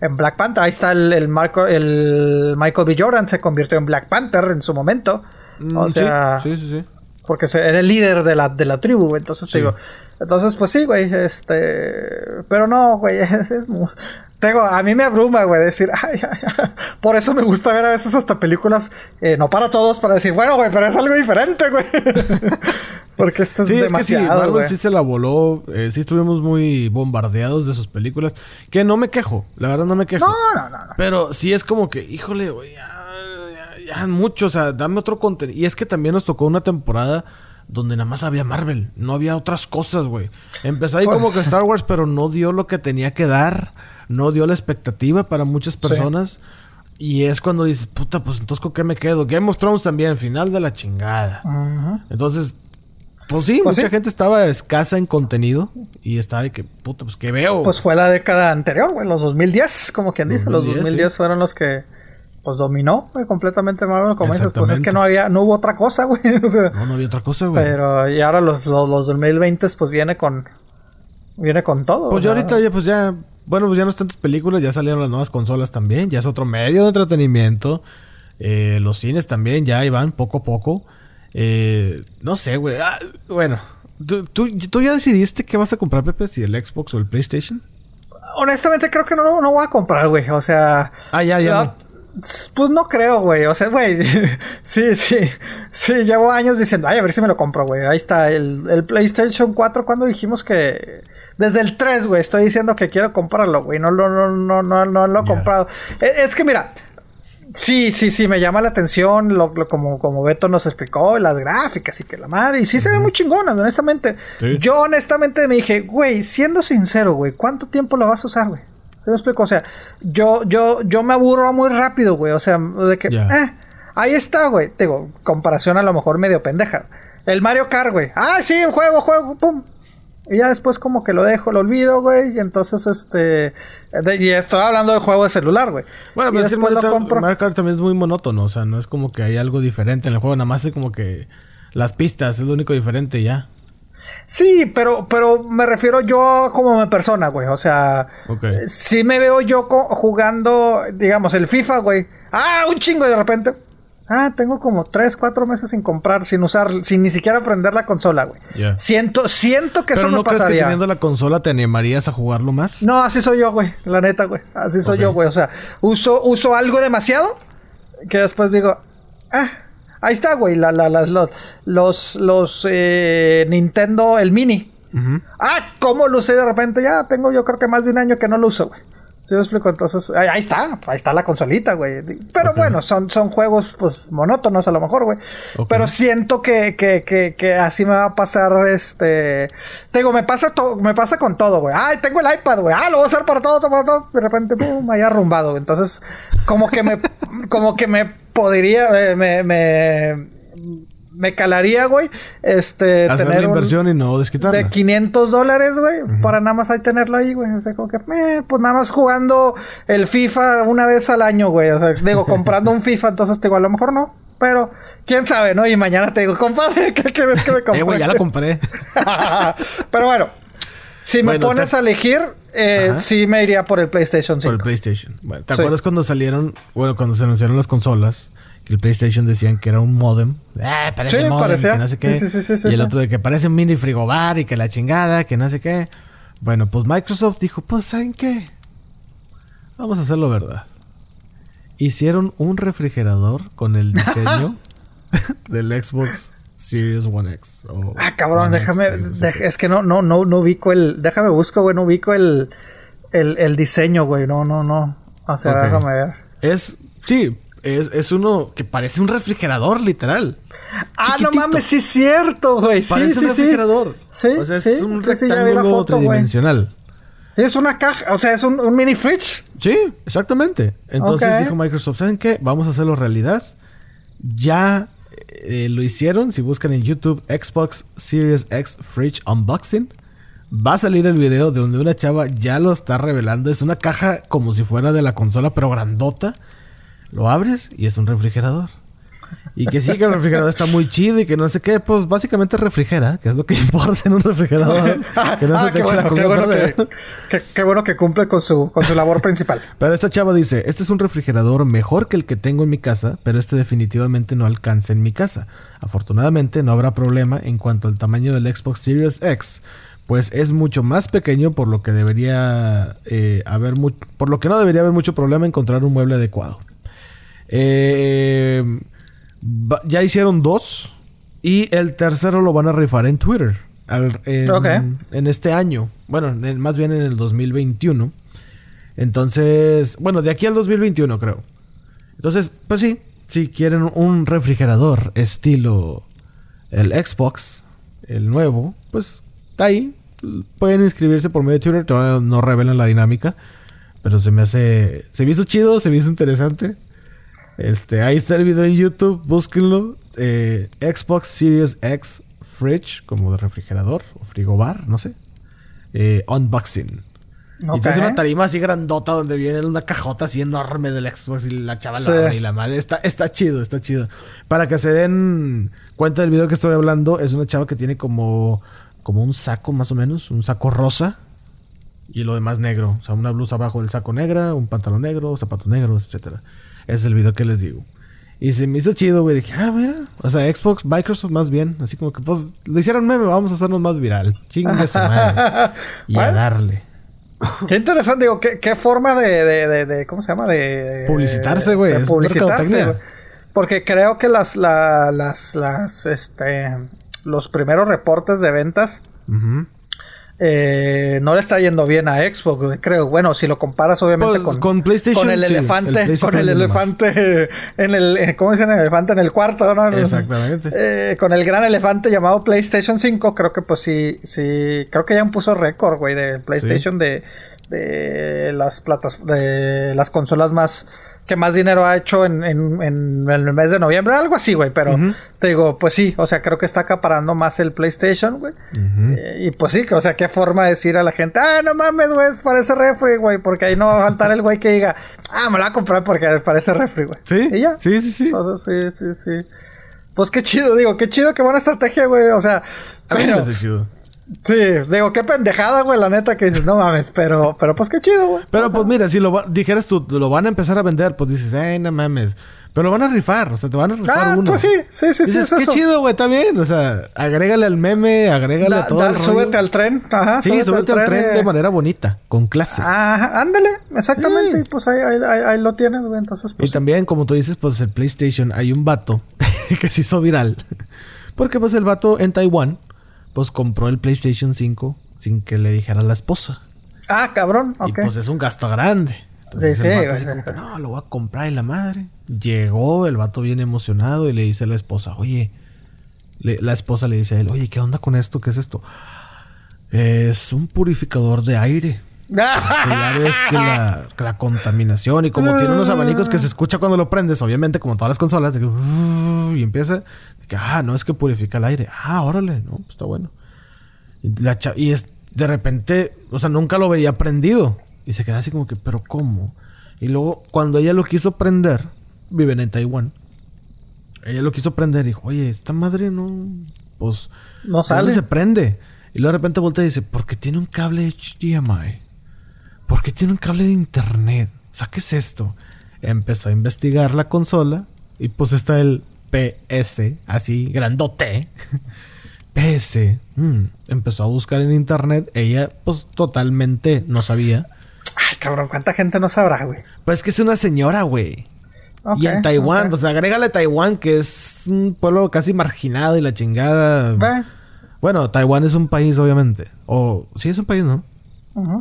en Black Panther. Ahí está el, el, el Michael B. Jordan, se convirtió en Black Panther en su momento. Mm, o sea, sí, sí, sí, Porque era el líder de la, de la tribu, entonces digo. Entonces, pues sí, güey, este. Pero no, güey, [laughs] es, es muy... Tengo, a mí me abruma, güey, decir, [laughs] ay, ay, ay, por eso me gusta ver a veces hasta películas, eh, no para todos, para decir, bueno, güey, pero es algo diferente, güey. [laughs] Porque esto es demasiado. sí, sí se la voló. Eh, sí estuvimos muy bombardeados de sus películas. Que no me quejo. La verdad no me quejo. No, no, no. Pero sí es como que, híjole, güey, ya, ya, mucho. O sea, dame otro contenido. Y es que también nos tocó una temporada donde nada más había Marvel. No había otras cosas, güey. Empezó ahí como Pues que Star Wars, pero no dio lo que tenía que dar. No dio la expectativa para muchas personas. Y es cuando dices, puta, pues entonces ¿con qué me quedo? Game of Thrones también, final de la chingada. Ujú. Entonces, pues sí, Pues mucha sí. gente estaba escasa en contenido. Y estaba de que, puta, pues ¿qué veo? Pues fue la década anterior, güey, los 2010, como quien dice. 2010, los 2010 sí. fueron los que, pues, dominó güey, completamente Marvel. Como dices, pues es que no había, no hubo otra cosa, [laughs] güey. o sea, no, no había otra cosa, güey. pero, y ahora los, los, los 2020, pues viene con, viene con todo. Pues ya ahorita ya, pues ya, bueno, pues ya no tantas películas, ya salieron las nuevas consolas también, ya es otro medio de entretenimiento. Eh, los cines también ya van poco a poco. Eh, no sé, güey. Ah, bueno, ¿tú, tú, tú ya decidiste qué vas a comprar, Pepe? Si el Xbox o el PlayStation. Honestamente, creo que no, no voy a comprar, güey. O sea. Ah, ya, ya. la- no. Pues no creo, güey. O sea, güey. [laughs] sí, sí. Sí, llevo años diciendo, ay, a ver si me lo compro, güey. Ahí está el, el PlayStation 4. Cuando dijimos que. Desde el 3, güey. Estoy diciendo que quiero comprarlo, güey. No, lo- no, no, no, no, lo he comprado. E- Es, que mira. Sí, sí, sí, me llama la atención lo, lo- como, como Beto nos explicó, las gráficas y que la madre. Y sí se ve muy chingona, honestamente. Sí. Yo honestamente me dije, güey, siendo sincero, güey, ¿cuánto tiempo lo vas a usar, güey? ¿Se me explico? O sea, yo, yo, yo me aburro muy rápido, güey. O sea, de que, eh, ahí está, güey. Digo, comparación a lo mejor medio pendeja. El Mario Kart, güey. Ah, sí, juego, juego, pum. Y ya después como que lo dejo, lo olvido, güey. Y entonces, este... de- y estoy hablando de juego de celular, güey. Bueno, Y pero sí, después lo compro. Mario Kart también es muy monótono, o sea, no es como que hay algo diferente en el juego, nada más es como que las pistas es lo único diferente ya. Sí, pero, pero me refiero yo como mi persona, güey. O sea, Ok. si me veo yo jugando, digamos, el FIFA, güey. Ah, un chingo y de repente. Ah, tengo como 3, 4 meses sin comprar, sin usar, sin ni siquiera prender la consola, güey. Ya. Siento, siento que Pero eso no me crees que teniendo la consola te animarías a jugarlo más? No, así soy yo, güey. La neta, güey. Así soy yo, güey. O sea, uso, uso algo demasiado que después digo, ah, ahí está, güey. La, la, las- los, los, los eh, Nintendo, el mini. Ah, ¿cómo lo usé de repente? Ya tengo yo creo que más de un año que no lo uso, güey. ¿Sí me explico? Entonces, ahí, ahí está, ahí está la consolita, güey. Pero bueno, son, son juegos, pues, monótonos a lo mejor, güey. Pero siento que, que, que, que así me va a pasar, este... Te digo, me pasa, me pasa con todo, güey. Ay, tengo el iPad, güey. Ah, lo voy a usar para todo, para todo. De repente, pum, ahí arrumbado. güey. Entonces, como que me, [laughs] como que me podría, eh, me, me, me calaría, güey, este... Hacer tener la un- inversión y no desquitarla. de 500 dólares, güey, para nada más ahí tenerlo ahí, güey. O sea, como que, eh, pues nada más jugando el FIFA una vez al año, güey. O sea, digo, comprando un FIFA, entonces te digo, a lo mejor no, pero quién sabe, ¿no? Y mañana te digo, compadre, ¿qué quieres que me compre? Eh, güey, ya la compré. [laughs] pero bueno, si me Bueno, pones te- a elegir, eh, sí me iría por el PlayStation 5. Por el PlayStation. Bueno, ¿Te Sí. acuerdas cuando salieron, bueno, cuando se anunciaron las consolas? El PlayStation decían que era un modem. Eh, parece Sí, modem, parecía. que no sé qué. Sí, sí, y el otro de que parece un mini frigobar y que la chingada, que no sé qué. Bueno, pues Microsoft dijo, pues, ¿saben qué? Vamos a hacerlo verdad. Hicieron un refrigerador con el diseño [laughs] del Xbox Series One X. o Ah, cabrón, One déjame. dej- es que no, no, no, no ubico el. Déjame busco, güey, no ubico el, el, el diseño, güey. No, no, no. O sea, déjame ver. Es, sí, es, es uno que parece un refrigerador, literal. Ah, Chiquitito. no mames, sí es cierto, güey. Sí, Parece sí, un refrigerador. Sí, O sea, es sí, un rectángulo foto, tridimensional. Es una caja, o sea, es un, un mini fridge. Sí, exactamente. Entonces dijo Microsoft, ¿saben qué? Vamos a hacerlo realidad. Ya eh, lo hicieron. Si buscan en YouTube Xbox Series X Fridge Unboxing, va a salir el video de donde una chava ya lo está revelando. Es una caja como si fuera de la consola, pero grandota. Lo abres y es un refrigerador. Y que sí, que el refrigerador está muy chido y que no sé qué, pues básicamente refrigera, que es lo que [laughs] importa en un refrigerador. Que no Ah, se te qué eche la bueno, qué comida a bueno que, que- qué bueno que cumple con su, con su labor principal. [laughs] Pero esta chava dice, este es un refrigerador mejor que el que tengo en mi casa, pero este definitivamente no alcanza en mi casa. Afortunadamente no habrá problema en cuanto al tamaño del Xbox Series X, pues es mucho más pequeño por lo que debería eh, haber por lo que no debería haber mucho problema encontrar un mueble adecuado. Eh, ya hicieron dos y el tercero lo van a rifar en Twitter. al- en, este año. Bueno, en más bien en el 2021. Entonces, bueno, de aquí al 2021 creo. Entonces, pues sí, si quieren un refrigerador estilo el Xbox, el nuevo, pues está ahí. Pueden inscribirse por medio de Twitter, todavía no revelan la dinámica. Pero se me hace. Se me hizo chido, se me hizo interesante. Este, ahí está el video en YouTube, búsquenlo. Eh, Xbox Series X Fridge, como de refrigerador o frigobar, no sé. Eh, unboxing. Y es una tarima así grandota donde viene una cajota así enorme del Xbox y la chava y la madre. Está, está chido, está chido. Para que se den cuenta del video que estoy hablando, es una chava que tiene como, como un saco más o menos, un saco rosa y lo demás negro. O sea, una blusa abajo del saco negra, un pantalón negro, zapatos negros, etcétera. Es el video que les digo. Y se me hizo chido, güey. Dije, ah, mira. O sea, Xbox, Microsoft más bien. Así como que, pues, le hicieron meme, vamos a hacernos más viral. Chingue su madre. [laughs] y a darle. Qué interesante, digo, qué, qué forma de, de, de, ¿cómo se llama? De... Publicitarse, güey. De publicitarse, Porque creo que las, la, las, las, este, los primeros reportes de ventas eh, no le está yendo bien a Xbox, creo. Bueno, si lo comparas obviamente pues, con, PlayStation, con el elefante, con el elefante en el, ¿cómo dicen? El elefante en el cuarto, ¿no? Exactamente. Eh, con el gran elefante llamado PlayStation 5, creo que pues sí, sí, creo que ya puso récord, güey, de PlayStation de, de las platas, de las consolas más que más dinero ha hecho en, en, en, el mes de noviembre, algo así, güey. Pero te digo, pues sí, o sea, creo que está acaparando más el PlayStation, güey. Eh, y pues sí, o sea, qué forma de decir a la gente, ah, no mames, güey, parece refri, güey, porque ahí no va a faltar el güey que diga, ah, me lo voy a comprar porque parece refri, güey. Sí. ¿Y ya? Sí, sí, sí. sí, sí, sí. Pues qué chido, digo, qué chido, qué buena estrategia, güey. O sea, a mí me chido. Sí, digo, qué pendejada, güey, la neta que dices, no mames, pero, pero pues qué chido, güey. Pero pues mira, si lo dijeras tú, lo van a empezar a vender, pues dices, eh, no mames. Pero lo van a rifar, o sea, te van a rifar ah, uno. Pues sí, sí, sí, sí. Es qué chido, güey, está bien. O sea, agrégale al meme, agrégale a todo. el súbete al tren, ajá. Sí, súbete, al, tren, de manera bonita, con clase. Ajá, ándale, exactamente. Y pues ahí, ahí, ahí, lo tienes, güey. Entonces, pues. Y también, como tú dices, pues el PlayStation, hay un vato [laughs] que se hizo viral. Porque pues el vato en Taiwán pues compró el PlayStation 5 sin que le dijera a la esposa. Ah, cabrón. Y pues es un gasto grande. Entonces el vato así como que, no, lo voy a comprar y la madre. Llegó, el vato bien emocionado y le dice a la esposa, oye, la esposa le dice a él, oye, ¿qué onda con esto? ¿Qué es esto? Es un purificador de aire. ves que la, la, contaminación y como tiene unos abanicos que se [laughs] escucha cuando lo prendes, obviamente como todas las consolas, y empieza, que, ah, no es que purifica el aire. Ah, órale, no, pues está bueno. Y, es, de repente, o sea, nunca lo veía prendido. Y se queda así como que, pero ¿cómo? Y luego, cuando ella lo quiso prender, viven en Taiwán. Ella lo quiso prender y dijo, oye, esta madre no, pues, no sale. se prende. Y luego de repente voltea y dice, porque tiene un cable HDMI. Porque tiene un cable de internet. O sea, ¿qué es esto? Empezó a investigar la consola y pues está el PS, así, grandote. PS. Mm, empezó a buscar en internet. Ella, pues, totalmente no sabía. Ay, cabrón, ¿cuánta gente no sabrá, güey? Pues es que es una señora, güey. y en Taiwán, pues agrégale Taiwán, que es un pueblo casi marginado y la chingada. Bueno, Taiwán es un país, obviamente. O, sí, es un país, ¿no? Ajá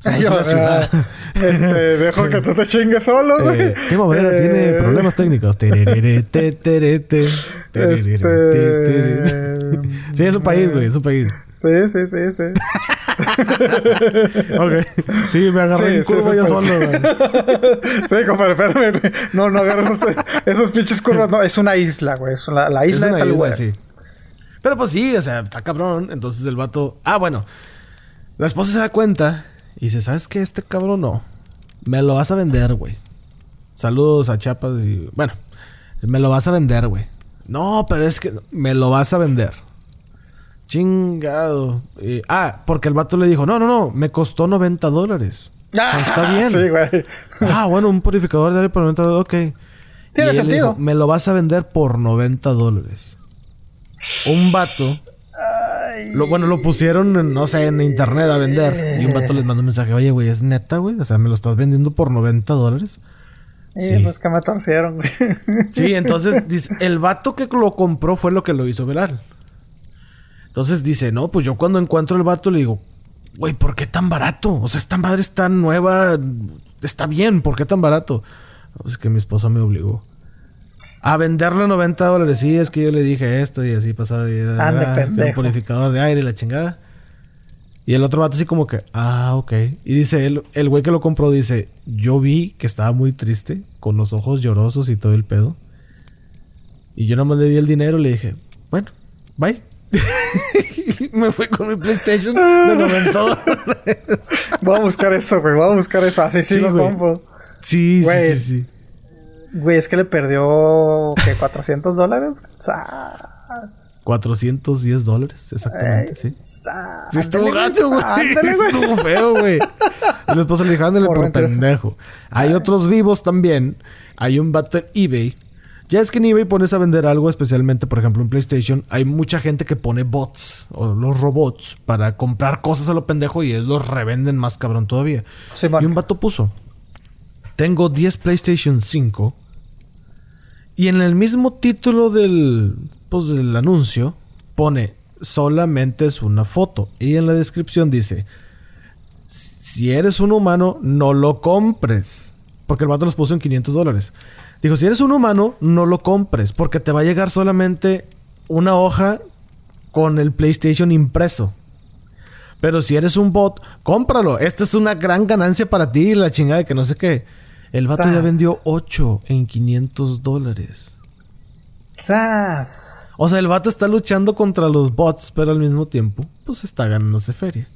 ciudad. este, dejo que tú te chingues solo, eh, güey. ¿Qué movera tiene eh, problemas técnicos? este... sí, es un país, güey, es un país. Sí, sí, sí, sí. [laughs] ok. Sí, me agarré en curva yo solo, güey. [laughs] sí, compadre, espérame. No, no agarras esos, esos pinches curvas. No, es una isla, güey. Es la, la isla es una de sí. Pero pues sí, o sea, está cabrón. Entonces el vato... Ah, bueno. La esposa se da cuenta y dice, ¿sabes qué? Este cabrón no. Me lo vas a vender, güey. Saludos a Chapas y... Bueno, me lo vas a vender, güey. No, pero es que me lo vas a vender. Chingado. ah, porque el vato le dijo, no, no, no, me costó 90 dólares. Ah, está bien. [laughs] Sí, güey. ah, bueno, un purificador de aire por 90 dólares, ok. Tiene sentido. me lo vas a vender por 90 dólares. Un vato lo, bueno, lo pusieron, no sé, en internet a vender. Y un vato les mandó un mensaje, oye, güey, ¿es neta, güey? O sea, ¿me lo estás vendiendo por 90 dólares? Sí, pues que me torcieron, güey. [laughs] Sí, entonces, dice, el vato que lo compró fue lo que lo hizo viral. Entonces dice, no, pues yo cuando encuentro el vato le digo, güey, ¿por qué tan barato? O sea, esta madre está nueva, está bien, ¿por qué tan barato? Es que mi esposa me obligó. A venderlo a 90 dólares. Sí, es que yo le dije esto y así pasaba. Y, Ande, un purificador de aire y la chingada. Y el otro vato así como que, ah, ok. Y dice, el, el güey que lo compró dice, yo vi que estaba muy triste, con los ojos llorosos y todo el pedo. Y yo nomás le di el dinero y le dije, bueno, bye. [laughs] Me fui con mi PlayStation de 90 dólares. Voy a buscar eso, güey. Voy a buscar eso. Así sí, Sí, lo güey. compro. Sí, Güey. sí, sí, sí. Güey, es que le perdió, ¿qué? ¿400 dólares? ¡Sas! 410 dólares, exactamente, Ey, sí. ¡Sas! Sí, estuvo gacho, güey. Estuvo feo, güey. Y la esposa le dijo, ándale Por por pendejo. Hay otros vivos también. Hay un vato en eBay. Ya es que en eBay pones a vender algo, especialmente, por ejemplo, en PlayStation. Hay mucha gente que pone bots o los robots para comprar cosas a lo pendejo y ellos los revenden más cabrón todavía. Y un vato puso: Tengo 10 PlayStation 5. Y en el mismo título del, pues, del anuncio pone: Solamente es una foto. Y en la descripción dice: Si eres un humano, no lo compres. Porque el vato los puso en 500 dólares. Dijo: Si eres un humano, no lo compres. Porque te va a llegar solamente una hoja con el PlayStation impreso. Pero si eres un bot, cómpralo. Esta es una gran ganancia para ti, la chingada de que no sé qué. El vato ya Sas. vendió 8 en 500 dólares. ¡Sas! O sea, el vato está luchando contra los bots, pero al mismo tiempo, pues está ganándose feria.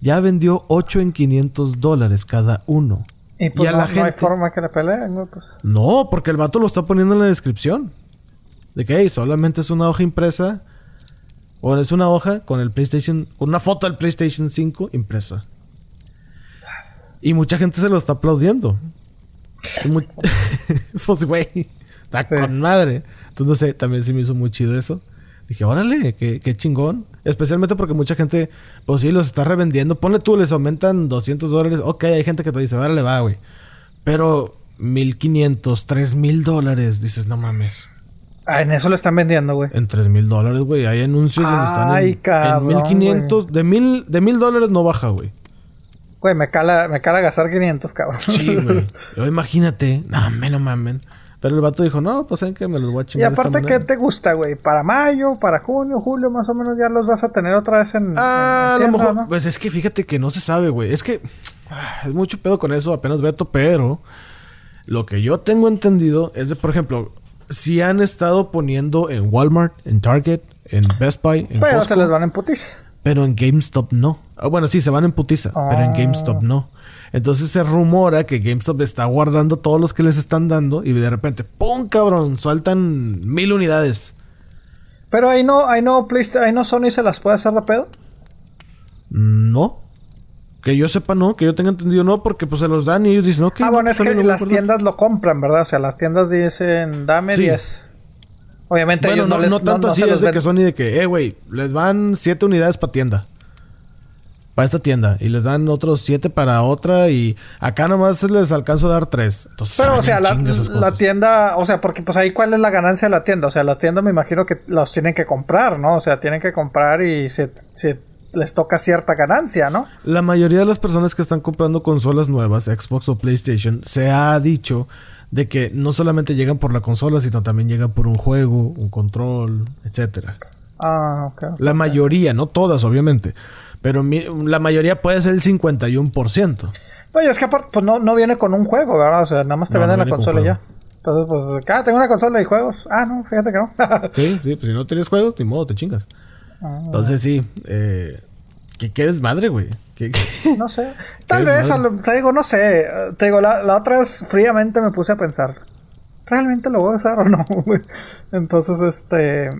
Ya vendió 8 en 500 dólares cada uno. Y pues a no, la no hay gente- forma que le peleen, güey, pues. No, porque el vato lo está poniendo en la descripción. De que hey, solamente es una hoja impresa. O es una hoja con el PlayStation. Con una foto del PlayStation 5 impresa. Y mucha gente se lo está aplaudiendo. Y mu- [laughs] pues güey. Está Sí. con madre. Entonces no sé, también se me hizo muy chido eso. Dije, órale, qué, qué chingón. Especialmente porque mucha gente, pues sí, los está revendiendo. Ponle tú, les aumentan 200 dólares. Ok, hay gente que te dice, órale, va, güey. Pero 1500, 3000 dólares. Dices, no mames. Ah, en eso lo están vendiendo, güey. En 3000 dólares, güey. Hay anuncios donde están Ay, en, cabrón, en 1500. De 1000 de mil dólares no baja, güey. Güey, me cala, me cala gastar 500, cabrón. Sí, [laughs] güey. Yo, imagínate. No, me no mamen. Pero el vato dijo, no, pues saben que me los voy a y chingar. esta aparte, ¿qué manera". te gusta, güey? Para mayo, para junio, julio, más o menos ya los vas a tener otra vez en. Ah, a en lo tienda, mejor. ¿no? Pues es que fíjate que no se sabe, güey. Es que ah, es mucho pedo con eso, apenas Beto, pero lo que yo tengo entendido es de, por ejemplo, si han estado poniendo en Walmart, en Target, en Best Buy, en Pero Costco, se les van en putis. Pero en GameStop no. Ah, bueno, sí, se van en putiza, pero en Ah. GameStop no. Entonces se rumora que GameStop está guardando todos los que les están dando y de repente, ¡pum, cabrón! Sueltan mil unidades. Pero ahí no, ahí no, ahí no Sony se las puede hacer de pedo. No. Que yo sepa, no. Que yo tenga entendido, no. Porque pues se los dan y ellos dicen, ah, no, bueno, es que las acuerdo". tiendas lo compran, ¿verdad? O sea, las tiendas dicen, dame Sí. 10. Obviamente Bueno, ellos no, no, les no tanto no así es de ven- que son y de que, eh, güey, les van siete unidades para tienda. Para esta tienda. Y les dan otros siete para otra. Y acá nomás les alcanzo a dar tres. Entonces, Pero, o sea, la, tienda, o sea, porque pues ahí cuál es la ganancia de la tienda. O sea, la tienda me imagino que los tienen que comprar, ¿no? O sea, tienen que comprar y se, se les toca cierta ganancia, ¿no? La mayoría de las personas que están comprando consolas nuevas, Xbox o PlayStation, se ha dicho de que no solamente llegan por la consola, sino también llegan por un juego, un control, etcétera. Ah, ok. La mayoría, no todas, obviamente. Pero mi- la mayoría puede ser el 51%. Oye, es que aparte, pues no, no viene con un juego, ¿verdad? O sea, nada más te No, venden no la consola y ya. Entonces, pues, ah, tengo una consola y juegos. Ah, no, fíjate que no. [laughs] Sí, sí, pues si no tienes juegos, ni modo, te chingas. Ah. Entonces sí, eh, que qué desmadre, güey. No sé. [laughs] Tal vez, lo- te digo, no sé. Te digo, la, la otra vez fríamente me puse a pensar. ¿Realmente lo voy a usar o no? [laughs] Entonces, este...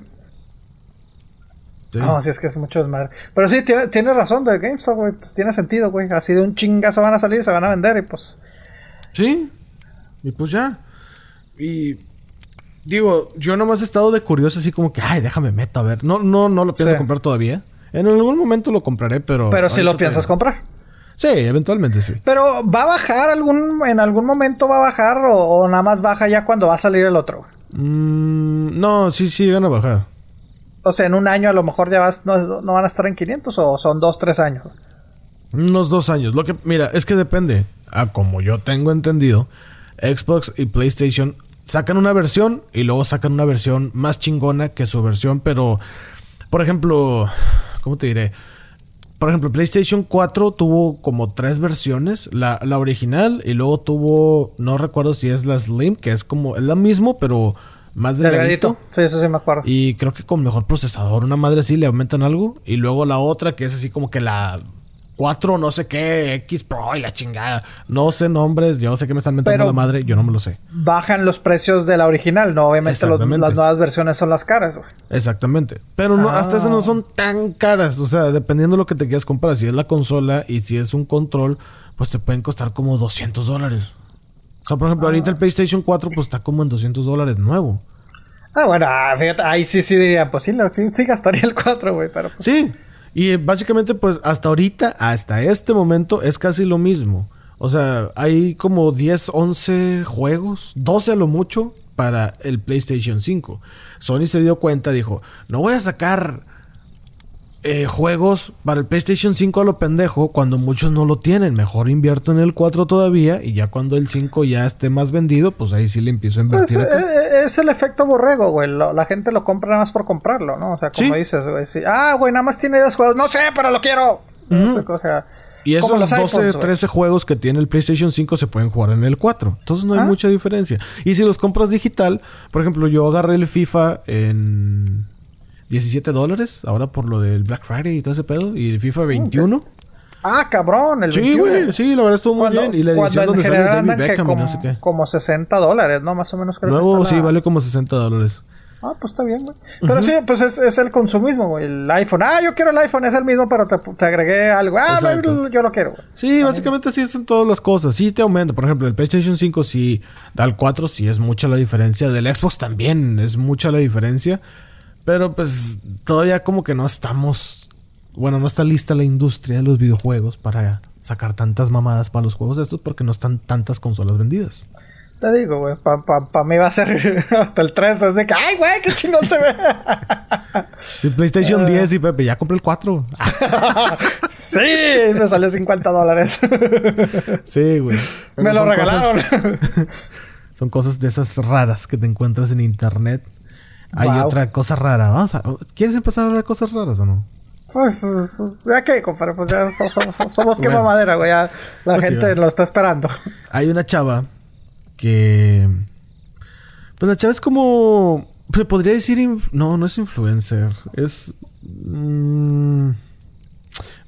Sí. No, si es que es mucho desmadre. Pero sí, tiene, tiene razón de GameStop, güey. Pues tiene sentido, güey. Así de un chingazo van a salir, se van a vender y pues... Sí. Y pues ya. Y digo, yo nomás he estado de curioso así como que, ay, déjame meto a ver. No, no, no lo pienso Sí. comprar todavía. En algún momento lo compraré, pero. Pero si lo piensas comprar. Sí, eventualmente sí. Pero ¿va a bajar algún... En algún momento va a bajar o, o nada más baja ya cuando va a salir el otro? Mm, no, sí, sí, van a bajar. O sea, en un año a lo mejor ya vas, no, no van a estar en 500 o son 2, 3 años. Unos dos años. Lo que, mira, es que depende. A como yo tengo entendido, Xbox y PlayStation sacan una versión y luego sacan una versión más chingona que su versión, pero por ejemplo, ¿cómo te diré? Por ejemplo, PlayStation 4 tuvo como tres versiones. La, la, original y luego tuvo, no recuerdo si es la Slim, que es como, es lo mismo, pero más delgadito. Sí, eso sí me acuerdo. Y creo que con mejor procesador, una madre así le aumentan algo. Y luego la otra que es así como que la 4 no sé qué, X Pro y la chingada. No sé nombres, yo sé que me están metiendo la madre, yo no me lo sé. Bajan los precios de la original, ¿no? Obviamente las nuevas versiones son las caras, güey. Exactamente. Pero no, hasta esas no ah. son tan caras. O sea, dependiendo de lo que te quieras comprar. Si es la consola y si es un control, pues te pueden costar como 200 dólares. O sea, por ejemplo, ahorita el ah. PlayStation 4 pues está como en 200 dólares nuevo. Ah, bueno, ah, fíjate, ahí sí, sí diría, pues sí, sí, sí gastaría el 4, güey, pero... Pues... Sí, y básicamente, pues hasta ahorita, hasta este momento, es casi lo mismo. O sea, hay como 10, 11 juegos, 12 a lo mucho, para el PlayStation 5. Sony se dio cuenta, dijo, no voy a sacar eh, juegos para el PlayStation 5 a lo pendejo cuando muchos no lo tienen. Mejor invierto en el 4 todavía y ya cuando el 5 ya esté más vendido, pues ahí sí le empiezo a invertir. Pues, eh, eh, es el efecto borrego, güey. la gente lo compra nada más por comprarlo, ¿no? O sea, como dices, güey. Ah, güey, nada más tiene dos juegos. No sé, pero lo quiero. O sea, y esos 12, 13 juegos que tiene el PlayStation 5 se pueden jugar en el 4. Entonces no hay ah. mucha diferencia. Y si los compras digital, por ejemplo, yo agarré el FIFA en 17 dólares ahora por lo del Black Friday y todo ese pedo. Y el FIFA 21. Ah, cabrón, el Sí, güey, sí, la verdad estuvo muy bien. Y la edición donde sale David Beckham como, y no sé qué. Como 60 dólares, ¿no? Más o menos creo Nuevo, sí, vale como 60 dólares. Ah, pues está bien, güey. Pero sí, pues es, es, el consumismo, güey. El iPhone. Ah, yo quiero el iPhone, es el mismo, pero te, te agregué algo. Ah, yo lo quiero, güey. Sí, básicamente así son todas las cosas. Sí te aumenta. Por ejemplo, el PlayStation 5 sí, da el 4 sí es mucha la diferencia. Del Xbox también es mucha la diferencia. Pero pues todavía como que no estamos... Bueno, no está lista la industria de los videojuegos para sacar tantas mamadas para los juegos estos porque no están tantas consolas vendidas. Te digo, güey, para pa, mí va a ser [laughs] hasta el 3, es de que, ¡ay, güey, qué chingón se ve! sí, PlayStation [laughs] 10 y Pepe, ya compré el 4. [laughs] sí, me salió 50 dólares. sí, güey. Me lo regalaron. son cosas de esas raras que te encuentras en internet hay otra cosa rara. Vamos a, ¿Quieres empezar a hablar de cosas raras o no? Pues, ya que, compadre, pues ya somos, somos, [laughs] quema madera, güey. Ya la pues gente lo está esperando. Hay una chava que. Pues la chava es como. Se podría decir. No, no es influencer. Es. Mmm...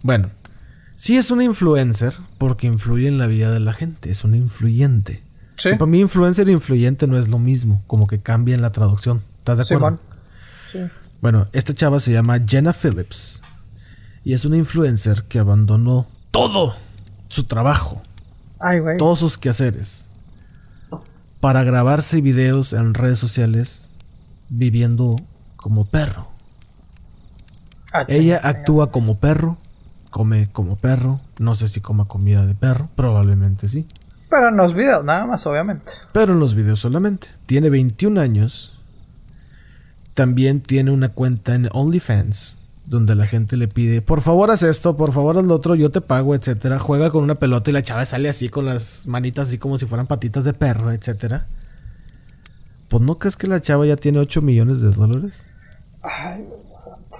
Bueno. Sí es una influencer porque influye en la vida de la gente. Es una influyente. Sí. para mí, influencer e influyente no es lo mismo. Como que cambia en la traducción. ¿Estás de acuerdo? Sí, Bueno, esta chava se llama Jenna Phillips. Y es una influencer que abandonó todo su trabajo. Ay, güey. Todos sus quehaceres. Para grabarse videos en redes sociales viviendo como perro. Ah, Ella actúa como perro, come como perro, no sé si coma comida de perro, probablemente sí. Pero en los videos nada más, obviamente. Pero en los videos solamente. Tiene 21 años también tiene una cuenta en OnlyFans donde la gente le pide, por favor haz esto, por favor haz lo otro, yo te pago, etcétera. Juega con una pelota y la chava sale así con las manitas así como si fueran patitas de perro, etcétera. Pues no crees que la chava ya tiene 8 millones de dólares? Ay, Dios santo.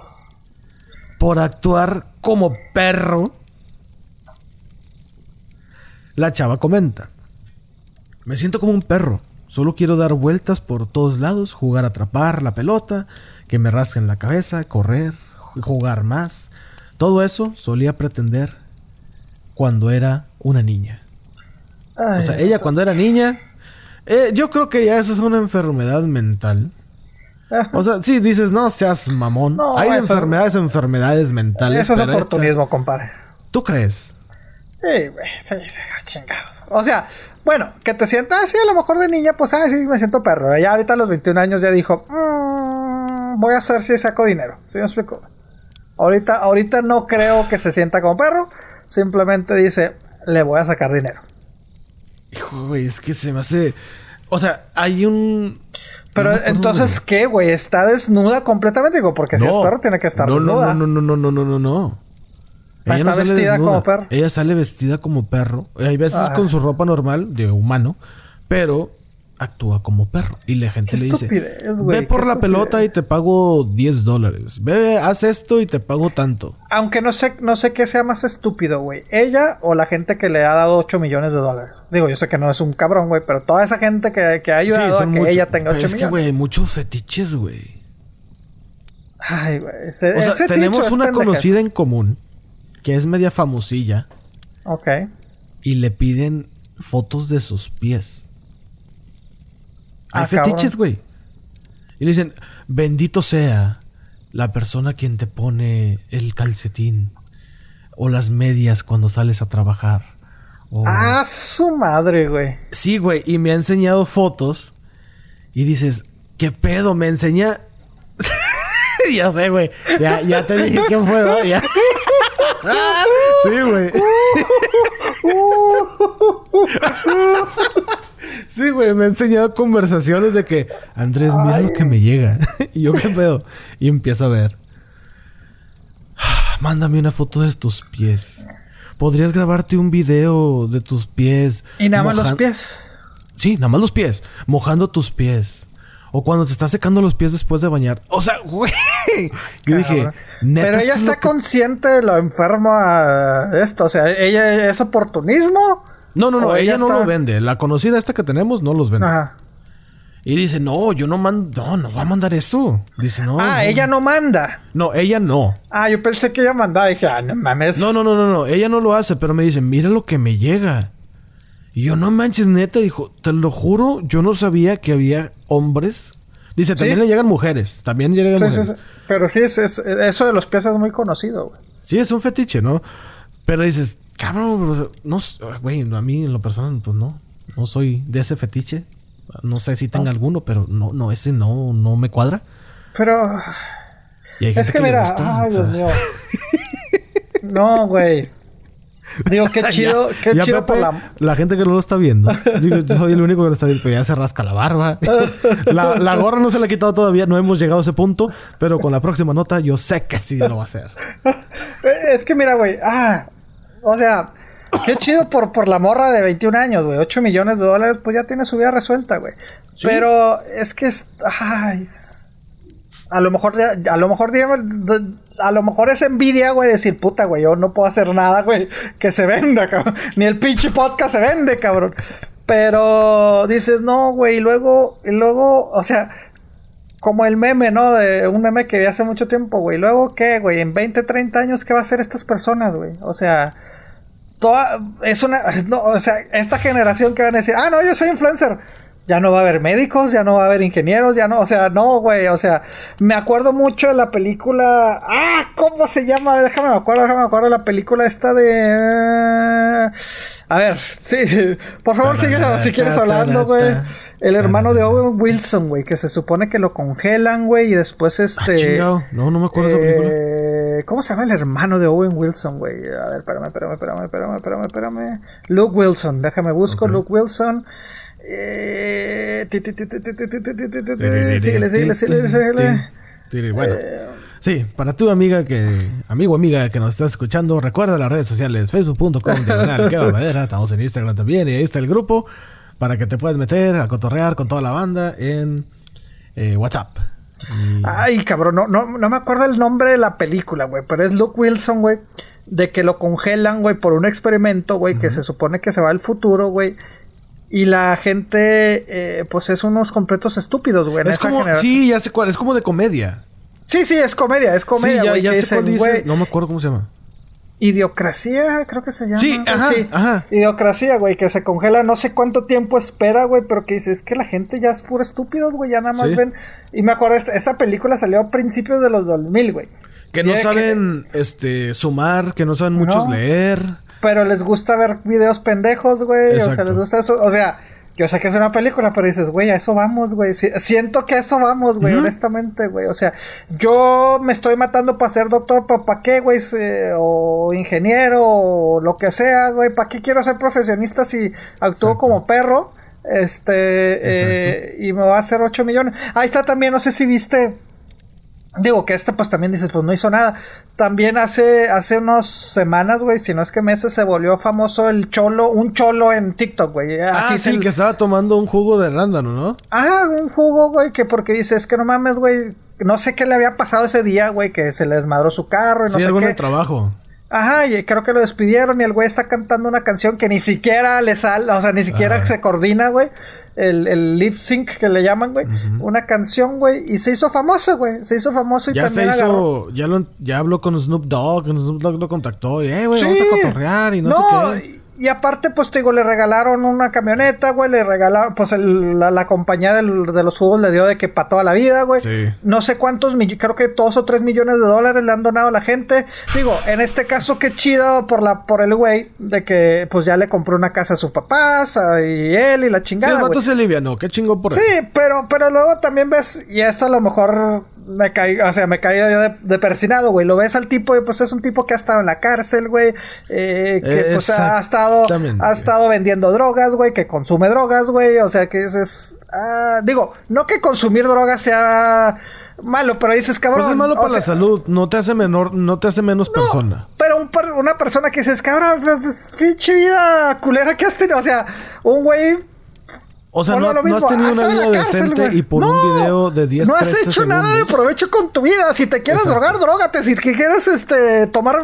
Por actuar como perro. La chava comenta. Me siento como un perro. Solo quiero dar vueltas por todos lados, jugar a atrapar la pelota, que me rasquen la cabeza, correr, jugar más. Todo eso solía pretender cuando era una niña. o sea, ella cuando era niña, eh, yo creo que ya esa es una enfermedad mental. O sea, sí, dices, no seas mamón. Hay enfermedades, enfermedades mentales. Eso es oportunismo, compadre. ¿Tú crees? Sí, güey, sí, sí, chingados. O sea, bueno, que te sientas así, a lo mejor de niña, pues, ah, sí, me siento perro. Ya ahorita a los 21 años ya dijo, mmm, voy a hacer si saco dinero. ¿Sí me explico? Ahorita, ahorita no creo que se sienta como perro. Simplemente dice, le voy a sacar dinero. Hijo, güey, es que se me hace... O sea, hay un... Pero entonces, ¿qué, güey? ¿Está desnuda completamente? Digo, porque si es perro tiene que estar desnuda. No, no, no, no, no, no, no, no. Ella está vestida como perro. Ella sale vestida como perro. Hay veces con su ropa normal, de humano. Pero actúa como perro. Y la gente le dice, güey, ve por la estupidez". pelota y te pago 10 dólares. Ve, haz esto y te pago tanto. Aunque no sé, no sé qué sea más estúpido, güey. Ella o la gente que le ha dado 8 millones de dólares. Digo, yo sé que no es un cabrón, güey, pero toda esa gente que, que ha ayudado a que ella tenga Pero 8 es que, millones. güey, muchos fetiches, güey. Ay, güey. O sea, tenemos una conocida en común que es media famosilla Ok. y le piden fotos de sus pies. Hay Ah, fetiches, güey. Y le dicen, bendito sea la persona quien te pone el calcetín o las medias cuando sales a trabajar. O... Ah, su madre, güey. Sí, güey, y me ha enseñado fotos y dices, ¿qué pedo? Me enseña... [laughs] ya sé, güey. Ya, ya te dije quién fue, ¿no? Ya. Sí, güey. Sí, güey, me ha enseñado conversaciones de que, Andrés, mira lo que me llega. [laughs] y yo, ¿qué pedo? Y empiezo a ver. Mándame una foto de tus pies. ¿Podrías grabarte un video de tus pies? Y nada más los pies. Sí, nada más los pies. Mojando tus pies. O cuando te estás secando los pies después de bañar. O sea, güey. Yo dije, neta. Pero ella está que- consciente de lo enferma esto. O sea, ella es oportunismo. No, no, no, ella, no está- lo vende. La conocida esta que tenemos no los vende. Ajá. Y dice, no, yo no mando, no, no va a mandar eso. Dice, no. ah, no. ella no manda. No, ella no. Ah, yo pensé que ella mandaba. Dije, ah, no mames. No, no, no, no, no. Ella no lo hace, pero me dice, mira lo que me llega. Y yo, no manches, neta, dijo, te lo juro, yo no sabía que había hombres. Dice, también Sí. le llegan mujeres. También llegan Sí, mujeres. sí. Pero sí, es, es- eso de los pies es muy conocido, güey. Sí, es un fetiche, ¿no? Pero dices, cabrón, no, s- güey, a mí en lo personal, pues no. No soy de ese fetiche. No sé si tenga alguno, pero no, no, ese no, no me cuadra. Pero Y hay es que le mira, gusta, ay. Dios mío. No, güey. Digo, qué [laughs] chido, Ya- qué ya chido por la... la gente que no lo está viendo. Digo, yo soy el único que lo está viendo, pero ya se rasca la barba. [laughs] La, la gorra no se la ha quitado todavía, no hemos llegado a ese punto, pero con la próxima nota yo sé que sí lo va a hacer. [laughs] Es que mira, güey. Ah, o sea, qué chido por, por la morra de 21 años, güey. 8 millones de dólares, pues ya tiene su vida resuelta, güey. Sí. Pero es que es. Ay, es- a lo mejor, a lo mejor, a lo mejor es envidia, güey, decir, puta, güey, yo no puedo hacer nada, güey, que se venda, cabrón. [laughs] Ni el pinche podcast se vende, cabrón. Pero dices, no, güey, y luego, y luego, o sea, como el meme, ¿no? De un meme que vi hace mucho tiempo, güey. Luego, ¿qué, güey? En 20, 30 años, ¿qué va a hacer estas personas, güey? O sea, toda, es una, [laughs] no, o sea, esta generación que van a decir, ah, no, yo soy influencer. Ya no va a haber médicos, ya no va a haber ingenieros, ya no, o sea, no, güey, o sea, me acuerdo mucho de la película, ah, ¿cómo se llama? Déjame me acuerdo, déjame me acuerdo de la película esta de... A ver, sí, sí. por favor sigue si quieres hablando, güey. El hermano de Owen Wilson, güey, que se supone que lo congelan, güey, y después Ah, este... chingado. No, no me acuerdo de esa película. Eh, ¿Cómo se llama el hermano de Owen Wilson, güey? A ver, espérame, espérame, espérame, espérame, espérame, espérame. Luke Wilson, déjame busco. Luke Wilson. Síguele, síguele, síguele, Bueno. Sí, para tu amiga que, amigo, amiga que nos estás escuchando, recuerda las redes sociales, facebook.com, diagonal, qué barbadera, estamos en Instagram también, y ahí está el grupo, para que te puedas meter a cotorrear con toda la banda en WhatsApp. Ay, cabrón, no, no, no me acuerdo el nombre de la película, güey, pero es Luke Wilson, güey, de que lo congelan, güey, por un experimento, güey, que se supone que se va al futuro, güey, y la gente, eh, pues es unos completos estúpidos, güey. es como, generación. sí, ya sé cuál, es como de comedia. Sí, sí, es comedia, es comedia, sí, ya, güey. ya cuál dices, güey, no me acuerdo cómo se llama. Idiocracia, creo que se llama. Sí, ajá, ajá. Idiocracia, güey, que se congela no sé cuánto tiempo espera, güey, pero que dice, es que la gente ya es puro estúpido, güey, ya nada más Sí. ven. Y me acuerdo, esta, esta película salió a principios de los 2000, güey. Que no saben este sumar, que no saben muchos leer. Pero les gusta ver videos pendejos, güey. O sea, les gusta eso. O sea, yo sé que es una película, pero dices, güey, a eso vamos, güey. Si- siento que a eso vamos, güey, honestamente, güey. O sea, yo me estoy matando para ser doctor, ¿para qué, güey? O ingeniero, o lo que sea, güey. ¿Para qué quiero ser profesionista si actúo Exacto. como perro? Este, eh, y me va a hacer 8 millones. Ahí está también, no sé si viste Digo que este pues también dices, pues no hizo nada. También hace, hace unas semanas, güey, si no es que meses se volvió famoso el cholo, un cholo en TikTok, güey. Ah, Así sí, que estaba tomando un jugo de arándano, ¿no? Ah, un jugo, güey, que porque dices que no mames, güey. No sé qué le había pasado ese día, güey, que se le desmadró su carro y no sí, sé algo qué. en el trabajo. Ajá, y creo que lo despidieron y el güey está cantando una canción que ni siquiera le sale, o sea, ni siquiera Ajá. se coordina, güey. El, el lip sync que le llaman, güey. Una canción, güey. Y se hizo famoso, güey. Se hizo famoso y Ya se agarró. hizo, ya, lo, ya habló con Snoop Dogg, Snoop Dogg lo contactó y, eh, güey, Sí. vamos a cotorrear y no, sé qué. Y aparte, pues te digo, le regalaron una camioneta, güey. Le regalaron, pues el- la, la compañía del- de los jugos le dio de que para toda la vida, güey. Sí. No sé cuántos millones, creo que dos o tres millones de dólares le han donado a la gente. Digo, en este caso, qué chido por la por el güey de que pues ya le compró una casa a sus papás a- y él y la Sí, chingada. el vato se alivianó, qué chingón por él. Sí, pero, pero luego también ves, y esto a lo mejor me caí, o sea, me caí yo de, de persinado, güey. Lo ves al tipo y pues es un tipo que ha estado en la cárcel, güey. eh, que pues ha estado, Ha estado vendiendo drogas, güey, que consume drogas, güey. O sea, que eso es... ah, digo, no que consumir drogas sea malo, pero dices, cabrón... Pues es malo para la salud, no te hace menor, no te hace menos no, persona. Pero un per- una persona que dices, cabrón, pues, pinche vida culera que has tenido. O sea, un güey O sea, no, no has tenido hasta una vida cárcel, decente y por No, un video de 10, No has 13 hecho nada de provecho con tu vida. Si te quieres Exacto. drogar, drogate. Si que quieres este, tomar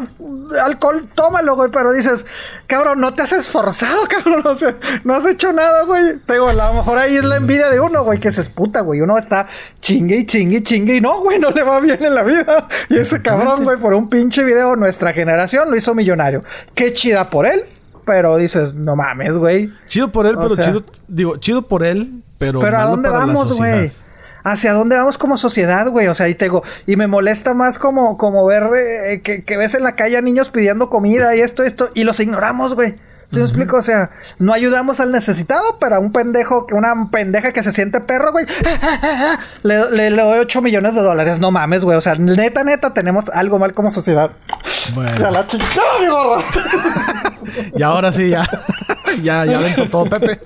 alcohol, tómalo, güey. Pero dices, cabrón, no te has esforzado, [laughs] cabrón. O sea, no has hecho nada, güey. Te digo, a lo mejor ahí es la envidia de uno, güey, que se esputa, güey. Uno está chingue y chingue y chingue y no, güey, no le va bien en la vida. Y ese cabrón, güey, por un pinche video, nuestra generación lo hizo millonario. Qué chida por él. Pero dices, no mames, güey. Chido por él, O pero sea- chido, digo, chido por él, pero, Pero ¿a dónde para vamos, güey? ¿Hacia dónde vamos como sociedad, güey? O sea, ahí te digo, y me molesta más como, como ver eh, que, que ves en la calle a niños pidiendo comida y esto, esto, y los ignoramos, güey. ¿Sí me explico? O sea, no ayudamos al necesitado, pero a un pendejo, que una pendeja que se siente perro, güey, le, le, le doy 8 millones de dólares. No mames, güey. O sea, neta, neta, tenemos algo mal como sociedad. Bueno, la chingada, mi. Y ahora sí, ya. [laughs] ya, ya aventó todo, Pepe.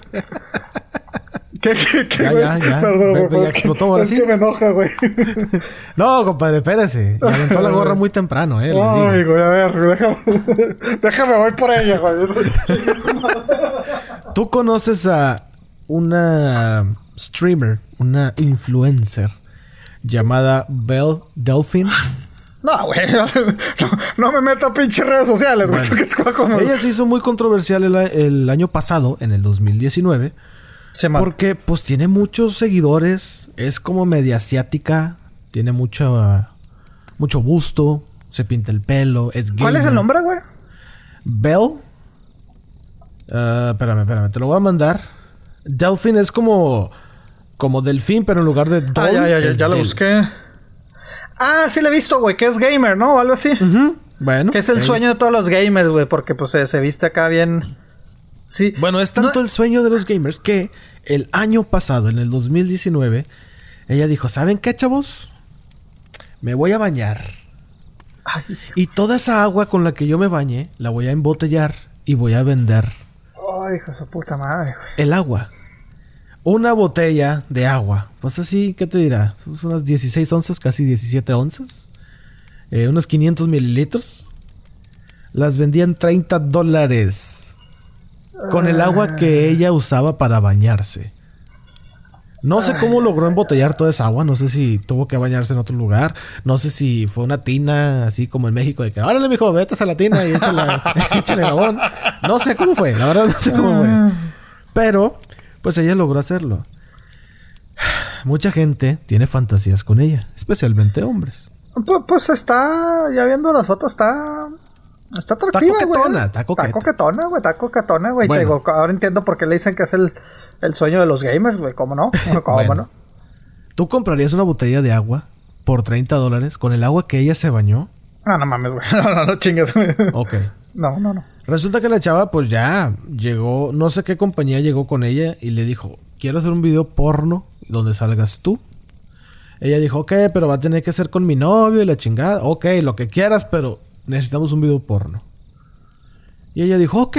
¿Qué, qué, qué, Ya, güey? ya, ya. Perdón, ve, ya explotó ahora es sí. que me enoja, güey. [laughs] No, compadre, espérese. Ya aventó la gorra muy temprano, eh. Ay, güey, a ver, déjame, [laughs] déjame, voy por ella, güey. Tú conoces a una streamer, una influencer llamada Belle Delphine. No, güey, [laughs] no, no me meto a pinches redes sociales, güey. Bueno. [laughs] Ella se hizo muy controversial el, año pasado, en el 2019, Sí, man. porque pues tiene muchos seguidores, es como media asiática, tiene mucho, ah, mucho busto, se pinta el pelo, es gay. ¿Cuál es el nombre, güey? Belle. Ah, espérame, espérame, te lo voy a mandar. Delphine es como. Como delfín, pero en lugar de Ah, doll, ya, ya, ya, es ya lo busqué. Ah, sí le he visto, güey, que es gamer, ¿no? O algo así. Bueno. Que es el sueño de todos los gamers, güey, porque pues se, se viste acá bien. Sí. Bueno, es tanto No- el sueño de los gamers que el año pasado, en el 2019, ella dijo: ¿Saben qué, chavos? Me voy a bañar. Ay, Y toda esa agua con la que yo me bañé, la voy a embotellar y voy a vender ay, hijo de su puta madre, güey. el agua. Una botella de agua. Pues así, ¿qué te dirá? Pues unas 16 onzas, casi 17 onzas. Eh, unos 500 mililitros. Las vendían 30 dólares. Con el agua que ella usaba para bañarse. No sé cómo logró embotellar toda esa agua. No sé si tuvo que bañarse en otro lugar. No sé si fue una tina, así como en México, de que, órale, mijo, vete a la tina y échale, [laughs] échale jabón. No sé cómo fue, la verdad no sé cómo fue. Pero, pues ella logró hacerlo. Mucha gente tiene fantasías con ella, especialmente hombres. Pues, pues está, ya viendo las fotos, está. Está atractiva, güey. coquetona, está coquetona, güey. Está coquetona, güey. Bueno. ahora entiendo por qué le dicen que es el, el sueño de los gamers, güey. ¿Cómo no? [laughs] ¿Cómo Bueno. no? ¿Tú comprarías una botella de agua por 30 dólares con el agua que ella se bañó? Ah, no mames, güey. [laughs] No, no, no chingues, güey. Ok. No, no, no. Resulta que la chava, pues ya llegó, no sé qué compañía llegó con ella y le dijo: Quiero hacer un video porno donde salgas tú. Ella dijo: Ok, pero va a tener que ser con mi novio y la chingada. Ok, lo que quieras, pero necesitamos un video porno. Y ella dijo: Ok.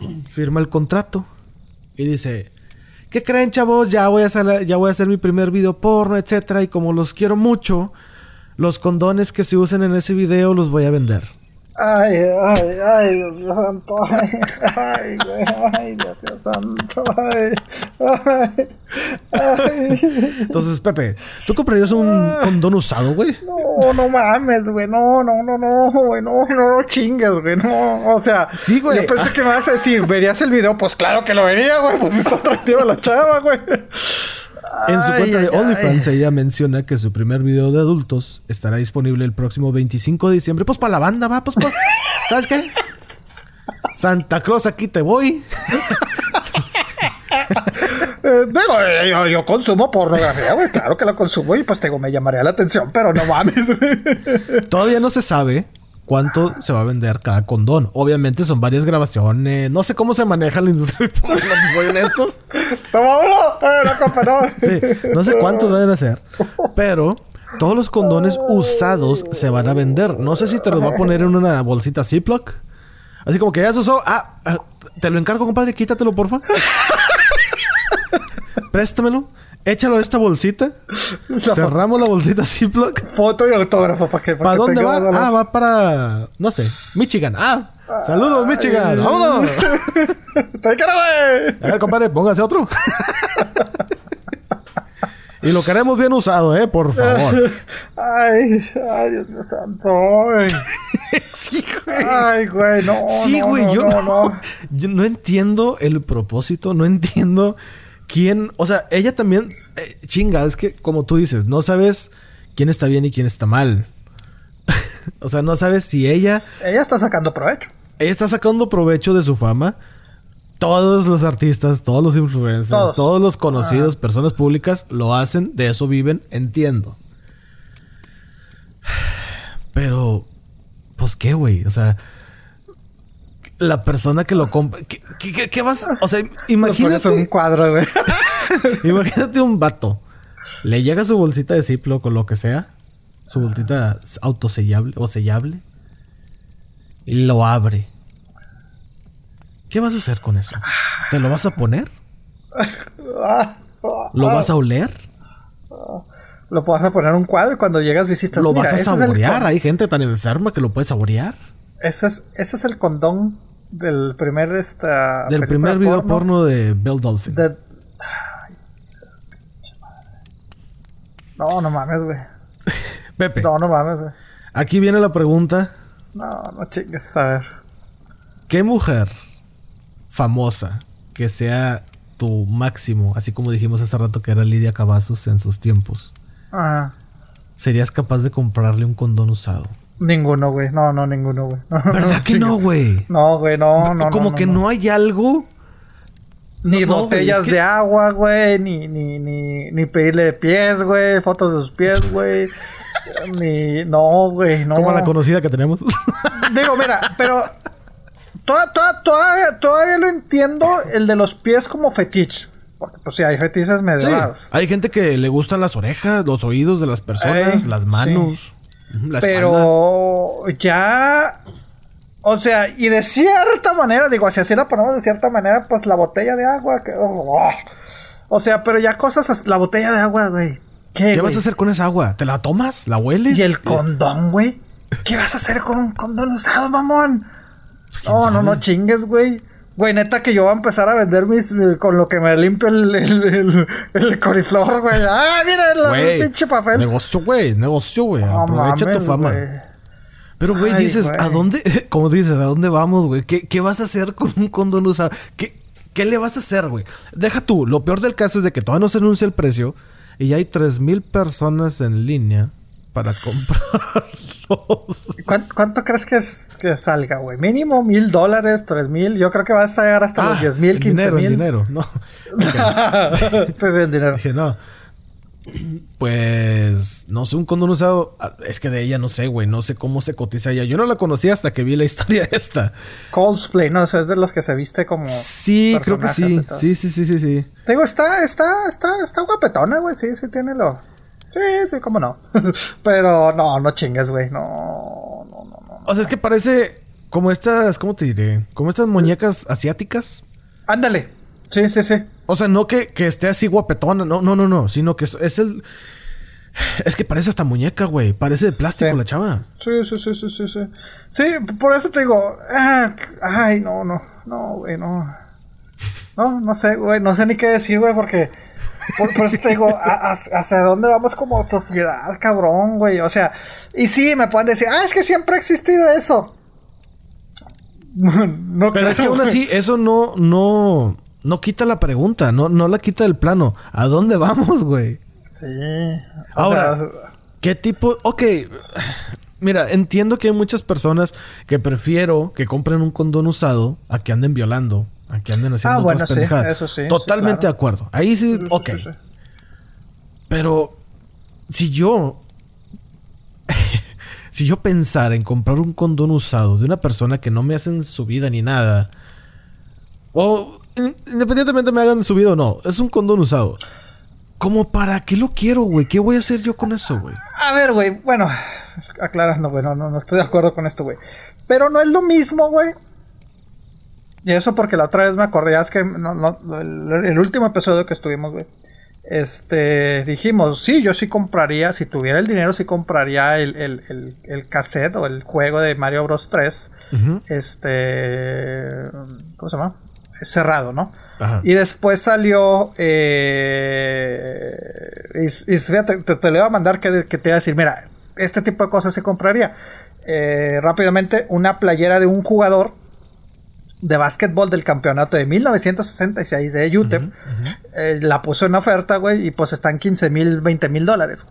[clears throat] Firma el contrato y dice: ¿qué creen, chavos? Ya voy a hacer, ya voy a hacer mi primer video porno, etcétera. Y como los quiero mucho, los condones que se usen en ese video los voy a vender. Ay, ay, ay, Dios mío santo. Ay, ay, ay, Dios mío santo. Ay, ay, ay. Entonces, Pepe, ¿tú comprarías un condón usado, güey? No, no mames, güey. No, no, no, no, güey. No, no, no chingues, güey. No, o sea. Sí, güey. Yo pensé que me vas a decir, ¿verías el video? Pues claro que lo vería, güey. Pues está atractiva la chava, güey. En su Ay, cuenta de OnlyFans ella menciona que su primer video de adultos estará disponible el próximo 25 de diciembre. Pues para la banda, va, pues, pues, [laughs] ¿sabes qué? Santa Claus, aquí te voy. [laughs] Eh, digo, eh, yo, yo consumo pornografía, güey. Claro que la consumo y pues digo, me llamaría la atención, pero no mames. Todavía no se sabe cuánto se va a vender cada condón. Obviamente son varias grabaciones. No sé cómo se maneja la industria del porno, te soy honesto. ¡Toma uno! ¡Eh, no, no! Sí, no sé cuántos deben hacer. Pero todos los condones usados se van a vender. No sé si te los va a poner en una bolsita Ziploc. Así como que ya se usó. Ah, ah, te lo encargo, compadre. Quítatelo, porfa. [laughs] Préstamelo. Échalo a esta bolsita. [laughs] Cerramos la bolsita Ziploc. Foto y autógrafo para que ¿Para dónde va? valor. Ah, va para... No sé. Michigan. Ah. Saludos, Michigan. Vámonos. [laughs] ¡Te quiero, güey! A ver, compadre, póngase otro. [laughs] y lo queremos bien usado, ¿eh? Por favor. Ay, ay, Dios mío santo. Ay, sí, güey. Ay, güey, no. Sí, no, güey, no, yo no, no, no. Yo no entiendo el propósito, no entiendo quién. O sea, ella también. eh, chinga, es que como tú dices, no sabes quién está bien y quién está mal. [laughs] o sea, no sabes si ella. Ella está sacando provecho. Ella está sacando provecho de su fama. Todos los artistas, todos los influencers, todos, Todos. los conocidos, personas públicas, lo hacen, de eso viven, entiendo. [sighs] Pero, pues qué, güey, o sea, la persona que lo compra, ¿qué, qué- qué- vas? O sea, [laughs] imagínate, un cuadro, güey. [laughs] imagínate un vato, le llega su bolsita de Ziploc o lo que sea, su bolsita autosellable o sellable, y lo abre. ¿Qué vas a hacer con eso? ¿Te lo vas a poner? ¿Lo vas a oler? Lo vas a poner un cuadro cuando llegas visitas. ¿Lo mira, vas a el saborear? Hay gente tan enferma que lo puede saborear. Ese es, ese es el condón del primer esta Del primer video porno, de Belle Dolphin. de- Ay. No, no mames, güey. [laughs] Pepe, No, no mames, güey. aquí viene la pregunta. No, no chingues, a ver. ¿Qué mujer famosa que sea tu máximo, así como dijimos hace rato que era Lidia Cavazos en sus tiempos, Ah, serías capaz de comprarle un condón usado? Ninguno, güey. No, no, ninguno, güey. ¿Verdad que no, güey? No, güey, no, no. como no, que no. no hay algo. Ni No, no, güey, botellas es que- de agua, güey. Ni, ni, ni, ni pedirle pies, güey. Fotos de sus pies, güey. [laughs] ni. No, güey. No. Como la conocida que tenemos. [laughs] Digo, mira, pero. Toda, toda, toda- todavía lo entiendo el de los pies como fetiche. Porque, pues sí, hay fetiches medio sí. Hay gente que le gustan las orejas, los oídos de las personas, Ey, las manos, la espalda. Pero ya. O sea, y de cierta manera, digo, si así la ponemos de cierta manera, pues la botella de agua. Que, oh, o sea, pero ya cosas. as- La botella de agua, güey. ¿Qué, ¿Qué vas a hacer con esa agua? ¿Te la tomas? ¿La hueles? Y el condón, güey. ¿Qué vas a hacer con un condón usado, mamón? No, no, no chingues, güey. Güey, neta que yo voy a empezar a vender mis... mi- con lo que me limpio el, el, el, el coliflor, güey. ¡Ah, mira el, Güey, pinche papel! Negocio, güey. Negocio, güey. No Aprovecha tu fama. güey. Pero, güey, Ay, dices, güey. ¿a dónde? [laughs] Como dices, ¿a dónde vamos, güey? ¿Qué, qué vas a hacer con un condón usado? ¿Qué, ¿Qué le vas a hacer, güey? Deja tú. Lo peor del caso es de que todavía no se anuncia el precio y ya hay 3.000 personas en línea para comprarlos. [laughs] ¿Cuán- ¿Cuánto crees que, es, que salga, güey? Mínimo mil dólares, tres mil. Yo creo que va a llegar hasta los Ah, diez mil, quince mil. dinero. No. [laughs] Este es el dinero. Dije, no. Pues, no sé, un condón usado. ah, Es que de ella no sé, güey. No sé cómo se cotiza ella. Yo no la conocí hasta que vi la historia [laughs] esta. Cosplay, no, es de los que se viste como. Sí, creo que sí. Sí, sí, sí, sí, sí. Te digo, está, está, está, está guapetona, güey. Sí, sí tiene lo. Sí, sí, cómo no. [laughs] Pero no, no chingues, güey. No, no, no, no. O sea, es que parece como estas, ¿cómo te diré? Como estas muñecas asiáticas. Ándale. Sí, sí, sí. O sea, no que, que esté así guapetona, no, no, no, no, sino que es, es el... Es que parece hasta muñeca, güey. Parece de plástico Sí. la chava. Sí, sí, sí, sí, sí, sí. Sí, por eso te digo, ah, ay, no, no, no, güey, no. No, no sé, güey, no sé ni qué decir, güey, porque por, por eso te digo, a- a- ¿hacia dónde vamos como sociedad, cabrón, güey? O sea, y sí, me pueden decir, ah, es que siempre ha existido eso. [laughs] no Pero es que aún así, eso no, no, no quita la pregunta, no, no la quita del plano. ¿A dónde vamos, güey? Sí. Ahora, sea, ¿qué tipo? Ok, mira, entiendo que hay muchas personas que prefiero que compren un condón usado a que anden violando, a que anden haciendo Ah, otras bueno, sí, pendejadas. eso sí, sí, Totalmente claro. de acuerdo. Ahí sí, ok. Pero si yo [laughs] si yo pensara en comprar un condón usado de una persona que no me hacen su vida ni nada, o in- independientemente me hagan su vida o no, es un condón usado. ¿Cómo para qué lo quiero, güey? ¿Qué voy a hacer yo con eso, güey? A ver, güey, bueno, aclarando, güey, no, no, no estoy de acuerdo con esto, güey. Pero no es lo mismo, güey. Y eso porque la otra vez me acordé, es que no, no, el, el último episodio que estuvimos, güey. Este, dijimos, sí, yo sí compraría, si tuviera el dinero, sí compraría el, el, el, el cassette o el juego de Mario Bros 3. Ujú. Este, ¿cómo se llama? Cerrado, ¿no? Ajá. Y después salió. Eh, y, y fíjate, te, te le voy a mandar que, que te iba a decir: Mira, este tipo de cosas se compraría. Eh, rápidamente, una playera de un jugador de básquetbol del campeonato de 1966 de UTEP. eh, la puso en oferta, güey, y pues están 15 mil, 20 mil dólares.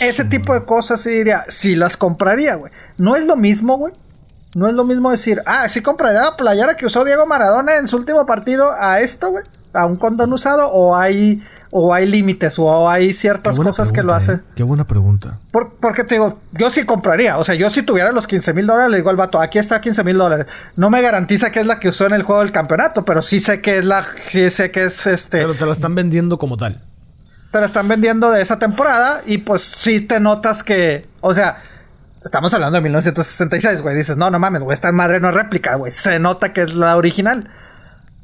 Ese tipo de cosas sí diría, sí las compraría, güey. No es lo mismo, güey. No es lo mismo decir, ah, sí compraría la playera que usó Diego Maradona en su último partido a esto, güey. A un condón usado, o hay, o hay límites, o hay ciertas cosas que lo hacen. ¿eh? Qué buena pregunta. Por- porque te digo, yo sí compraría. O sea, yo si tuviera los 15 mil dólares, le digo al vato, aquí está 15 mil dólares. No me garantiza que es la que usó en el juego del campeonato, pero sí sé que es la, sí sé que es este. Pero te la están vendiendo como tal. te la están vendiendo de esa temporada y pues sí te notas que, o sea, estamos hablando de 1966, güey. Dices, no, no mames, güey, esta madre no es réplica, güey. Se nota que es la original.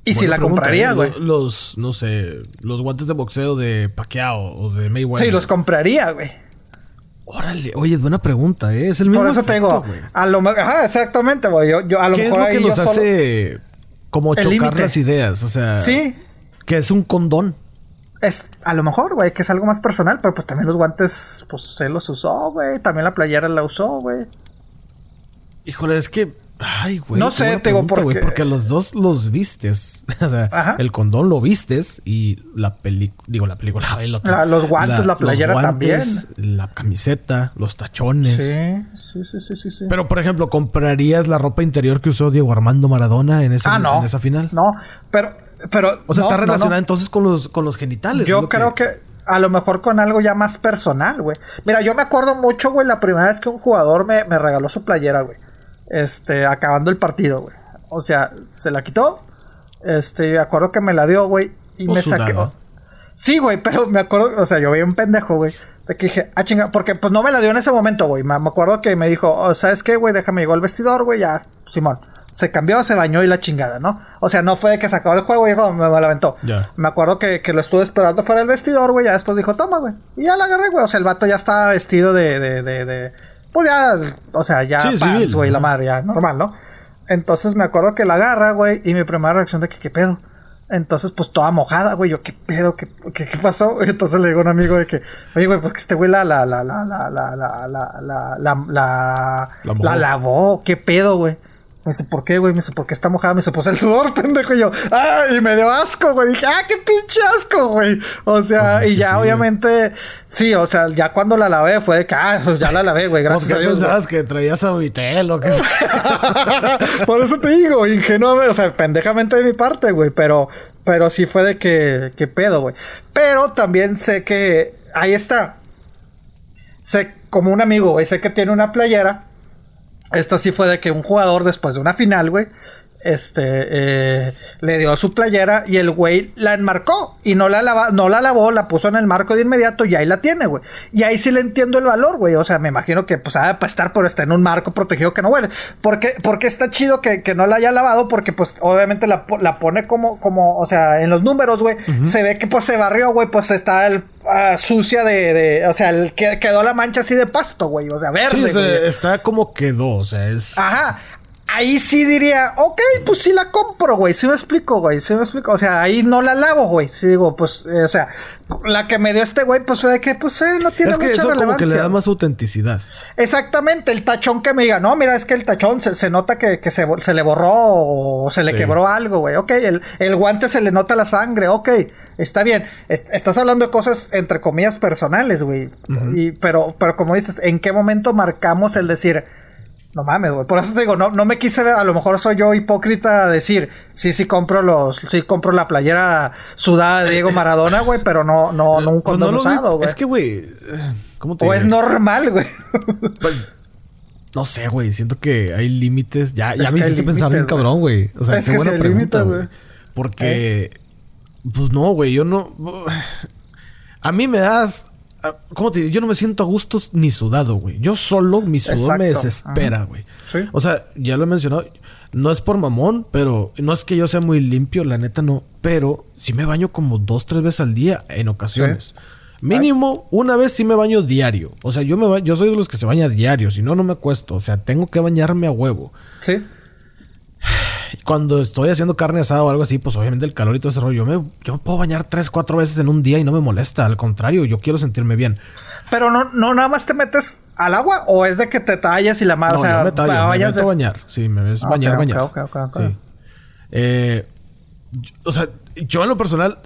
Y si la pregunta, compraría, ¿eh? güey. Lo- Los, no sé, los guantes de boxeo de Pacquiao o de Mayweather. Sí, los compraría, güey. Órale, oye, es buena pregunta, ¿eh? Es el mismo Por eso te efecto, digo, a lo mejor, ajá, exactamente, güey. Yo, yo a lo ¿Qué es mejor lo que nos solo- hace como chocar las ideas? O sea, Sí, que es un condón. es a lo mejor, güey, que es algo más personal, pero pues también los guantes, pues se los usó, güey. También la playera la usó, güey. Híjole, es que. Ay, güey. No sé, te digo, porque- porque los dos los vistes. [laughs] o sea, Ajá. el condón lo vistes y la película. Digo, la película. [laughs] La- los guantes, la playera guantes, La camiseta, los tachones. Sí, sí, sí, sí, sí. Pero, por ejemplo, ¿comprarías la ropa interior que usó Diego Armando Maradona en, ese, ah, no. en esa final? No, pero, pero. O sea, no, está no. relacionada entonces con los, con los genitales. es Yo creo que... a lo mejor con algo ya más personal, güey. Mira, yo me acuerdo mucho, güey, la primera vez que un jugador me, me regaló su playera, güey. Este, acabando el partido, güey. O sea, se la quitó. Este, me acuerdo que me la dio, güey. Y me saqué. Sí, güey, pero me acuerdo, o sea, yo veía un pendejo, güey. De que dije, ah, chinga, porque pues no me la dio en ese momento, güey. Me, me acuerdo que me dijo, oh, ¿sabes qué, güey? Déjame llegar al vestidor, güey, ya, Simón. Se cambió, se bañó y la chingada, ¿no? O sea, no fue de que se acabó el juego y dijo, me, me la aventó. Ya. Me acuerdo que, que lo estuve esperando fuera del vestidor, güey. Ya después dijo, toma, güey. Y ya la agarré, güey. O sea, el vato ya estaba vestido de. de, de, de- pues ya, o sea, ya Sí, pants, civil, güey, la madre, ya, normal, ¿no? Entonces me acuerdo que la agarra, güey. Y mi primera reacción de que, ¿qué pedo? Entonces, pues toda mojada, güey. Yo, ¿qué pedo? ¿Qué, qué, qué pasó? Entonces le digo a un amigo de que, oye, güey, porque este güey la, la, la, la, la, la, la, la, la, la, la, la lavó. ¿Qué pedo, güey? Me dice, ¿por qué, güey? Me dice, ¿por qué está mojada? Me dice, pues el sudor, [laughs] pendejo. Y yo, ¡ah! Y me dio asco, güey. Dije, ¡ah, qué pinche asco, güey! O sea, Pues es y ya sí, obviamente, sí, o sea, ya cuando la lavé fue de que, ah, pues ya la lavé, güey. ¿Cómo Gracias que a Dios. güey. pensabas que traías a Vitel o qué? [laughs] Por eso te digo, ingenuamente, o sea, pendejamente de mi parte, güey, pero, pero sí fue de que, que pedo, güey. Pero también sé que, ahí está. Sé, como un amigo, güey, sé que tiene una playera. Esto sí fue de que un jugador después de una final, güey, este, eh, le dio su playera y el güey la enmarcó y no la, lava, no la lavó, la puso en el marco de inmediato y ahí la tiene, güey. Y ahí sí le entiendo el valor, güey. O sea, me imagino que pues ha para estar por estar en un marco protegido que no huele. Porque, porque está chido que, que no la haya lavado porque pues obviamente la, la pone como, como, o sea, en los números, güey, se ve que pues se barrió, güey, pues está el uh, sucia de, de, o sea, el, que quedó la mancha así de pasto, güey, o sea, verde. Sí, o sea, está como quedó, o sea, es... Ajá ahí sí diría, ok, pues sí la compro, güey. Sí me explico, güey. Sí me explico. O sea, ahí no la lavo, güey. Sí digo, pues, eh, o sea, la que me dio este güey, pues fue de que, pues, eh, no tiene es que mucha eso relevancia. como que le da más autenticidad. Exactamente. El tachón que me diga, no, mira, es que el tachón se, nota que, se, se, le borró o se le quebró algo, güey. Ok, el, el, guante se le nota la sangre, ok. Está bien. estás hablando de cosas, entre comillas, personales, güey. pero, pero como dices, ¿en qué momento marcamos el decir no mames, güey. Por eso te digo, no, no me quise ver, a lo mejor soy yo hipócrita decir, sí, sí compro los, sí compro la playera sudada de Diego [laughs] Maradona, güey, pero no, no, no un pues condón usado, güey. Es que, güey, ¿cómo te O es normal, güey. Pues, no sé, güey. Siento que hay límites. Ya, ya me hiciste pensar bien cabrón, güey. O sea, es qué que buena pregunta, güey. Porque, pues no, güey, yo no. [sighs] A mí me das ¿Cómo te digo? Yo no me siento a gusto ni sudado, güey. Yo solo, mi sudor me desespera, güey. O sea, ya lo he mencionado. No es por mamón, pero no es que yo sea muy limpio, la neta no. Pero sí me baño como dos, tres veces al día en ocasiones. Mínimo, una vez sí me baño diario. O sea, yo me yo soy de los que se baña diario, si no, no me acuesto. O sea, tengo que bañarme a huevo. Sí cuando estoy haciendo carne asada o algo así, pues obviamente el calor y todo ese rollo, yo me, yo puedo bañar tres, cuatro veces en un día y no me molesta. Al contrario, yo quiero sentirme bien. Pero no, no nada más te metes al agua o es de que te tallas y la madre. No, o me tallo, me meto a bañar. Sí, me ves ah, bañar, bañar. sí. eh, o sea, yo en lo personal,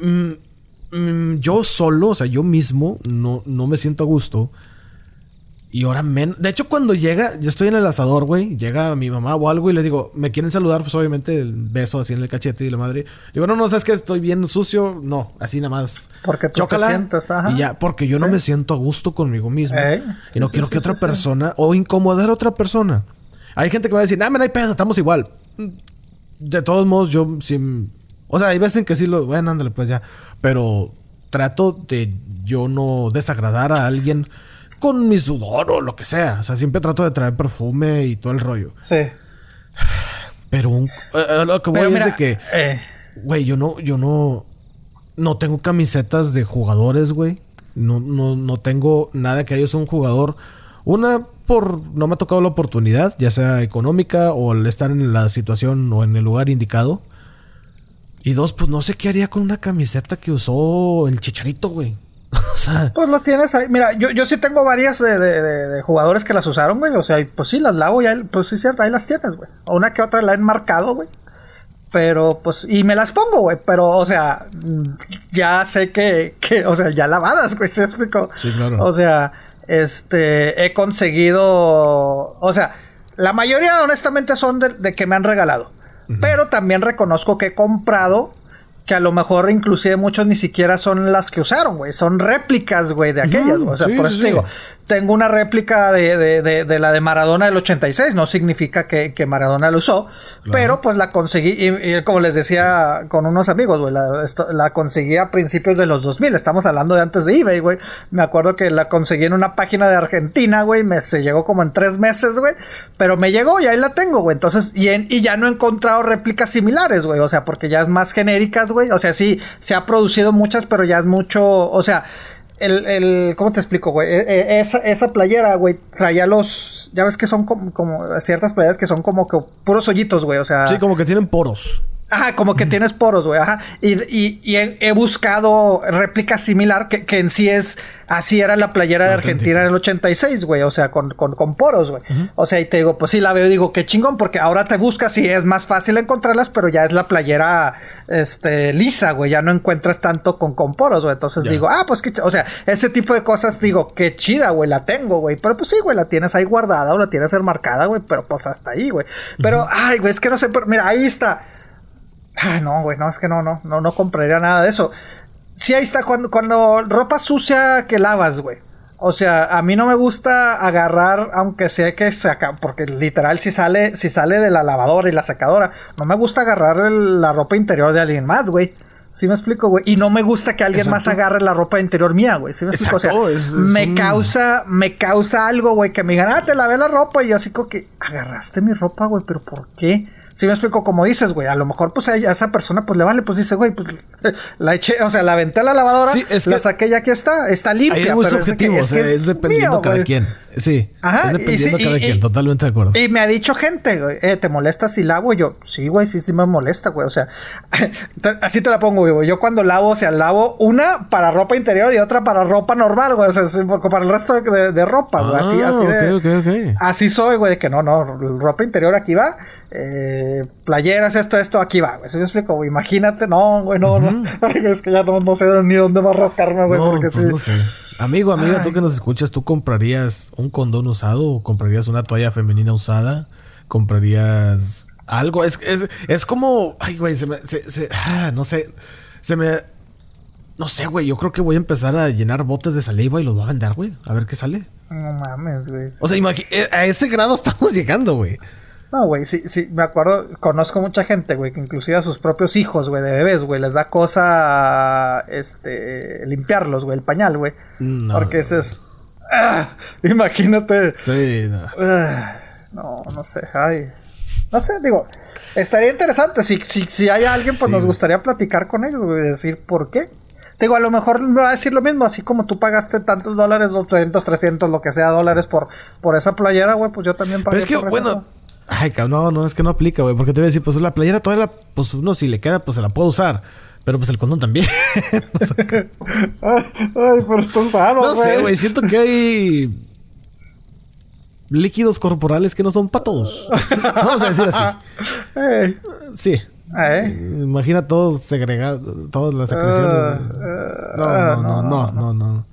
mm, mm, yo solo, o sea, yo mismo no, no me siento a gusto y ahora menos. De hecho, cuando llega, yo estoy en el asador, güey. Llega mi mamá o algo y le digo, ¿me quieren saludar? Pues obviamente el beso así en el cachete y la madre. Digo, no, no, sabes que estoy bien sucio. No, así nada más. Porque tú te sientes, ajá. Y ya, porque yo no me siento a gusto conmigo mismo. y no quiero que otra persona, o incomodar a otra persona. Hay gente que va a decir, ah, no hay pedo, estamos igual. De todos modos, yo sí. O sea, hay veces en que sí lo. Bueno, ándale, pues ya. Pero trato de yo no desagradar a alguien con mi sudor o lo que sea. O sea, siempre trato de traer perfume y todo el rollo. Sí. Pero un, eh, eh, lo que voy a es de que, eh. güey, yo no, yo no, no tengo camisetas de jugadores, güey. No, no, no tengo nada que ellos un jugador. Una, por no me ha tocado la oportunidad, ya sea económica o al estar en la situación o en el lugar indicado. Y dos, pues no sé qué haría con una camiseta que usó el chicharito, güey. Pues lo tienes ahí. Mira, yo, yo sí tengo varias de, jugadores que las usaron, güey. O sea, pues sí, las lavo y pues sí, cierto, ahí las tienes, güey. Una que otra la han marcado, güey. Pero, pues, y me las pongo, güey. Pero, o sea, ya sé que, que o sea, ya lavadas, güey. ¿Se explico? Sí, claro. O sea, este, he conseguido, o sea, la mayoría honestamente son de, que me han regalado. Pero también reconozco que he comprado que a lo mejor inclusive muchos ni siquiera son las que usaron, güey. Son réplicas, güey, de aquellas. o sea, por eso digo, tengo una réplica de, de, de, la de Maradona del 86. No significa que, que Maradona la usó, pero pues la conseguí. Y, como les decía con unos amigos, güey, la, la, conseguí a principios de los 2000. Estamos hablando de antes de eBay, güey. Me acuerdo que la conseguí en una página de Argentina, güey. Me se llegó como en tres meses, güey. Pero me llegó y ahí la tengo, güey. Entonces, y, y ya no he encontrado réplicas similares, güey. O sea, porque ya es más genéricas, güey. O sea, sí, se ha producido muchas, pero ya es mucho. O sea, el, el ¿cómo te explico, güey? E, e, esa, esa playera, güey, traía los, ya ves que son como, como ciertas playeras que son como que puros hoyitos, güey, o sea. Sí, como que tienen poros. Ajá, como que tienes poros, güey. Ajá. Y, y, y he, buscado réplica similar que, que, en sí es. Así era la playera de Argentina en el 86, güey. O sea, con, con, con poros, güey. O sea, y te digo, pues sí la veo y digo, qué chingón, porque ahora te buscas y es más fácil encontrarlas, pero ya es la playera este, lisa, güey. Ya no encuentras tanto con, con poros, güey. Entonces digo, ah, pues qué. O sea, ese tipo de cosas, digo, qué chida, güey, la tengo, güey. Pero pues sí, güey, la tienes ahí guardada o la tienes enmarcada, güey. Pero pues hasta ahí, güey. Pero, ay, güey, es que no sé, pero mira, ahí está. Ah, no, güey, no, es que no, no, no, no compraría nada de eso. Sí, ahí está, cuando, cuando ropa sucia que lavas, güey. O sea, a mí no me gusta agarrar, aunque sea que saca, porque literal si sale, si sale de la lavadora y la secadora, no me gusta agarrar la ropa interior de alguien más, güey. ¿Sí me explico, güey? Y no me gusta que alguien más agarre la ropa interior mía, güey. ¿Sí me explico? o sea, me causa, me causa algo, güey, que me digan, ah, te lavé la ropa. Y yo así como que, agarraste mi ropa, güey, pero ¿por qué? Si me explico, como dices, güey, a lo mejor pues a esa persona pues le vale, pues dice, güey, pues [laughs] la eché, o sea, la aventé a la lavadora, sí, es la saqué ya aquí está, está limpia. es pero subjetivo, es, o sea, es, dependiendo cada quien. Sí, Ajá, es dependiendo cada quien, totalmente de acuerdo. Y me ha dicho gente, güey, eh, ¿te molesta si lavo? Y yo, sí, güey, sí, sí me molesta, güey, o sea, [laughs] así te la pongo, güey, yo cuando lavo, o sea, lavo una para ropa interior y otra para ropa normal, güey, o sea, para el resto de, ropa, güey, así, así ah, de, okay, okay. Así soy, güey, de que no, no, ropa interior aquí va, eh playeras, esto, esto, aquí va, güey. ¿Se me explico, Imagínate, no, güey, no, no. [laughs] es que ya no, no, sé ni dónde va a rascarme, güey, porque pues No sé. Amigo, amiga, tú que nos escuchas, ¿tú comprarías un condón usado o comprarías una toalla femenina usada? ¿Comprarías algo? Es, es, es como, ay, güey, se me, se, ah, no sé, se me, no sé, güey, yo creo que voy a empezar a llenar botes de saliva y los voy a vender, güey, a ver qué sale. No mames, güey. O sea, eh, a ese grado [laughs] estamos llegando, güey. No, güey, sí, sí, me acuerdo, conozco mucha gente, güey, que inclusive a sus propios hijos, güey, de bebés, güey, les da cosa, este, limpiarlos, güey, el pañal, güey. No, Porque ese es... ¡ah! imagínate. Sí, no. Ah, no, no sé, ay. No sé, digo, estaría interesante. Si, si, si hay alguien, pues nos gustaría platicar con ellos, güey, decir por qué. Digo, a lo mejor me va a decir lo mismo, así como tú pagaste tantos dólares, 200, 300, lo que sea, dólares por, por esa playera, güey, pues yo también pagué. Pero es que, bueno, Ay, no, no, es que no aplica, güey. Porque te voy a decir, pues la playera toda la, pues uno si le queda, pues se la puede usar. Pero pues el condón también. [laughs] [laughs] ay, pero está usado, No sé, güey. Siento que hay líquidos corporales que no son para todos. [laughs] Vamos a decir así. Sí. Imagina todo segregado, todas las secreciones. Ah, no, no, no, no, no,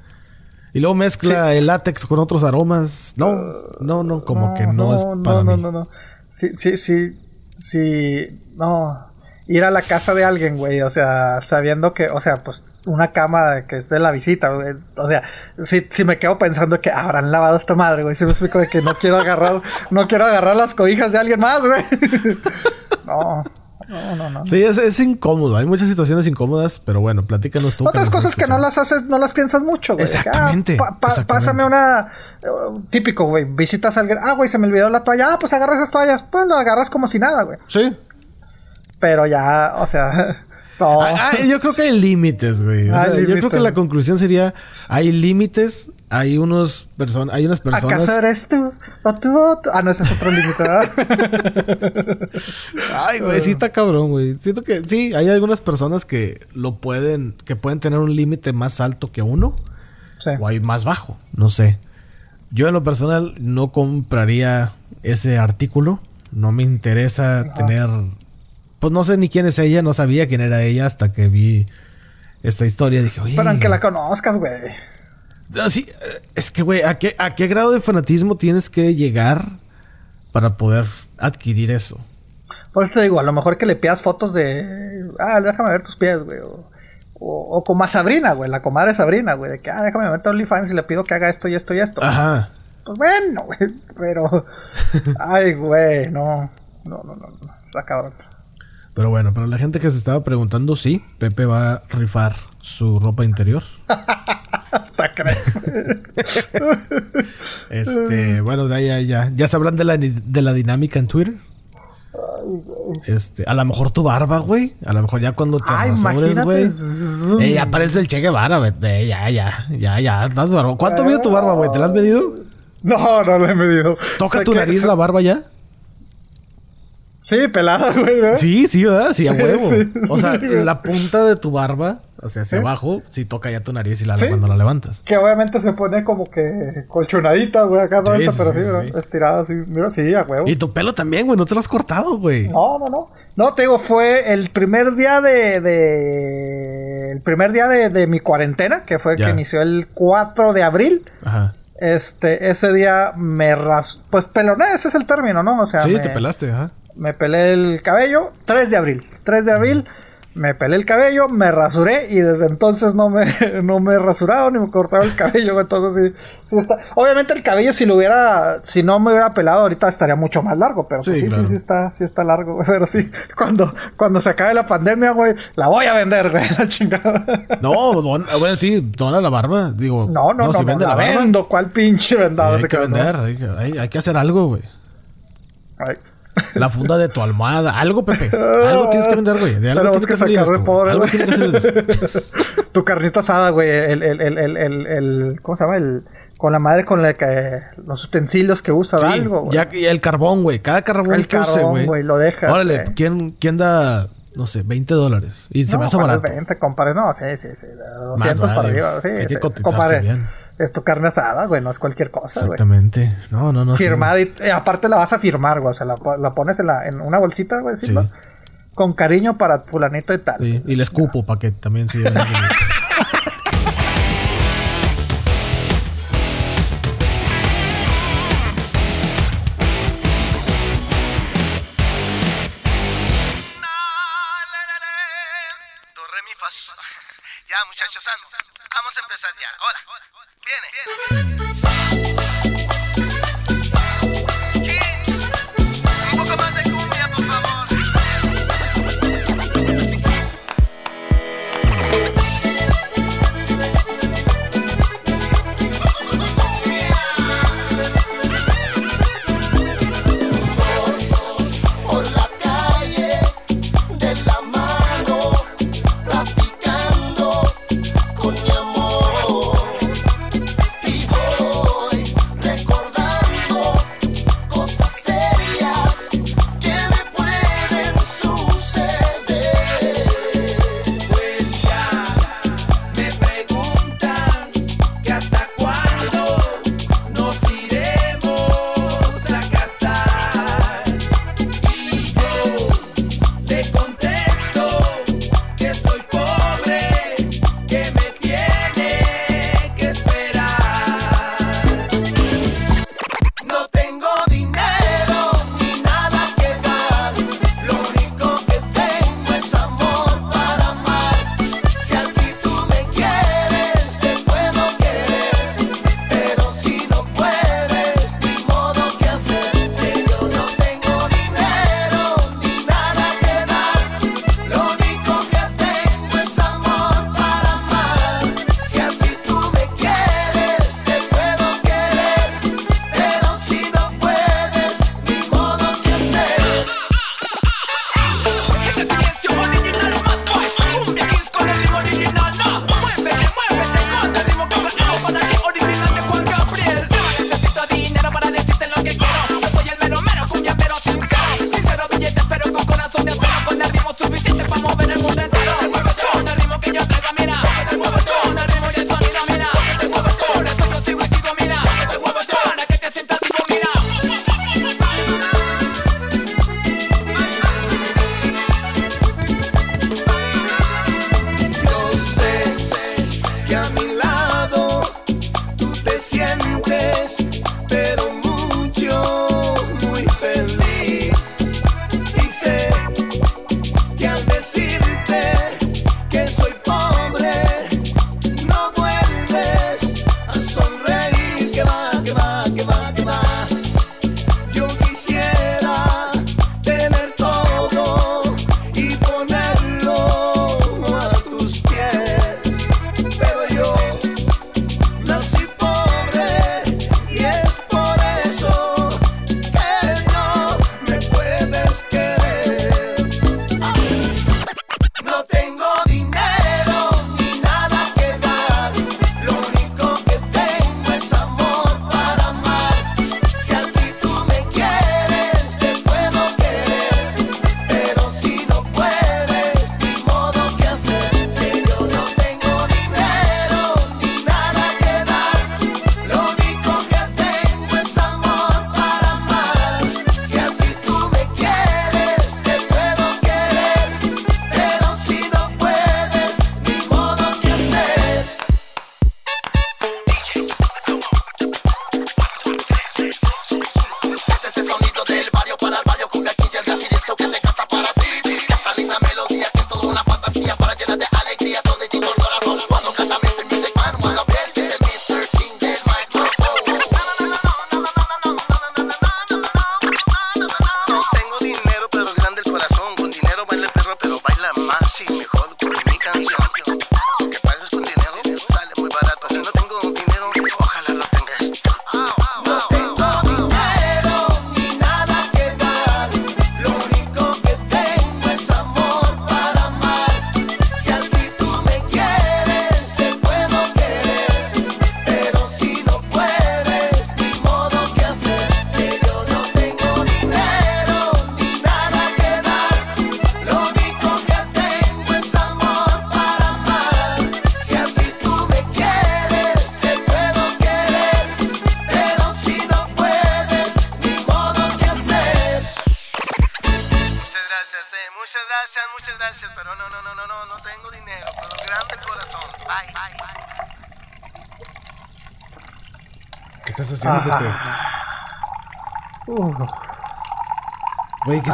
Y luego mezcla el látex con otros aromas. No, no, no, como que no, es para mí. No, no, no sí, sí, sí, sí, no, ir a la casa de alguien, güey, o sea, sabiendo que, o sea, pues una cama que es de la visita, güey, o sea, si, si me quedo pensando que habrán lavado esta madre, güey, si me explico de que no quiero agarrar, no quiero agarrar las cobijas de alguien más, güey. [laughs] no. No, no, no. Sí, es, incómodo. Hay muchas situaciones incómodas, pero bueno, platícanos tú. Otras cosas que no las haces, no las piensas mucho, güey. Exactamente, ah, Pásame una. Uh, típico, güey. Visitas a alguien. Ah, güey, se me olvidó la toalla. Ah, pues agarras esas toallas. Pues lo agarras como si nada, güey. Sí. Pero ya, o sea. Ah, ah, yo creo que hay límites, güey. yo creo que la conclusión sería: hay límites, hay unos person hay unas personas. ¿Acaso eres tú? ¿O tú? Ah, no, ese es otro límite, [laughs] Ay, güey, sí está cabrón, güey. Siento que sí, hay algunas personas que lo pueden, que pueden tener un límite más alto que uno. Sí. O hay más bajo, no sé. Yo en lo personal no compraría ese artículo. No me interesa tener pues no sé ni quién es ella, no sabía quién era ella hasta que vi esta historia. Dije, oye. Pero aunque la conozcas, güey. Sí, eh, es que, güey, ¿a qué, ¿a qué grado de fanatismo tienes que llegar para poder adquirir eso? Por eso te digo, a lo mejor que le pidas fotos de. Ah, déjame ver tus pies, güey. O, o, como a Sabrina, güey, la comadre Sabrina, güey, de que, ah, déjame ver OnlyFans y le pido que haga esto y esto y esto. Ajá. Pues bueno, [laughs] güey, pero. [laughs] Ay, güey, no. No, no, no, no. Está cabrón. Pero bueno, para la gente que se estaba preguntando, sí, Pepe va a rifar su ropa interior. [laughs] [laughs] este, bueno, ya, ya, ya sabrán de la, de la dinámica en Twitter. Este, a lo mejor tu barba, güey. A lo mejor ya cuando te rasures, güey. Eh, ya aparece el Che Guevara, güey. Eh, ya, ya, ya, ya. ¿Cuánto mide tu barba, güey? ¿Te la has medido? No, no la he medido. ¿Toca tu nariz la barba ya? Sí, pelada, güey, Sí, sí, ¿verdad? Sí, a huevo. O sea, [laughs] la punta de tu barba, o sea, hacia abajo, sí toca ya tu nariz y la cuando la levantas. Que obviamente se pone como que colchonadita, güey, acá, pero sí, ¿verdad? estirada así. Mira, sí, a huevo. Y tu pelo también, güey, no te lo has cortado, güey. No, no, no. No, te digo, fue el primer día de. de... El primer día de, de mi cuarentena, que fue que inició el 4 de abril. Ajá. Este, ese día me ras... Pues peloné, ese es el término, ¿no? O sea, sí, te pelaste, ajá me pelé el cabello 3 de abril. 3 de abril me pelé el cabello, me rasuré y desde entonces no me, [laughs] no me he rasurado ni me he cortado el cabello. Entonces sí, sí está. Obviamente el cabello si lo hubiera, si no me hubiera pelado ahorita estaría mucho más largo, pero pues sí, sí, sí, está, sí está largo, güey. Pero sí, cuando, cuando se acabe la pandemia, güey, la voy a vender, güey, [laughs] la chingada. No, don, bueno, sí, dona la barba, digo. No, no, no, si vende la, vendo, ¿cuál pinche vendado? hay que vender, hay, hay, que hacer algo, güey. Ay. La funda de tu almohada. Algo, Pepe. Algo tienes que vender, güey. De algo tienes que, sacar de pobre, Algo tienes que hacer. [laughs] tu carnita asada, güey. El, el, el, el, el, ¿Cómo se llama? El... Con la madre con la que... Los utensilios que usa sí, algo, güey. Ya, y el carbón, güey. Cada carbón el que carbón, güey. Lo deja. Órale, ¿quién, ¿quién da no sé, 20 dólares. Y se me hace barato. 20, compadre. No, sí, sí, sí. 200 para arriba. Sí, Hay que sí, compadre. Bien. Es tu carne asada, güey. No es cualquier cosa, güey. Exactamente. No, no, no. Firmada y... Eh, aparte la vas a firmar, güey. O sea, la, la pones en, la, en una bolsita, güey. ¿sí? Con cariño para fulanito y tal. Sí. Y le escupo para que también siga... [laughs] muchachos, vamos a empezar ya. Ahora, viene, viene.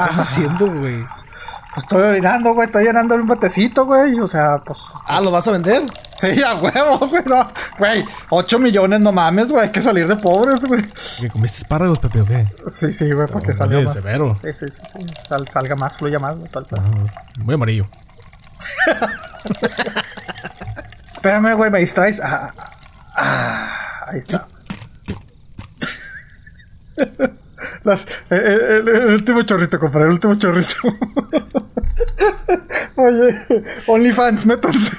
Estás haciendo, güey? pues estoy orinando, güey. Estoy llenando un botecito, güey. O sea, pues. Ah, ¿lo vas a vender? Sí, a huevo, [laughs] güey. No. Güey, 8 millones, no mames, güey. Hay que salir de pobres, güey. ¿Que comiste espárragos, Pepe, o qué? Sí, sí, güey, para que No, salga vale, más. severo. Sí, sí, sí. sí. Sal- salga más, fluya más, güey. tal, tal. Ah, Muy amarillo. [laughs] Espérame, güey, me distraes. Ah, ahí está. Las, eh, eh, el, el último chorrito, compré el último chorrito. [laughs] Oye, OnlyFans, métanse. [laughs]